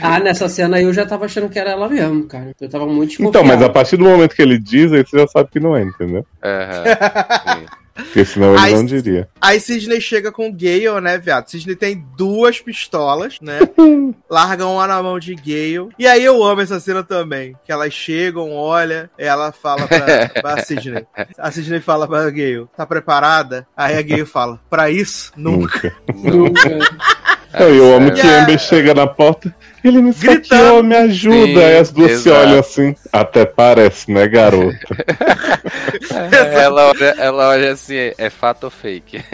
Ah, nessa cena aí eu já tava achando que era ela mesmo, cara. Eu tava muito Então, mas a partir do momento que ele diz, aí você já sabe que não é, entendeu? Aham. Sim. Porque senão ele Aí- não diria. Aí Sidney chega com o Gale, né, viado? Sidney tem duas pistolas, né? Largam uma na mão de Gale. E aí eu amo essa cena também. Que elas chegam, olha, ela fala pra, pra Sidney. A Sidney fala pra Gale, tá preparada? Aí a Gale fala, pra isso? Nunca. Nunca. Não, e eu amo que Yeah. Amber chega na porta, ele me Gritando. saqueou, me ajuda. Sim, aí as duas se exato. olham assim, até parece, né, garota? ela, olha, ela olha assim, é fato ou fake?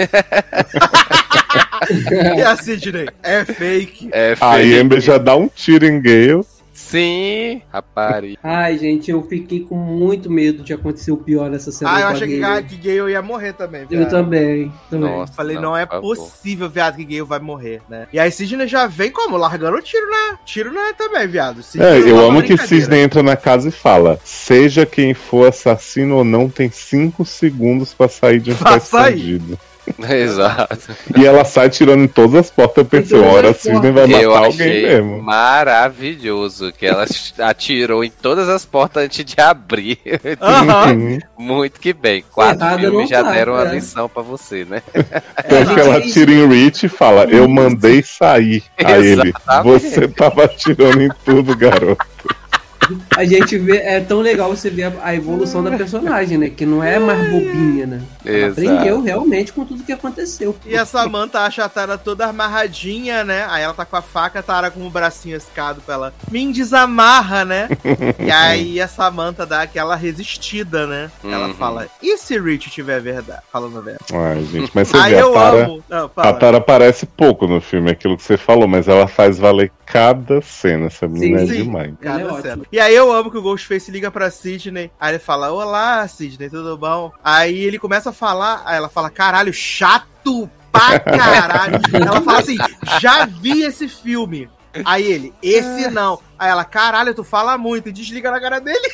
E a Sidney, é fake. É fake. Aí Amber já dá um tiro em Gale. Sim, rapaz. Ai, gente, eu fiquei com muito medo de acontecer o pior nessa cena. Ah, eu achei que, Gale. que Gale ia morrer também, Eu viado. também, também. Nossa, Falei, não, é por favor. possível, viado, que Gale vai morrer, né? E aí Sidney já vem como? Largando o tiro, né? Tiro não é também, viado. Sidney É, não eu amo que. Cisne entra na casa e fala: seja quem for assassino ou não, tem cinco segundos pra sair de um Pra pé escondido. Exato. E ela sai tirando em todas as portas. Eu pensei, todas ora, as a Sidney vai Eu matar achei alguém mesmo. maravilhoso que ela atirou em todas as portas antes de abrir. Aham. Uhum. Muito que bem. Quatro Errado filmes já tá, deram uma é. lição pra você, né? Tanto que ela tira em Rich e fala, eu mandei sair. A ele, você tava atirando em tudo, garoto. A gente vê, é tão legal você ver a, a evolução da personagem, né? Que não é mais bobinha, né? Ela Exato. aprendeu realmente com tudo que aconteceu. E a Samantha acha a Tara toda amarradinha, né? Aí ela tá com a faca, a Tara com o bracinho escado pra ela. Me desamarra, né? e aí a Samantha dá aquela resistida, né? Ela Uhum. fala, e se Rich tiver verdade? Falando a verdade. Ai, gente, mas você Aí vê, a eu Tara, amo. Não, a. Tara aparece pouco no filme, aquilo que você falou, mas ela faz valer cada cena. Essa menina é sim. demais. Cada Ela é cena. E aí eu amo que o Ghostface liga pra Sidney. Aí ele fala: Olá, Sidney, tudo bom? Aí ele começa a falar. Aí ela fala: Caralho, chato pra caralho. ela fala assim: Já vi esse filme. Aí ele, esse não. Aí ela, caralho, tu fala muito e desliga na cara dele.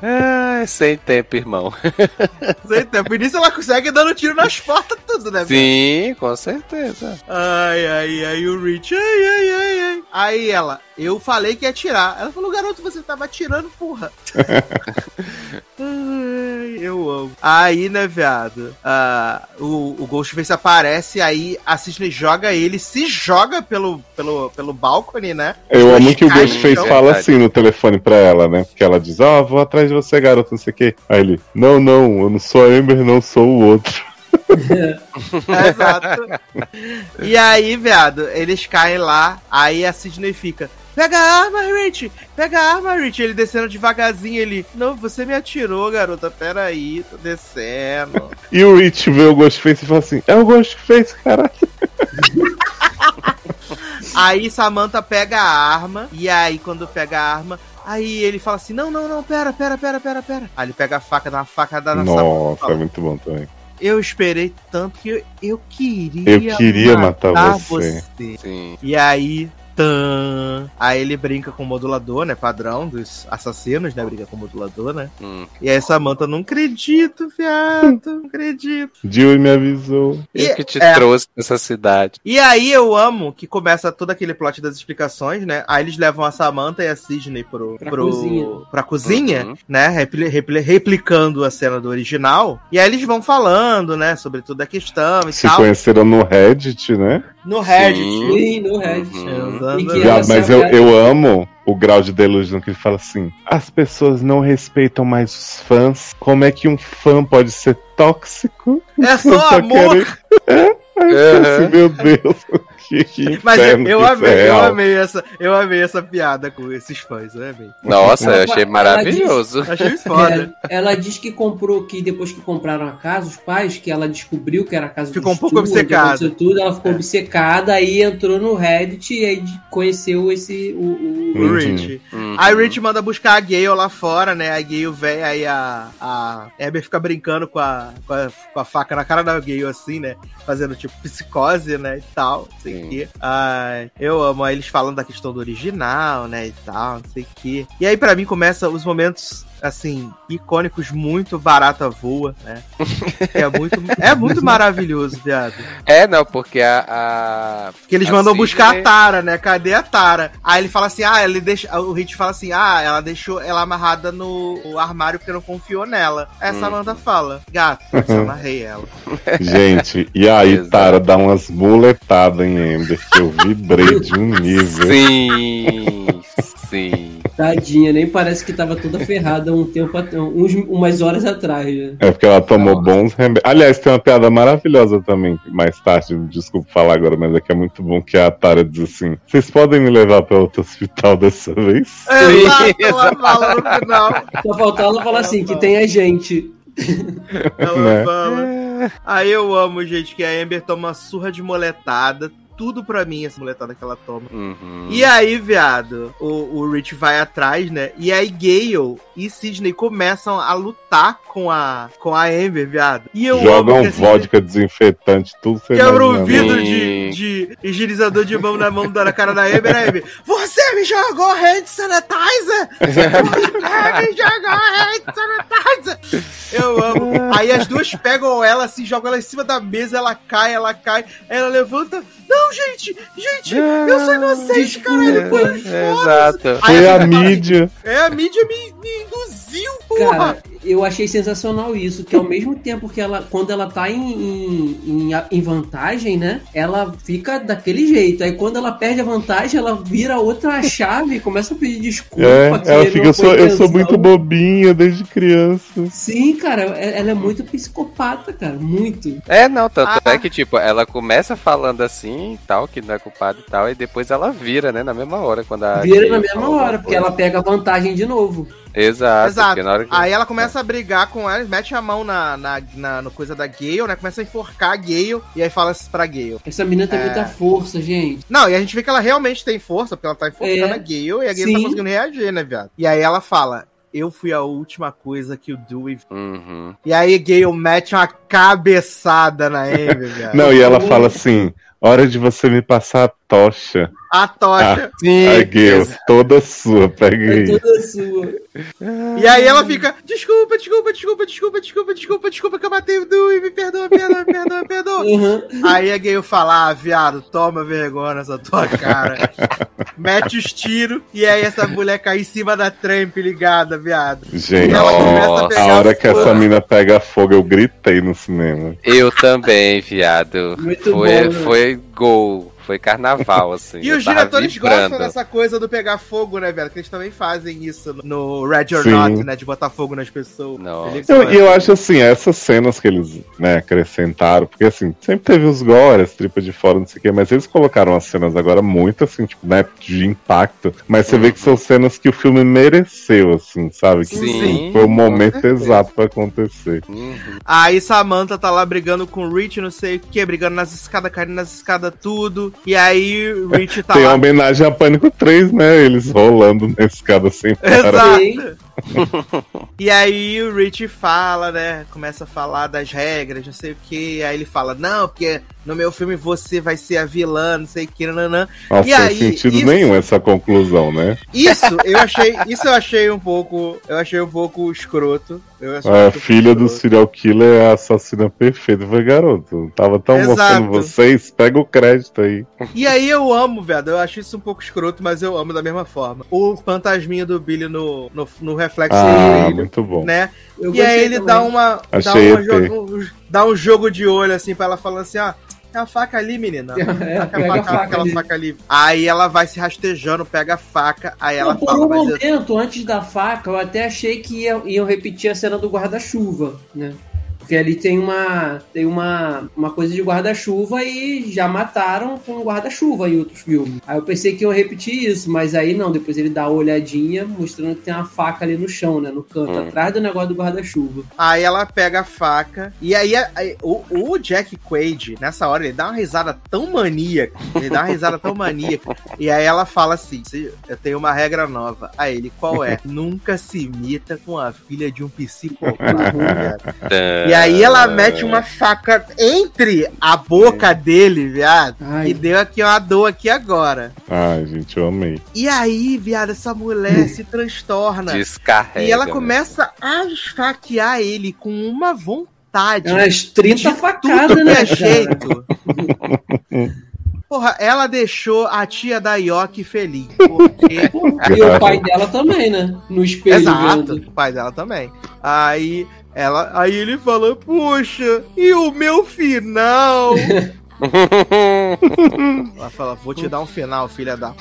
Ai, sem tempo, irmão. Sem tempo. E nisso ela consegue dando tiro nas portas, tudo, né? Sim, com certeza. Ai, ai, ai, o Rich, ai, ai, ai, ai. Aí ela, eu falei que ia atirar. Ela falou, garoto, você tava atirando, porra. ai, eu amo. Aí, né, viado, ah, o, o Ghostface aparece, aí a Sidney joga ele, se joga pelo, pelo, pelo balcone, né? Eu amo que o Ghostface no fala Verdade. assim no telefone pra ela, né? Porque ela diz, ó, vou atrás de você, garoto, não sei o quê. Aí ele, não, não, eu não sou a Amber, não sou o outro. Exato. E aí, viado, eles caem lá, aí a Sidney fica. Pega a arma, Rich! Pega a arma, Rich! Ele descendo devagarzinho, ele. Não, você me atirou, garota. Peraí, tô descendo. E o Rich vê o Ghostface e fala assim, é o Ghostface, caralho. aí Samantha pega a arma, e aí quando pega a arma. Aí ele fala assim: Não, não, não, pera, pera, pera, pera, pera. Aí ele pega a faca, dá uma facada na Samantha. Nossa, é muito bom também. Eu esperei tanto que eu, eu queria. Eu queria matar você. Sim. E aí, tan, aí ele brinca com o modulador, né? Padrão dos assassinos, né? Brinca com o modulador, né? Hum. E aí Samantha, não acredito, viado, não acredito. Jill me avisou. Eu que te é. trouxe pra essa cidade. E aí eu amo que começa todo aquele plot das explicações, né? Aí eles levam a Samantha e a Sidney pro, Pra pro, cozinha. pra cozinha, Uhum. né? Repli- repli- replicando a cena do original. E aí eles vão falando, né? Sobre toda a questão e Se tal. conheceram no Reddit, né? No Reddit. Sim. Sim, no Reddit. Uhum. E ela mas eu, eu amo o grau de delusion que ele fala assim: as pessoas não respeitam mais os fãs. Como é que um fã pode ser tóxico? É só amor. querem- É? Aí eu falei assim, Uhum. meu Deus, que, que Mas eu, amei, é eu amei essa, eu amei essa piada com esses fãs, eu amei. Nossa, eu achei maravilhoso. Achei foda. É, ela diz que comprou, que depois que compraram a casa, os pais, que ela descobriu que era a casa Ficou do um pouco Stu, obcecada. Tudo, ela É. ficou obcecada, aí entrou no Reddit e aí conheceu esse. O, o- O Uhum. Rich. Uhum. Aí o Rich manda buscar a Gale lá fora, né? A Gale vem, aí a, a Abby fica brincando com a, com, a, com a faca na cara da Gale, assim, né? Fazendo tipo psicose, né? E tal, não quê. Ai, eu amo. Eles falando da questão do original, né? E tal, não sei o quê. E aí pra mim começa os momentos. Assim, icônicos, muito barata voa, né? É muito, é muito maravilhoso, viado. É, não, porque a. a... Que eles a mandam Sidney- buscar a Tara, né? Cadê a Tara? Aí ele fala assim: ah, ele deixa. O Hit fala assim: ah, ela deixou ela amarrada no armário porque não confiou nela. Aí a Hum. Samantha fala: gato, eu amarrei ela. Gente, e aí Exato. Tara dá umas muletadas em Ember que eu vibrei de um nível. Sim, sim. Tadinha, nem parece que tava toda ferrada um tempo, uns, umas horas atrás. Né? É porque ela tomou bons remédios. Aliás, tem uma piada maravilhosa também, mais tarde, desculpa falar agora, mas é que é muito bom que a Tara diz assim: Vocês podem me levar para outro hospital dessa vez? Exato, ela fala no final. Só faltava ela falar assim, que tem a gente. Ela Né? fala. Aí eu amo, gente, que a Amber toma uma surra de moletada. Tudo pra mim, essa muletada que ela toma. Uhum. E aí, viado, o, o Rich vai atrás, né? E aí Gale e Sidney começam a lutar com a, com a Amber, viado. E eu amo Jogam que a Sidney vodka desinfetante, tudo você Quebra o imagina, vidro né? de, de higienizador de mão na mão da cara da Amber, a Amber. Você me jogou hand sanitizer! Você me jogou hand sanitizer! Eu amo. Aí as duas pegam ela, assim, jogam ela em cima da mesa, ela cai, ela cai, aí ela levanta. Não, gente, gente, eu sou inocente, caralho, foi É, Exato. Foi a mídia. É, a mídia me, me induziu, porra! Cara, eu achei sensacional isso, que ao mesmo tempo que ela, quando ela tá em, em, em, em vantagem, né? Ela fica daquele jeito. Aí quando ela perde a vantagem, ela vira outra chave e começa a pedir desculpa. É, que ela fica, eu sou, eu sou muito bobinha desde criança. Sim, cara, é- ela é muito psicopata, cara, muito. É, não, tanto Ah. é que, tipo, ela começa falando assim e tal, que não é culpada e tal, e depois ela vira, né, na mesma hora, quando a Vira na mesma hora, porque coisa. ela pega a vantagem de novo. Exato, Exato. porque na hora que... Aí ela começa a brigar com ela, mete a mão na, na, na- no coisa da Gale, né? Começa a enforcar a Gale e aí fala pra Gale. Essa menina tem É. muita força, gente. Não, e a gente vê que ela realmente tem força, porque ela tá enforcando É. a Gale e a Gale Sim. tá conseguindo reagir, né, viado? E aí ela fala. Eu fui a última coisa que o Dewey. Uhum. E aí Gale mete uma cabeçada na Amber, viado. Não, e ela fala assim: hora de você me passar a tocha. A tocha. Sim, A Gale, toda sua, pega É aí. toda sua. E aí ela fica, desculpa, desculpa, desculpa, desculpa, desculpa, desculpa, desculpa que eu matei o Dewey, me perdoa, perdoa, perdoa, perdoa. Uhum. Aí a Gale fala, ah, viado, toma vergonha nessa tua cara. Mete os tiros e aí essa mulher cai em cima da tramp ligada, viado. Gente, Ela começa a pegar a hora que fogo. essa mina pega fogo, eu gritei no cinema. Eu também, viado. Muito foi, bom, né? foi gol, foi carnaval, assim. E os diretores vibrando. gostam dessa coisa do pegar fogo, né, velho? Que eles também fazem isso no Red or Sim. Not, né? De botar fogo nas pessoas. Nossa. Eu, e eu acho assim, essas cenas que eles né, acrescentaram, porque assim, sempre teve os gore, as tripas de fora, não sei o quê, mas eles colocaram as cenas agora muito assim, tipo, né, de impacto. Mas você vê que são cenas que o filme mereceu, assim, sabe? Que Sim, foi o momento exato pra acontecer. Uhum. Aí Samantha tá lá brigando com o Rich, não sei o que, brigando nas escadas, caindo nas escadas, tudo. E aí o Rich tá Tem lá. uma homenagem a Pânico 3, né? Eles rolando na escada sem parar. Exato. e aí o Rich fala, né? Começa a falar das regras, não sei o que. Aí ele fala, não, porque no meu filme você vai ser a vilã, não sei o que, nananã. E sem aí, sentido isso- nenhum essa conclusão, né? Isso, eu achei, isso eu achei um pouco, eu achei um pouco escroto. A filha do escroto. serial killer é a assassina perfeita. Falei, garoto, tava tão Exato. mostrando vocês, pega o crédito aí. E aí eu amo, velho. Eu acho isso um pouco escroto, mas eu amo da mesma forma. O fantasminha do Billy no, no, no reflexo do Ah, espelho, muito bom. né? Eu E aí ele também. dá uma. Dá, uma jogo, dá um jogo de olho assim pra ela falando assim, ó. É a faca ali, menina. É, Taca pega a faca aquela ali. faca ali. Aí ela vai se rastejando, pega a faca, aí ela Não, por fala, um mas eu- momento, antes da faca, eu até achei que ia- iam repetir a cena do guarda-chuva, né? Porque ali tem uma tem uma, uma coisa de guarda-chuva e já mataram com guarda-chuva em outros filmes. Aí eu pensei que iam repetir isso, mas aí não, depois ele dá uma olhadinha mostrando que tem uma faca ali no chão, né? No canto, Hum. atrás do negócio do guarda-chuva. Aí ela pega a faca. E aí, aí, o, o Jack Quaid, nessa hora, ele dá uma risada tão maníaca. Ele dá uma risada tão maníaca. E aí ela fala assim: "Se- eu tenho uma regra nova. Aí ele, qual é? Nunca se imita com a filha de um psicopata. viado." e aí ela mete uma faca entre a boca dele, viado. Ai. E deu aqui uma dor aqui agora. Ai, gente, eu amei. E aí, viado, essa mulher se transtorna. Descarrega. E ela né? começa a esfaquear ele com uma vontade. Umas 30 de facadas, né? é cara? jeito. Porra, ela deixou a tia da Yoki feliz. Porque. E o pai dela também, né? No espelho. Exato, vendo. o pai dela também. Aí ela, aí ele falou: "Puxa, e o meu final?" Ela fala: "Vou te dar um final, filha da".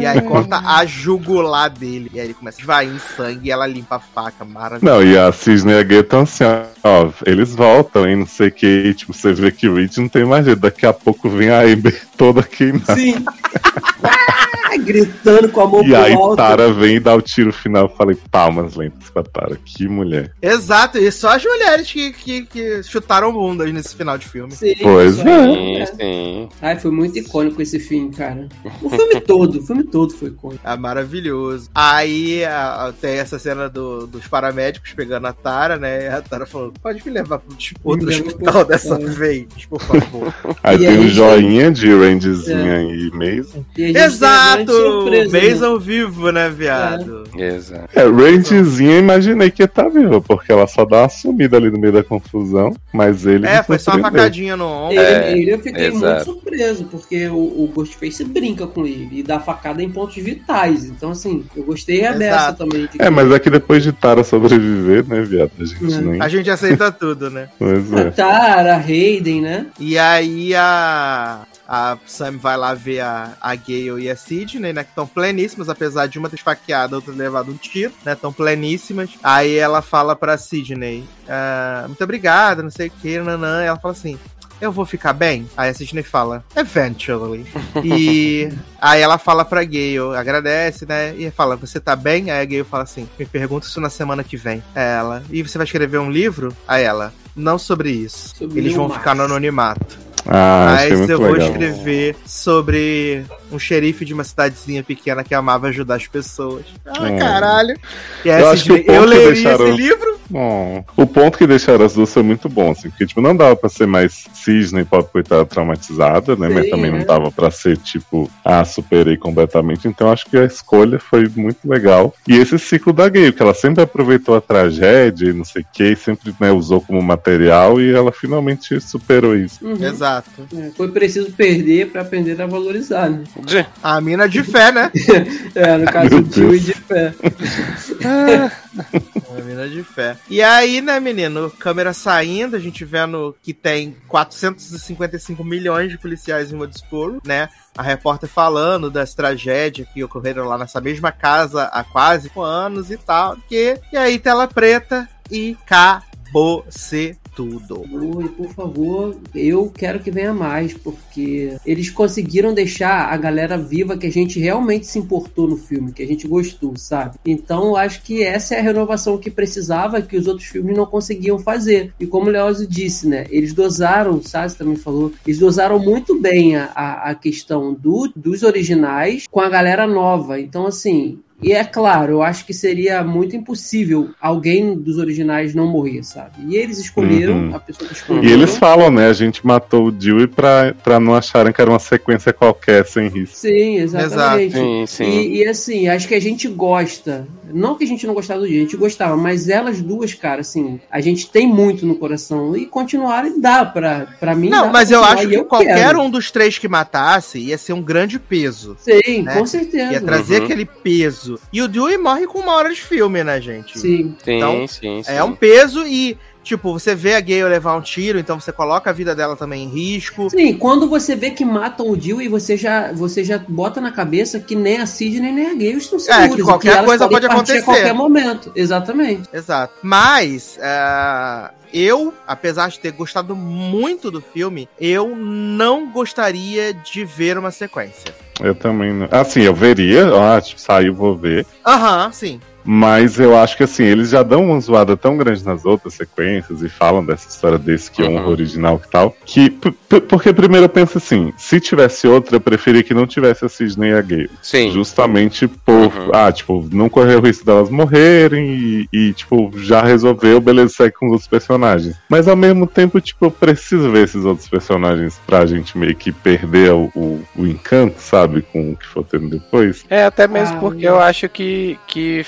E aí corta a jugular dele. E aí ele começa a esvair em sangue e ela limpa a faca, maravilhoso. Não, e a Cisne e a Gay estão assim, ó, ó, eles voltam e não sei o que, e, tipo, você vê que o Reed não tem mais jeito, daqui a pouco vem a Amber toda queimada. Sim. Gritando com a mão E pro aí alto. Tara vem e dá o tiro final. Eu falei, palmas lentas pra Tara. Que mulher. Exato, e só as mulheres que, que, que chutaram bundas nesse final de filme. Sim, Pois é. aí, Sim, sim. Ai, foi muito icônico esse filme, cara. O filme todo, o filme todo foi icônico. É maravilhoso. Aí a- a- tem essa cena do- dos paramédicos pegando a Tara, né? E a Tara falou: pode me levar pro outro Me hospital dessa hospital." vez, por favor. Aí E tem aí, um joinha de Randyzinha e Mason. E a gente teve uma Exato! né? Mason vivo, né, viado? Exato. É, Randyzinha eu imaginei que ia estar viva, porque ela só dá uma sumida ali no meio da confusão. Mas ele. É, foi só uma facadinha no ombro. Ele, É, ele eu fiquei exato. muito surpreso, porque o, o Ghostface brinca com ele e dá facada em pontos vitais. Então, assim, eu gostei a dessa também. de É, que- mas é que depois de Tara sobreviver, né, viado? A gente É. nem. A gente aceita tudo, né? Pois A é. Tara, a Hayden, né? E aí a. A Sam vai lá ver a, a Gale e a Sidney, né? Que estão pleníssimas, apesar de uma ter esfaqueado, a outra ter levado um tiro, né? Estão pleníssimas. Aí ela fala pra Sidney: ah, Muito obrigada, não sei o que, nanã. Ela fala assim. Eu vou ficar bem? Aí a Sidney fala, eventually. E aí ela fala pra Gale, agradece, né? E fala, você tá bem? Aí a Gale fala assim, me pergunta isso na semana que vem. Aí ela, e você vai escrever um livro? Aí ela, não sobre isso. Sobre Eles vão ficar no anonimato. Ah, Mas eu vou legal. escrever sobre um xerife de uma cidadezinha pequena que amava ajudar as pessoas. Ah, Hum. caralho. E aí, Eu acho que o ponto eu que leria deixaram- esse livro. Bom, o ponto que deixaram as duas foi muito bom, assim, porque, tipo, não dava pra ser mais cisne e pobre coitada traumatizada, né? mas Sim, também né? não dava pra ser, tipo, ah, superei completamente. Então acho que a escolha foi muito legal. E esse ciclo da gay, que ela sempre aproveitou a tragédia e não sei o que, sempre né, usou como material e ela finalmente superou isso. Uhum. Exato. É, foi preciso perder pra aprender a valorizar, né? De- A mina de fé, né? É, no caso do tio e de fé. A mina de fé. E aí, né, menino, câmera saindo, a gente vendo que tem 455 milhões de policiais em Woodsboro, né? A repórter falando das tragédias que ocorreram lá nessa mesma casa há quase anos e tal. Que... E aí, tela preta e acabou-se tudo. Oi, por favor, eu quero que venha mais, porque eles conseguiram deixar a galera viva que a gente realmente se importou no filme, que a gente gostou, sabe? Então eu acho que essa é a renovação que precisava, que os outros filmes não conseguiam fazer. E como o Leozio disse, né? Eles dosaram, o também falou, eles dosaram muito bem a, a, a questão do, dos originais com a galera nova. Então, assim, e é claro, eu acho que seria muito impossível alguém dos originais não morrer, sabe? E eles escolheram Uhum. a pessoa que escolheram. E eles falam, né? A gente matou o Dewey pra, pra não acharem que era uma sequência qualquer, sem risco. Sim, exatamente. Sim, sim. E, e, assim, acho que a gente gosta. Não que a gente não gostava do dia, a gente gostava, mas elas duas, cara, assim, a gente tem muito no coração. E continuarem dá pra, pra mim. dá Não, pra mas eu continuar, acho e que qualquer quero. um dos três que matasse ia ser um grande peso. Sim, né? com certeza. Ia trazer Uhum. aquele peso. E o Dewey morre com uma hora de filme, né, gente? Sim. Sim, Então, sim, sim. É um peso e, tipo, você vê a Gale levar um tiro, então você coloca a vida dela também em risco. Sim, quando você vê que matam o Jill e você já, você já bota na cabeça que nem a Sidney nem a Gale estão seguras. É, que qualquer e elas coisa pode acontecer. A qualquer momento, exatamente. Exato. Mas, é, eu, apesar de ter gostado muito do filme, eu não gostaria de ver uma sequência. Eu também não. Assim, eu veria, ah, tipo, saiu, vou ver. Aham, sim. Mas eu acho que assim, eles já dão uma zoada tão grande nas outras sequências e falam dessa história desse que é um Uhum. original que tal. Que. Porque primeiro eu penso assim, se tivesse outra, eu preferia que não tivesse a Sidney e a Gale. Sim. Justamente por. Uhum. Ah, tipo, não correr o risco delas morrerem e, e, tipo, já resolveu, beleza, segue com os outros personagens. Mas ao mesmo tempo, tipo, eu preciso ver esses outros personagens pra gente meio que perder o, o, o encanto, sabe? Com o que for tendo depois. É, até mesmo Ah, porque não. eu acho que, que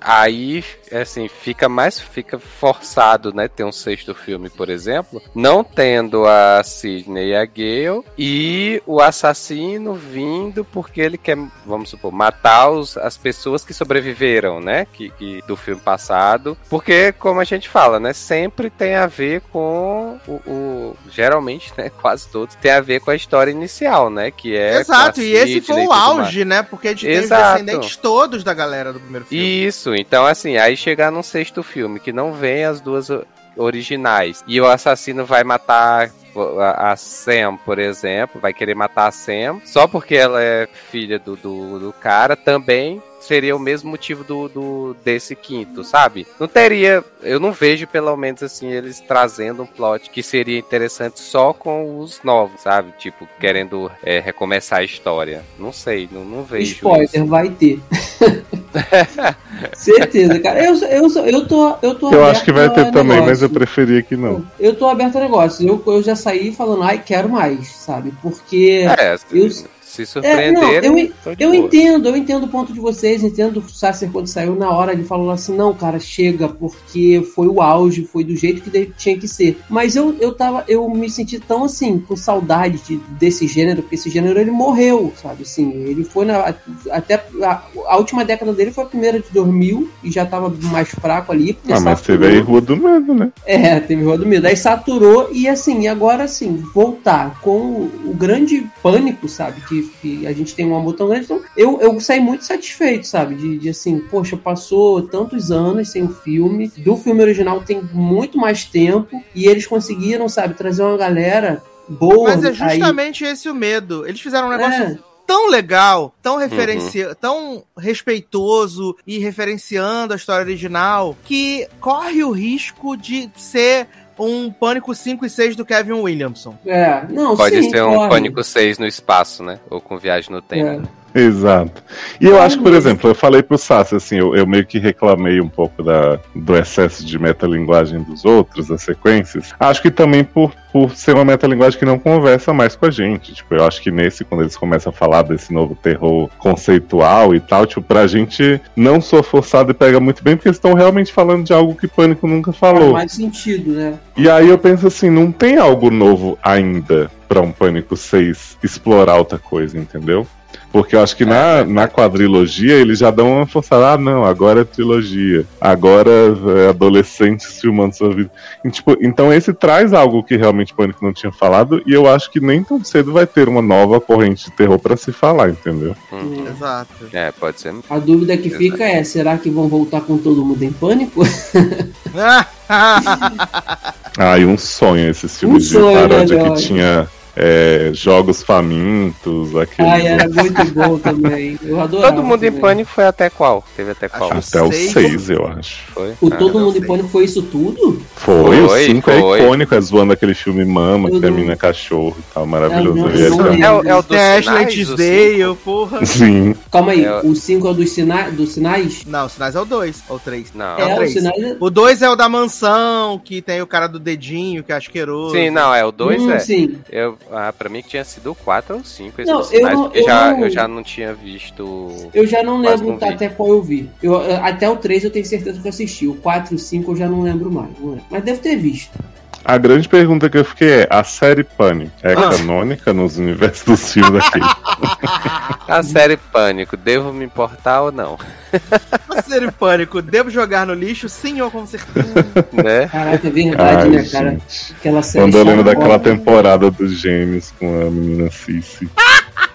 aí, assim, fica mais fica forçado, né? Ter um sexto filme, por exemplo, não tendo a Sidney e a Gale e o assassino vindo porque ele quer, vamos supor, matar os, as pessoas que sobreviveram, né? Que, que- do filme passado. Porque, como a gente fala, né? Sempre tem a ver com o. o- geralmente, né? Quase todos tem a ver com a história inicial, né? Que é. Exato, e esse foi o tudo mais. auge, né? Porque a gente tem os descendentes todos da galera do primeiro filme. Isso, então assim, aí chegar num sexto filme que não vem as duas originais e o assassino vai matar a, a Sam, por exemplo, vai querer matar a Sam só porque ela é filha do, do, do cara, também seria o mesmo motivo do, do desse quinto, sabe? Não teria, eu não vejo pelo menos assim eles trazendo um plot que seria interessante só com os novos, sabe? Tipo querendo é, recomeçar a história. Não sei, não, não vejo. Spoiler, isso. vai ter. Certeza, cara. Eu, eu, eu tô, eu tô Eu aberto acho que vai ter também, negócio. mas eu preferia que não. Eu tô aberto a negócio. Eu, eu já saí falando, ai, quero mais, sabe? Porque. É, eu, se É, não, surpreender. eu, eu entendo, eu entendo o ponto de vocês, entendo o Sasser quando saiu na hora ele falou assim, não, cara, chega, porque foi o auge, foi do jeito que tinha que ser. Mas eu, eu tava, eu me senti tão assim, com saudade de- desse gênero, porque esse gênero ele morreu, sabe? Assim, ele foi na. Até a, a última década dele foi a primeira de 2000 e já tava mais fraco ali. Ah, mas saturou. teve aí Rua do Medo, né? É, teve Rua do Medo. Aí saturou e assim, e agora assim, voltar com o, o grande pânico, sabe? Que, que a gente tem um amor tão grande. Então, eu, eu saí muito satisfeito, sabe? De, de assim, poxa, passou tantos anos sem o filme. Do filme original tem muito mais tempo. E eles conseguiram, sabe, trazer uma galera boa. Mas é aí- justamente esse o medo. Eles fizeram um negócio É. tão legal, tão referenci... tão respeitoso e referenciando a história original, que corre o risco de ser um Pânico 5 e 6 do Kevin Williamson. É, não, Pode sim, ser um. Pânico 6 no espaço, né? Ou com viagem no tempo. É. Exato. E eu acho que, por exemplo, eu falei pro Sassi, assim, eu, eu meio que reclamei um pouco da, do excesso de metalinguagem dos outros, das sequências. Acho que também por, por ser uma metalinguagem que não conversa mais com a gente. Tipo, eu acho que nesse, quando eles começam a falar desse novo terror conceitual e tal, tipo, pra gente não soa forçado e pega muito bem, porque eles estão realmente falando de algo que Pânico nunca Faz falou. mais sentido, né? E aí eu penso assim, não tem algo novo ainda pra um Pânico 6 explorar outra coisa, entendeu? Porque eu acho que na, na quadrilogia eles já dão uma forçada, ah não, agora é trilogia, agora é adolescentes filmando sua vida. E, tipo, então esse traz algo que realmente o Pânico não tinha falado, e eu acho que nem tão cedo vai ter uma nova corrente de terror pra se falar, entendeu? Hum. Exato. É, pode ser. A dúvida que fica é, será que vão voltar com todo mundo em pânico? Ah, e um sonho esses filmes de sonho, paródia né, que tinha é, jogos famintos, aquele. Ai, era muito bom também. Eu adorava. Todo mundo em também. pânico foi até qual? Teve até qual? Acho Até o Seis. 6, eu acho. Foi? O Ah, Todo Mundo em. Pânico foi isso tudo? Foi, Foi, o 5 é icônico, é zoando aquele filme Mama, que Tudo. termina cachorro e tal, maravilhoso. É, Eu. É, o- é o dos Tem Ashley sinais, o Tisdale, porra. Sim, Calma aí, É. o 5 é o dos, sina... dos sinais? Não, os sinais é o 2, ou o 3. Não. É o é, o três. sinais. O 2 é o da mansão, que tem o cara do dedinho, que é asqueroso. Sim, não, é o 2 Hum, é. Sim. Eu, ah, pra mim que tinha sido o 4 ou 5 esses Não, sinais, eu não- porque eu já, não- eu já não tinha visto. Eu já não lembro vi. até qual eu vi. Eu, até o 3 eu tenho certeza que eu assisti. O 4 e o 5 eu já não lembro mais. Mas devo ter visto. A grande pergunta que eu fiquei é: a série Pânico é Ah. canônica nos universos dos filmes aqui? A série Pânico, devo me importar ou não? Ser em pânico, devo jogar no lixo? Sim ou com certeza? né? Caraca, é verdade, Ai, né, cara? gente. Aquela série. Quando eu lembro daquela temporada dos gêmeos com a menina Cici.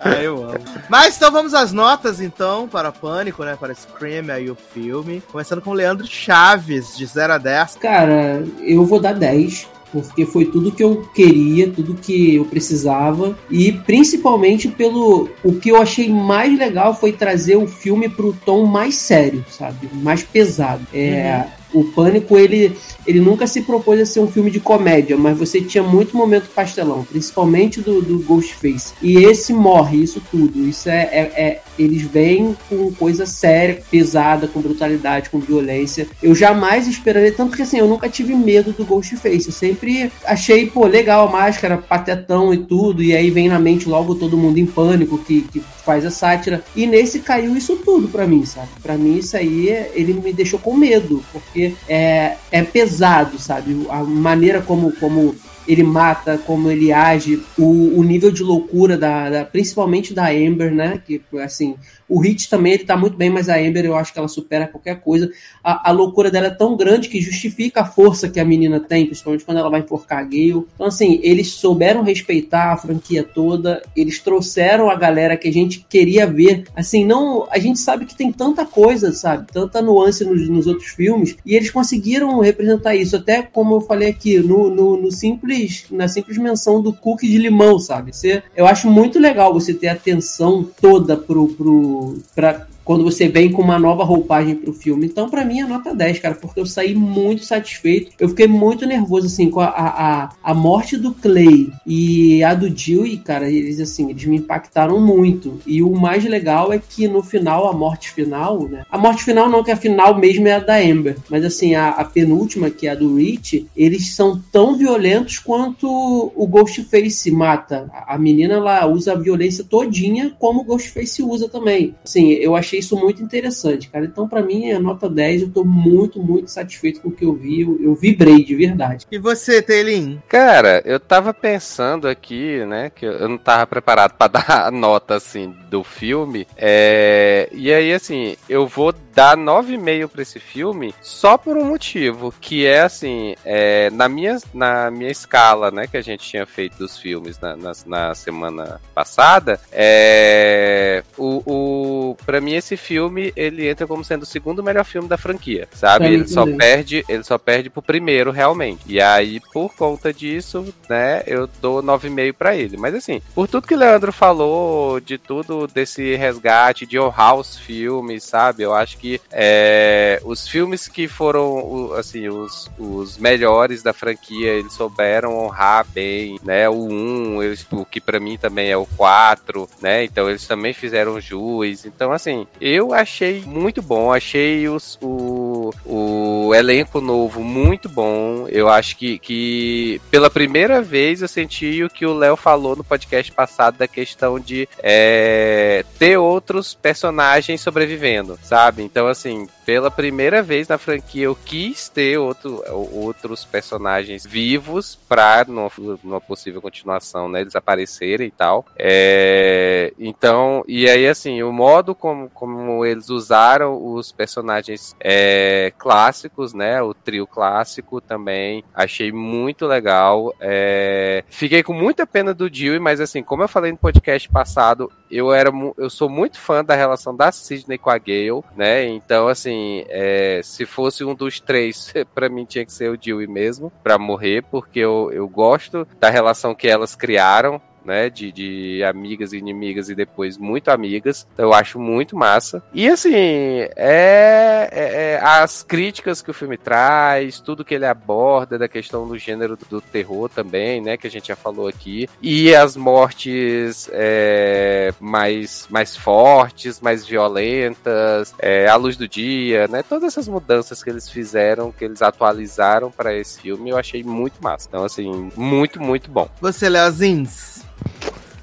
ah, eu amo. Mas então vamos às notas, então, para Pânico, né? Para Scream aí o filme. Começando com o Leandro Chaves, de 0 a 10. Cara, eu vou dar 10. Porque foi tudo que eu queria, tudo que eu precisava. E principalmente pelo. O que eu achei mais legal foi trazer o filme pro tom mais sério, sabe? Mais pesado. É. O Pânico, ele, ele nunca se propôs a ser um filme de comédia, mas você tinha muito momento pastelão, principalmente do, do Ghostface. E esse morre, isso tudo. Isso é, é, é- Eles vêm com coisa séria, pesada, com brutalidade, com violência. Eu jamais esperaria, tanto que assim, eu nunca tive medo do Ghostface. Eu sempre achei, pô, legal a máscara, patetão e tudo. E aí vem na mente logo todo mundo em pânico que, que faz a sátira. E nesse caiu isso tudo pra mim, sabe? Pra mim, isso aí, ele me deixou com medo, porque é, é pesado, sabe? A maneira como, como ele mata, como ele age, o, o nível de loucura da, da- principalmente da Amber, né? Que assim, o Hit também ele tá muito bem, mas a Amber eu acho que ela supera qualquer coisa. A, a loucura dela é tão grande que justifica a força que a menina tem, principalmente quando ela vai enforcar a Gale. Então assim, eles souberam respeitar a franquia toda, eles trouxeram a galera que a gente queria ver. Assim, não, a gente sabe que tem tanta coisa, sabe? Tanta nuance nos, nos outros filmes e eles conseguiram representar isso. Até como eu falei aqui, no, no, no simples simples, na simples menção do cookie de limão, sabe? Você, eu acho muito legal você ter atenção toda pro, pro, pra, quando você vem com uma nova roupagem pro filme. Então, para mim, é nota 10, cara, porque eu saí muito satisfeito. Eu fiquei muito nervoso, assim, com a, a, a morte do Clay e a do Dewey, cara, eles, assim, eles me impactaram muito. E o mais legal é que no final, a morte final, né? A morte final não, que a final mesmo é a da Amber, mas, assim, a, a penúltima, que é a do Rich, eles são tão violentos quanto o Ghostface mata. A, a menina, ela usa a violência todinha como o Ghostface usa também. Assim, eu achei isso muito interessante, cara. Então, para mim, é nota 10. Eu tô muito, muito satisfeito com o que eu vi. Eu, eu vibrei de verdade. E você, Telin? Cara, eu tava pensando aqui, né, que eu não tava preparado para dar a nota, assim, do filme. É... E aí, assim, eu vou dar 9,5 pra esse filme só por um motivo, que é, assim, é... Na, minha, na minha escala, né, que a gente tinha feito dos filmes na, na, na semana passada, é... O, o... Pra mim, esse filme, ele entra como sendo o segundo melhor filme da franquia, sabe? É, ele só perde, ele só perde pro primeiro, realmente. E aí, por conta disso, né, eu dou 9,5 pra ele. Mas assim, por tudo que o Leandro falou, de tudo desse resgate de Your House filmes, sabe? Eu acho que é, os filmes que foram, assim, os, os melhores da franquia, eles souberam honrar bem, né? O 1, eles, o que pra mim também é o 4, né? Então eles também fizeram jus. Então, assim, eu achei muito bom. Achei os, o, o elenco novo muito bom. Eu acho que, que pela primeira vez eu senti o que o Léo falou no podcast passado da questão de é, ter outros personagens sobrevivendo, sabe? Então, assim, pela primeira vez na franquia eu quis ter outro, outros personagens vivos pra numa, numa possível continuação, né? Eles aparecerem e tal. É, então, e aí assim, o modo como, como eles usaram os personagens é, clássicos, né? O trio clássico também, achei muito legal. É, fiquei com muita pena do Dewey, mas assim, como eu falei no podcast passado, eu era eu sou muito fã da relação da Sidney com a Gale, né? Então, assim, é, se fosse um dos três, pra mim tinha que ser o Dewey mesmo, pra morrer, porque eu, eu gosto da relação que elas criaram. Né, de, de amigas e inimigas e depois muito amigas. Então eu acho muito massa. E assim, é, é- é as críticas que o filme traz, tudo que ele aborda da questão do gênero do, do terror também, né? Que a gente já falou aqui. E as mortes é, mais, mais fortes, mais violentas, é, à luz do dia, né? Todas essas mudanças que eles fizeram, que eles atualizaram para esse filme, eu achei muito massa. Então, assim, muito, muito bom. Você, Leozins?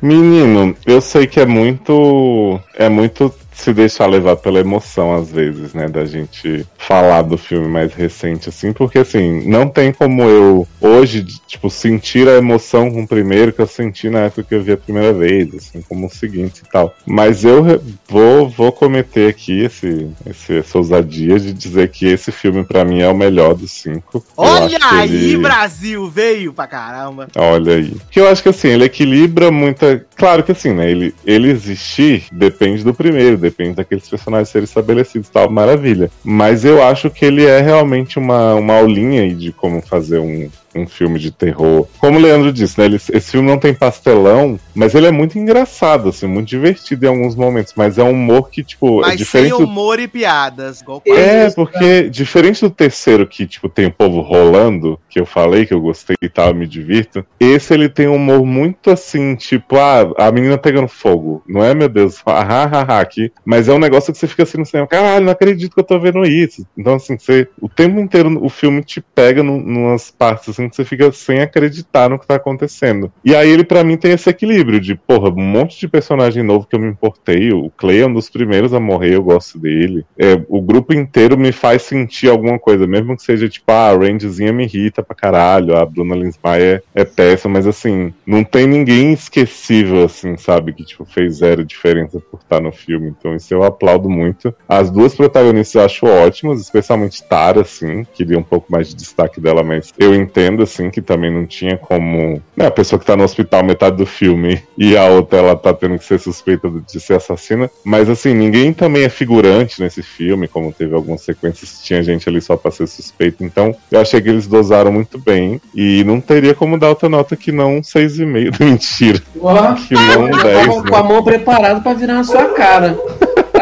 Menino, eu sei que é muito. É muito se deixar levar pela emoção, às vezes, né? Da gente falar do filme mais recente, assim, porque assim, não tem como eu hoje, tipo, sentir a emoção com o primeiro que eu senti na época que eu vi a primeira vez, assim, como o seguinte e tal. Mas eu vou, vou cometer aqui esse, esse, essa ousadia de dizer que esse filme, pra mim, é o melhor dos cinco. Olha aí, ele- Brasil! Veio pra caramba. Olha aí. Que eu acho que assim, ele equilibra muita. Claro que assim, né? Ele, ele existir depende do primeiro, depende daqueles personagens serem estabelecidos tal, maravilha. Mas eu acho que ele é realmente uma, uma aulinha de como fazer um, um filme de terror. Como o Leandro disse, né? ele- esse filme não tem pastelão, mas ele é muito engraçado, assim, muito divertido em alguns momentos. Mas é um humor que, tipo, é Mas diferente sem do humor e piadas. igual é, Isso, porque diferente do terceiro que, tipo, tem o povo rolando, que eu falei que eu gostei e tal, eu me divirto, esse ele tem um humor muito assim, tipo, ah, a menina pegando fogo. Não é, meu Deus, ah, ah, ah, ah, aqui. Mas é um negócio que você fica assim no cinema, caralho, não acredito que eu tô vendo isso. Então, assim, você, o tempo inteiro o filme te pega num, numas partes assim que você fica sem acreditar no que tá acontecendo. E aí ele, pra mim, tem esse equilíbrio de, porra, um monte de personagem novo que eu me importei. O Clay é um dos primeiros a morrer, eu gosto dele. É, o grupo inteiro me faz sentir alguma coisa, mesmo que seja tipo, ah, a Randyzinha me irrita pra caralho, a Bruna Linsmeyer é, é péssima, mas assim, não tem ninguém esquecível, assim, sabe, que tipo, fez zero diferença por estar no filme. Então isso eu aplaudo muito. As duas protagonistas eu acho ótimas, especialmente Tara, assim, queria um pouco mais de destaque dela, mas eu entendo vendo, assim, que também não tinha como. Né, a pessoa que tá no hospital metade do filme e a outra ela tá tendo que ser suspeita de ser assassina. Mas assim, ninguém também é figurante nesse filme, como teve algumas sequências, tinha gente ali só pra ser suspeito. Então, eu achei que eles dosaram muito bem. E não teria como dar outra nota que não 6,5. Mentira. Ó, Que não com, 10, a, com a né? mão preparada pra virar na sua cara.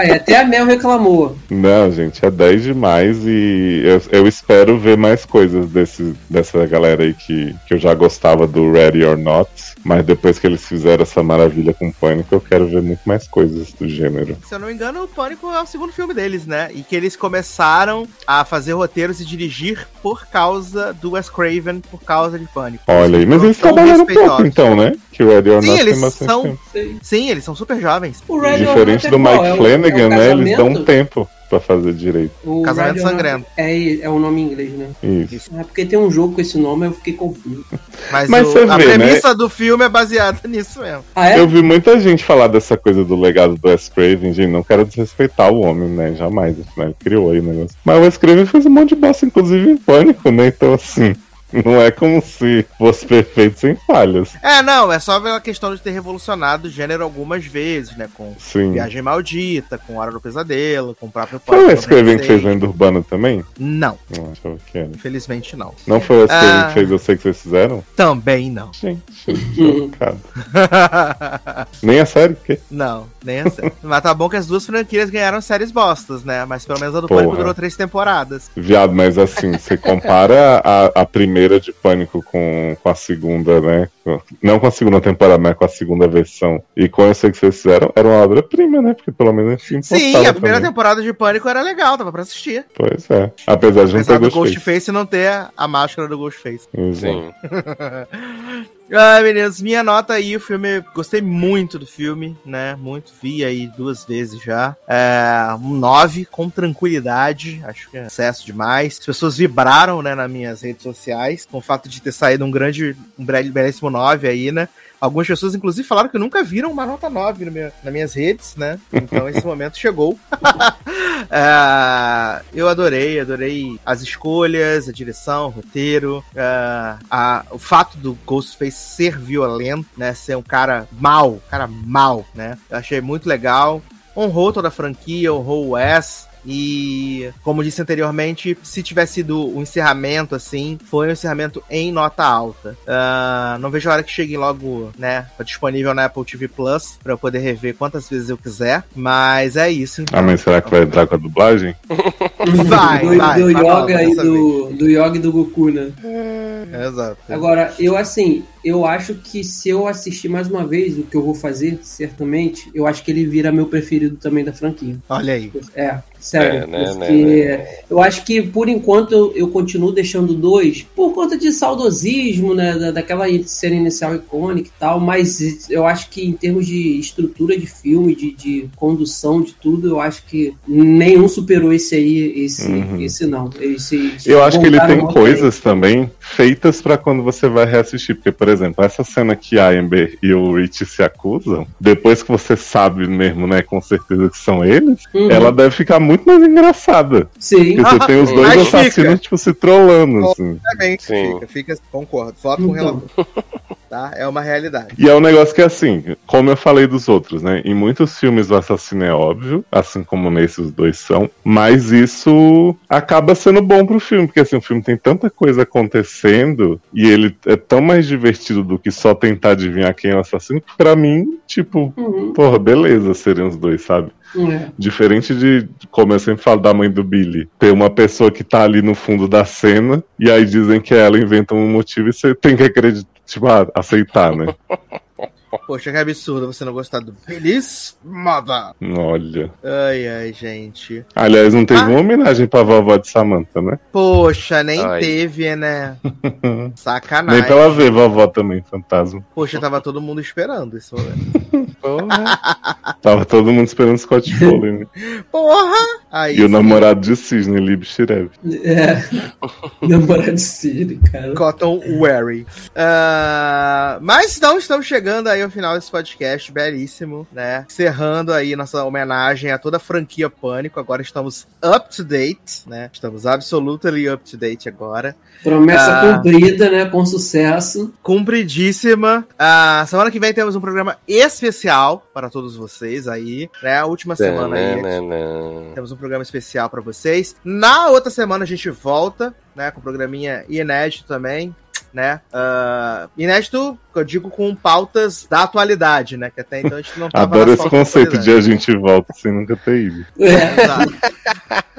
Até a Mel reclamou. Não, gente, é 10 demais e eu, eu espero ver mais coisas desse, dessa galera aí que, que eu já gostava do Ready or Not, mas depois que eles fizeram essa maravilha com Pânico, eu quero ver muito mais coisas do gênero. Se eu não me engano, o Pânico é o segundo filme deles, né? E que eles começaram a fazer roteiros e dirigir por causa do Wes Craven, por causa de Pânico. Olha aí, mas eles São trabalharam pouco respeitosos. então, né? Que o Ready or Sim, Not eles tem são- tempo. Sim, eles são super jovens. O Red Diferente do Mike Flanagan, né? Eles dão um tempo pra fazer direito. O Casamento Not Sangrento. É, é o nome em inglês, né? Isso. É porque tem um jogo com esse nome, eu fiquei confuso. Mas, Mas o- você a vê, né? premissa do filme é baseada nisso mesmo. Ah, é? Eu vi muita gente falar dessa coisa do legado do Wes Craven, gente, não quero desrespeitar o homem, né? Jamais, afinal, ele criou aí o negócio. Mas o Wes Craven fez um monte de bosta, inclusive em pânico, né? Então, assim, não é como se fosse perfeito sem falhas. É, não, é só pela questão de ter revolucionado o gênero algumas vezes, né? Com Sim. Viagem Maldita, com Hora do Pesadelo, com o próprio Foi o Craven que 96. fez Lenda Urbana também? Não, Não, achava que era. infelizmente não. Não foi o Craven Ah. que fez Eu Sei Que Vocês Fizeram? Também não. Gente, chocado. Nem a série? O quê? não, nem a série. Mas tá bom que as duas franquias ganharam séries bostas, né? Mas pelo menos a do Porra. Pânico durou três temporadas. Viado, mas assim, você compara a, a primeira de Pânico com, com a segunda, né? Não com a segunda temporada, mas com a segunda versão. E com sei que vocês fizeram, era uma obra-prima, né? Porque pelo menos se Sim, a primeira também. temporada de Pânico era legal, dava pra assistir. Pois é. Apesar de não Apesar ter do gostado. Ghostface não ter a máscara do Ghostface. Sim. Ai, meninos, minha nota aí, o filme, gostei muito do filme, né? Muito, vi aí duas vezes já. É, um 9, com tranquilidade, acho que é excesso demais. As pessoas vibraram, né, nas minhas redes sociais, com o fato de ter saído um grande, um bel- belíssimo 9 aí, né? Algumas pessoas, inclusive, falaram que nunca viram uma nota 9 no meu- nas minhas redes, né? Então esse momento chegou. É, eu adorei, adorei as escolhas, a direção, o roteiro, é, a- o fato do Ghostface ser violento, né? Ser um cara mal, cara mal, né? Eu achei muito legal. Honrou toda a franquia, honrou o Wes. E, como disse anteriormente, se tivesse sido um encerramento assim, foi um encerramento em nota alta. Ah, não vejo a hora que chegue logo, né? Tá disponível na Apple TV Plus pra eu poder rever quantas vezes eu quiser. Mas é isso. Então. Ah, mas será que vai entrar com a dublagem? Vai, do, vai. do vai Yoga e do, do Yoga e do Goku, né? vez. Exato. Agora, eu assim, eu acho que se eu assistir mais uma vez, o que eu vou fazer, certamente, eu acho que ele vira meu preferido também da franquia. Olha aí. É, sério. É, né, porque né, eu acho que por enquanto eu, eu continuo deixando dois por conta de saudosismo, né? Da, daquela cena inicial icônica e tal, mas eu acho que em termos de estrutura de filme, de, de condução, de tudo, eu acho que nenhum superou esse aí, esse, Uhum. esse não. Esse, Eu acho que ele tem coisas também feitas pra quando você vai reassistir. Porque, por exemplo, essa cena que a Amber e o Rich se acusam, depois que você sabe mesmo, né, com certeza que são eles, Uhum. ela deve ficar muito mais engraçada. Sim. Porque você tem os dois Mas fica. assassinos, tipo, se trollando, assim. Sim. fica, fica, concordo. Voto com o Então. relator. Tá? É uma realidade. E é um negócio que, assim, como eu falei dos outros, né? Em muitos filmes o assassino é óbvio, assim como nesses dois são, mas isso acaba sendo bom pro filme, porque assim, o filme tem tanta coisa acontecendo e ele é tão mais divertido do que só tentar adivinhar quem é o assassino, que pra mim, tipo, Uhum. porra, beleza seriam os dois, sabe? É. Diferente de, como eu sempre falo da mãe do Billy, ter uma pessoa que tá ali no fundo da cena e aí dizem que ela inventa um motivo e você tem que acreditar, tipo, ah, aceitar, né? Poxa, que absurdo você não gostar do Feliz Mother. Olha. Ai, ai, gente. Aliás, não teve Ah. uma homenagem pra vovó de Samantha, né? Poxa, nem Ai. teve, né? Sacanagem. Nem pra ela ver vovó também, fantasma. Poxa, tava todo mundo esperando esse momento. Tava todo mundo esperando Scott Foley, né? Porra! Aí, E o namorado de Cisne, Lib Shirev. É. Namorado de Siri, cara. Cotton Wary. Ah, mas então estamos chegando aí ao final desse podcast belíssimo, né? Encerrando aí nossa homenagem a toda a franquia Pânico. Agora estamos up to date, né? Estamos absolutely up to date agora. Promessa Ah. cumprida, né? Com sucesso. Cumpridíssima. Ah, semana que vem temos um programa especial para todos vocês aí, né? A última semana aí. Temos um programa especial para vocês. Na outra semana a gente volta, né? Com um programinha inédito também, né? Ah, inédito, eu digo com pautas da atualidade, né? Que até então a gente não tava Adoro esse da conceito de a gente volta sem nunca ter ido. É. Exato.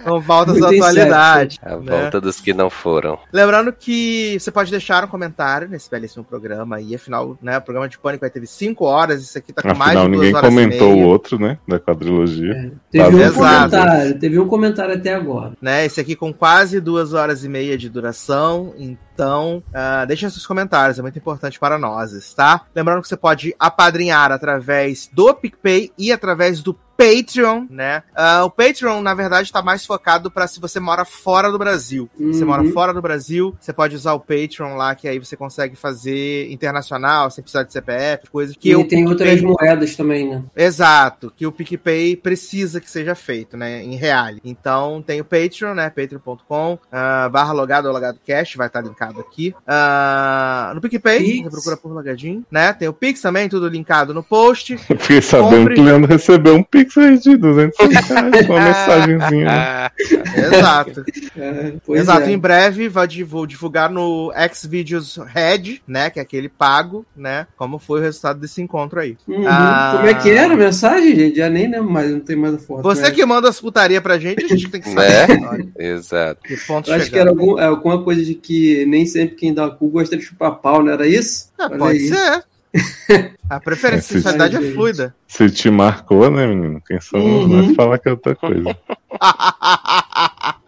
Com pautas da Muito atualidade. A né? volta dos que não foram. Lembrando que você pode deixar um comentário nesse belíssimo programa aí. Afinal, né? O programa de Pânico vai ter 5 horas. Isso aqui tá com mais Afinal, de duas ninguém horas comentou e o outro, né? Da quadrilogia. Teve Tá um Exato. comentário, teve um comentário até agora. né? Esse aqui com quase duas horas e meia de duração. Então, ah, deixem seus comentários, é muito importante para nós, tá? Lembrando que você pode apadrinhar através do PicPay e através do Patreon, né? Ah, o Patreon, na verdade, está mais focado para se você mora fora do Brasil. Se você Uhum. mora fora do Brasil, você pode usar o Patreon lá, que aí você consegue fazer internacional, sem precisar de CPF, coisas que e o tem PicPay- outras moedas também, né? Exato, que o PicPay precisa que seja feito, né, em real. Então tem o Patreon, né, patreon.com, ah, barra logado ou logado cash, vai estar linkado aqui. Ah, no PicPay, Pix. você procura por logadinho, né, tem o Pix também, tudo linkado no post. Fiquei sabendo Compre. que o Leandro recebeu um pix aí de 200 reais, uma mensagenzinha. né? Exato. É, Exato, é. em breve vai divulgar no Xvideos Red, né, que é aquele pago, né, como foi o resultado desse encontro aí. Uhum. Ah. Como é que era a mensagem, gente? Já nem lembro mais, não tem mais a foto. Você né? que manda as putaria pra gente, a gente tem que saber. Olha, Exato. que ponto Eu acho que era algum- é, alguma coisa de que nem sempre quem dá cu gosta de chupar pau, não era isso? Olha pode aí. ser. A preferência de É, sexualidade sim. é fluida. Se te marcou, né, menino? Quem somos Uhum. nós falar que é outra coisa.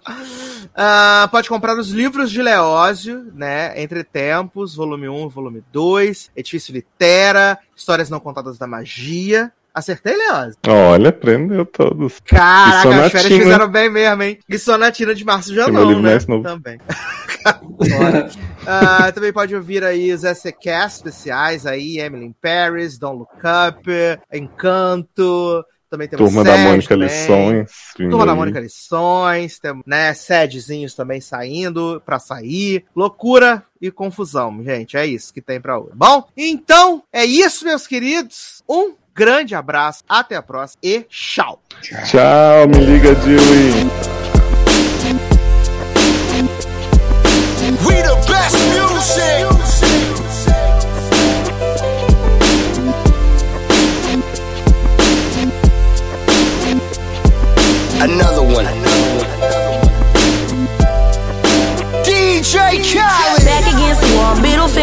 Ah, pode comprar os livros de Leózio, né? Entre Tempos, volume 1 e volume 2, Edifício Litera, Histórias Não Contadas da Magia. Acertei, Leózio? Olha, prendeu todos. Caraca, as férias fizeram bem mesmo, hein? E Sonatina de Março já não, né? mais novo. Também. Ah, também pode ouvir aí os SCCast especiais aí, Emily in Paris, Don't Look Up, Encanto, também temos Turma da Mônica também. Lições. Turma da aí. Mônica Lições, temos, né, sedezinhos também saindo pra sair. Loucura e confusão, gente. É isso que tem pra hoje. Bom, então é isso, meus queridos. Um grande abraço, até a próxima e tchau. Tchau, me liga, Dewey. Music.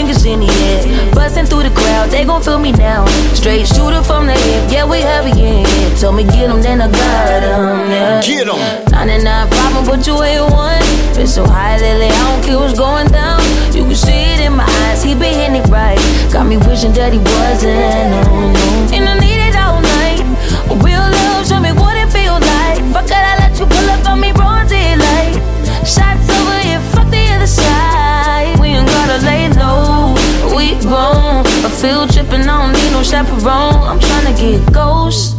Fingers in the air. Busting through the crowd, they gon' feel me now. Straight shooter from the hip, yeah, we heavy in here. Told me get 'em, then I got 'em, yeah. Get 'em. 99 problem, but you ain't one. Been so high lately, I don't care what's going down. You can see it in my eyes, he been hitting it right. Got me wishing that he wasn't, no, no. And I need it all night. Real love, show me what it feel like. Fuck it, I let you pull up on me, broad daylight. Shots over here, fuck the other side. Grown. A field trip and I don't need no chaperone. I'm tryna get ghost.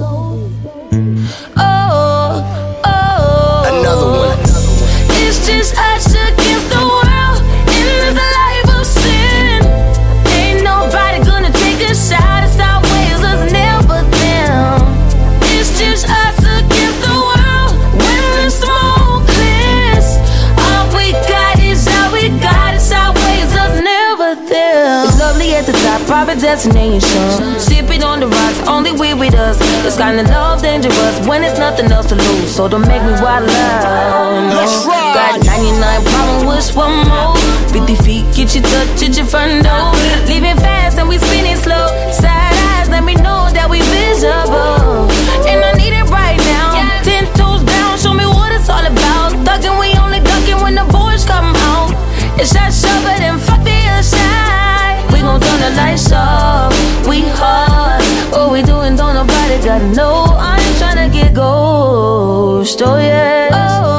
Private destination. Sipping on the rocks, only we with us. This kind of love dangerous when it's nothing else to lose. So don't make me wild. No. Let's ride. Got 99 problem with one more. 50 feet, get you touch at your front door. Leaving fast and we spinning slow. Side eyes, let me know that we visible. And I need it right now. Ten toes down, show me what it's all about. Thugging, we only ducking when the boys come out. It's that shove it and lights off. We hard. What we doing, don't nobody gotta know. I ain't tryna get ghost. Oh yeah.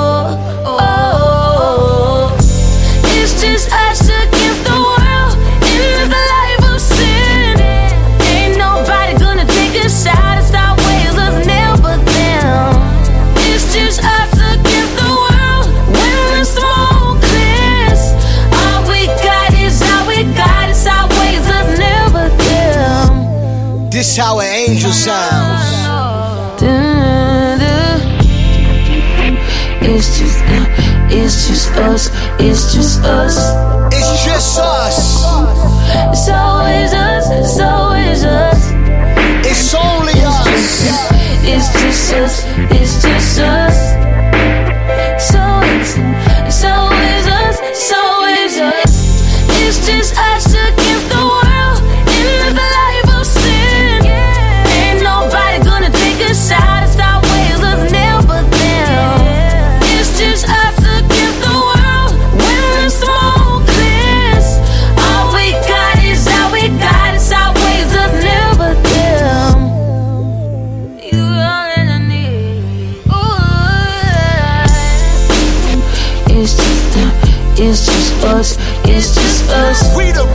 That's how an angel sounds. It's just, it's just us, it's just us. It's just us. It's always us, it's always us. It's only us. It's just us, it's We the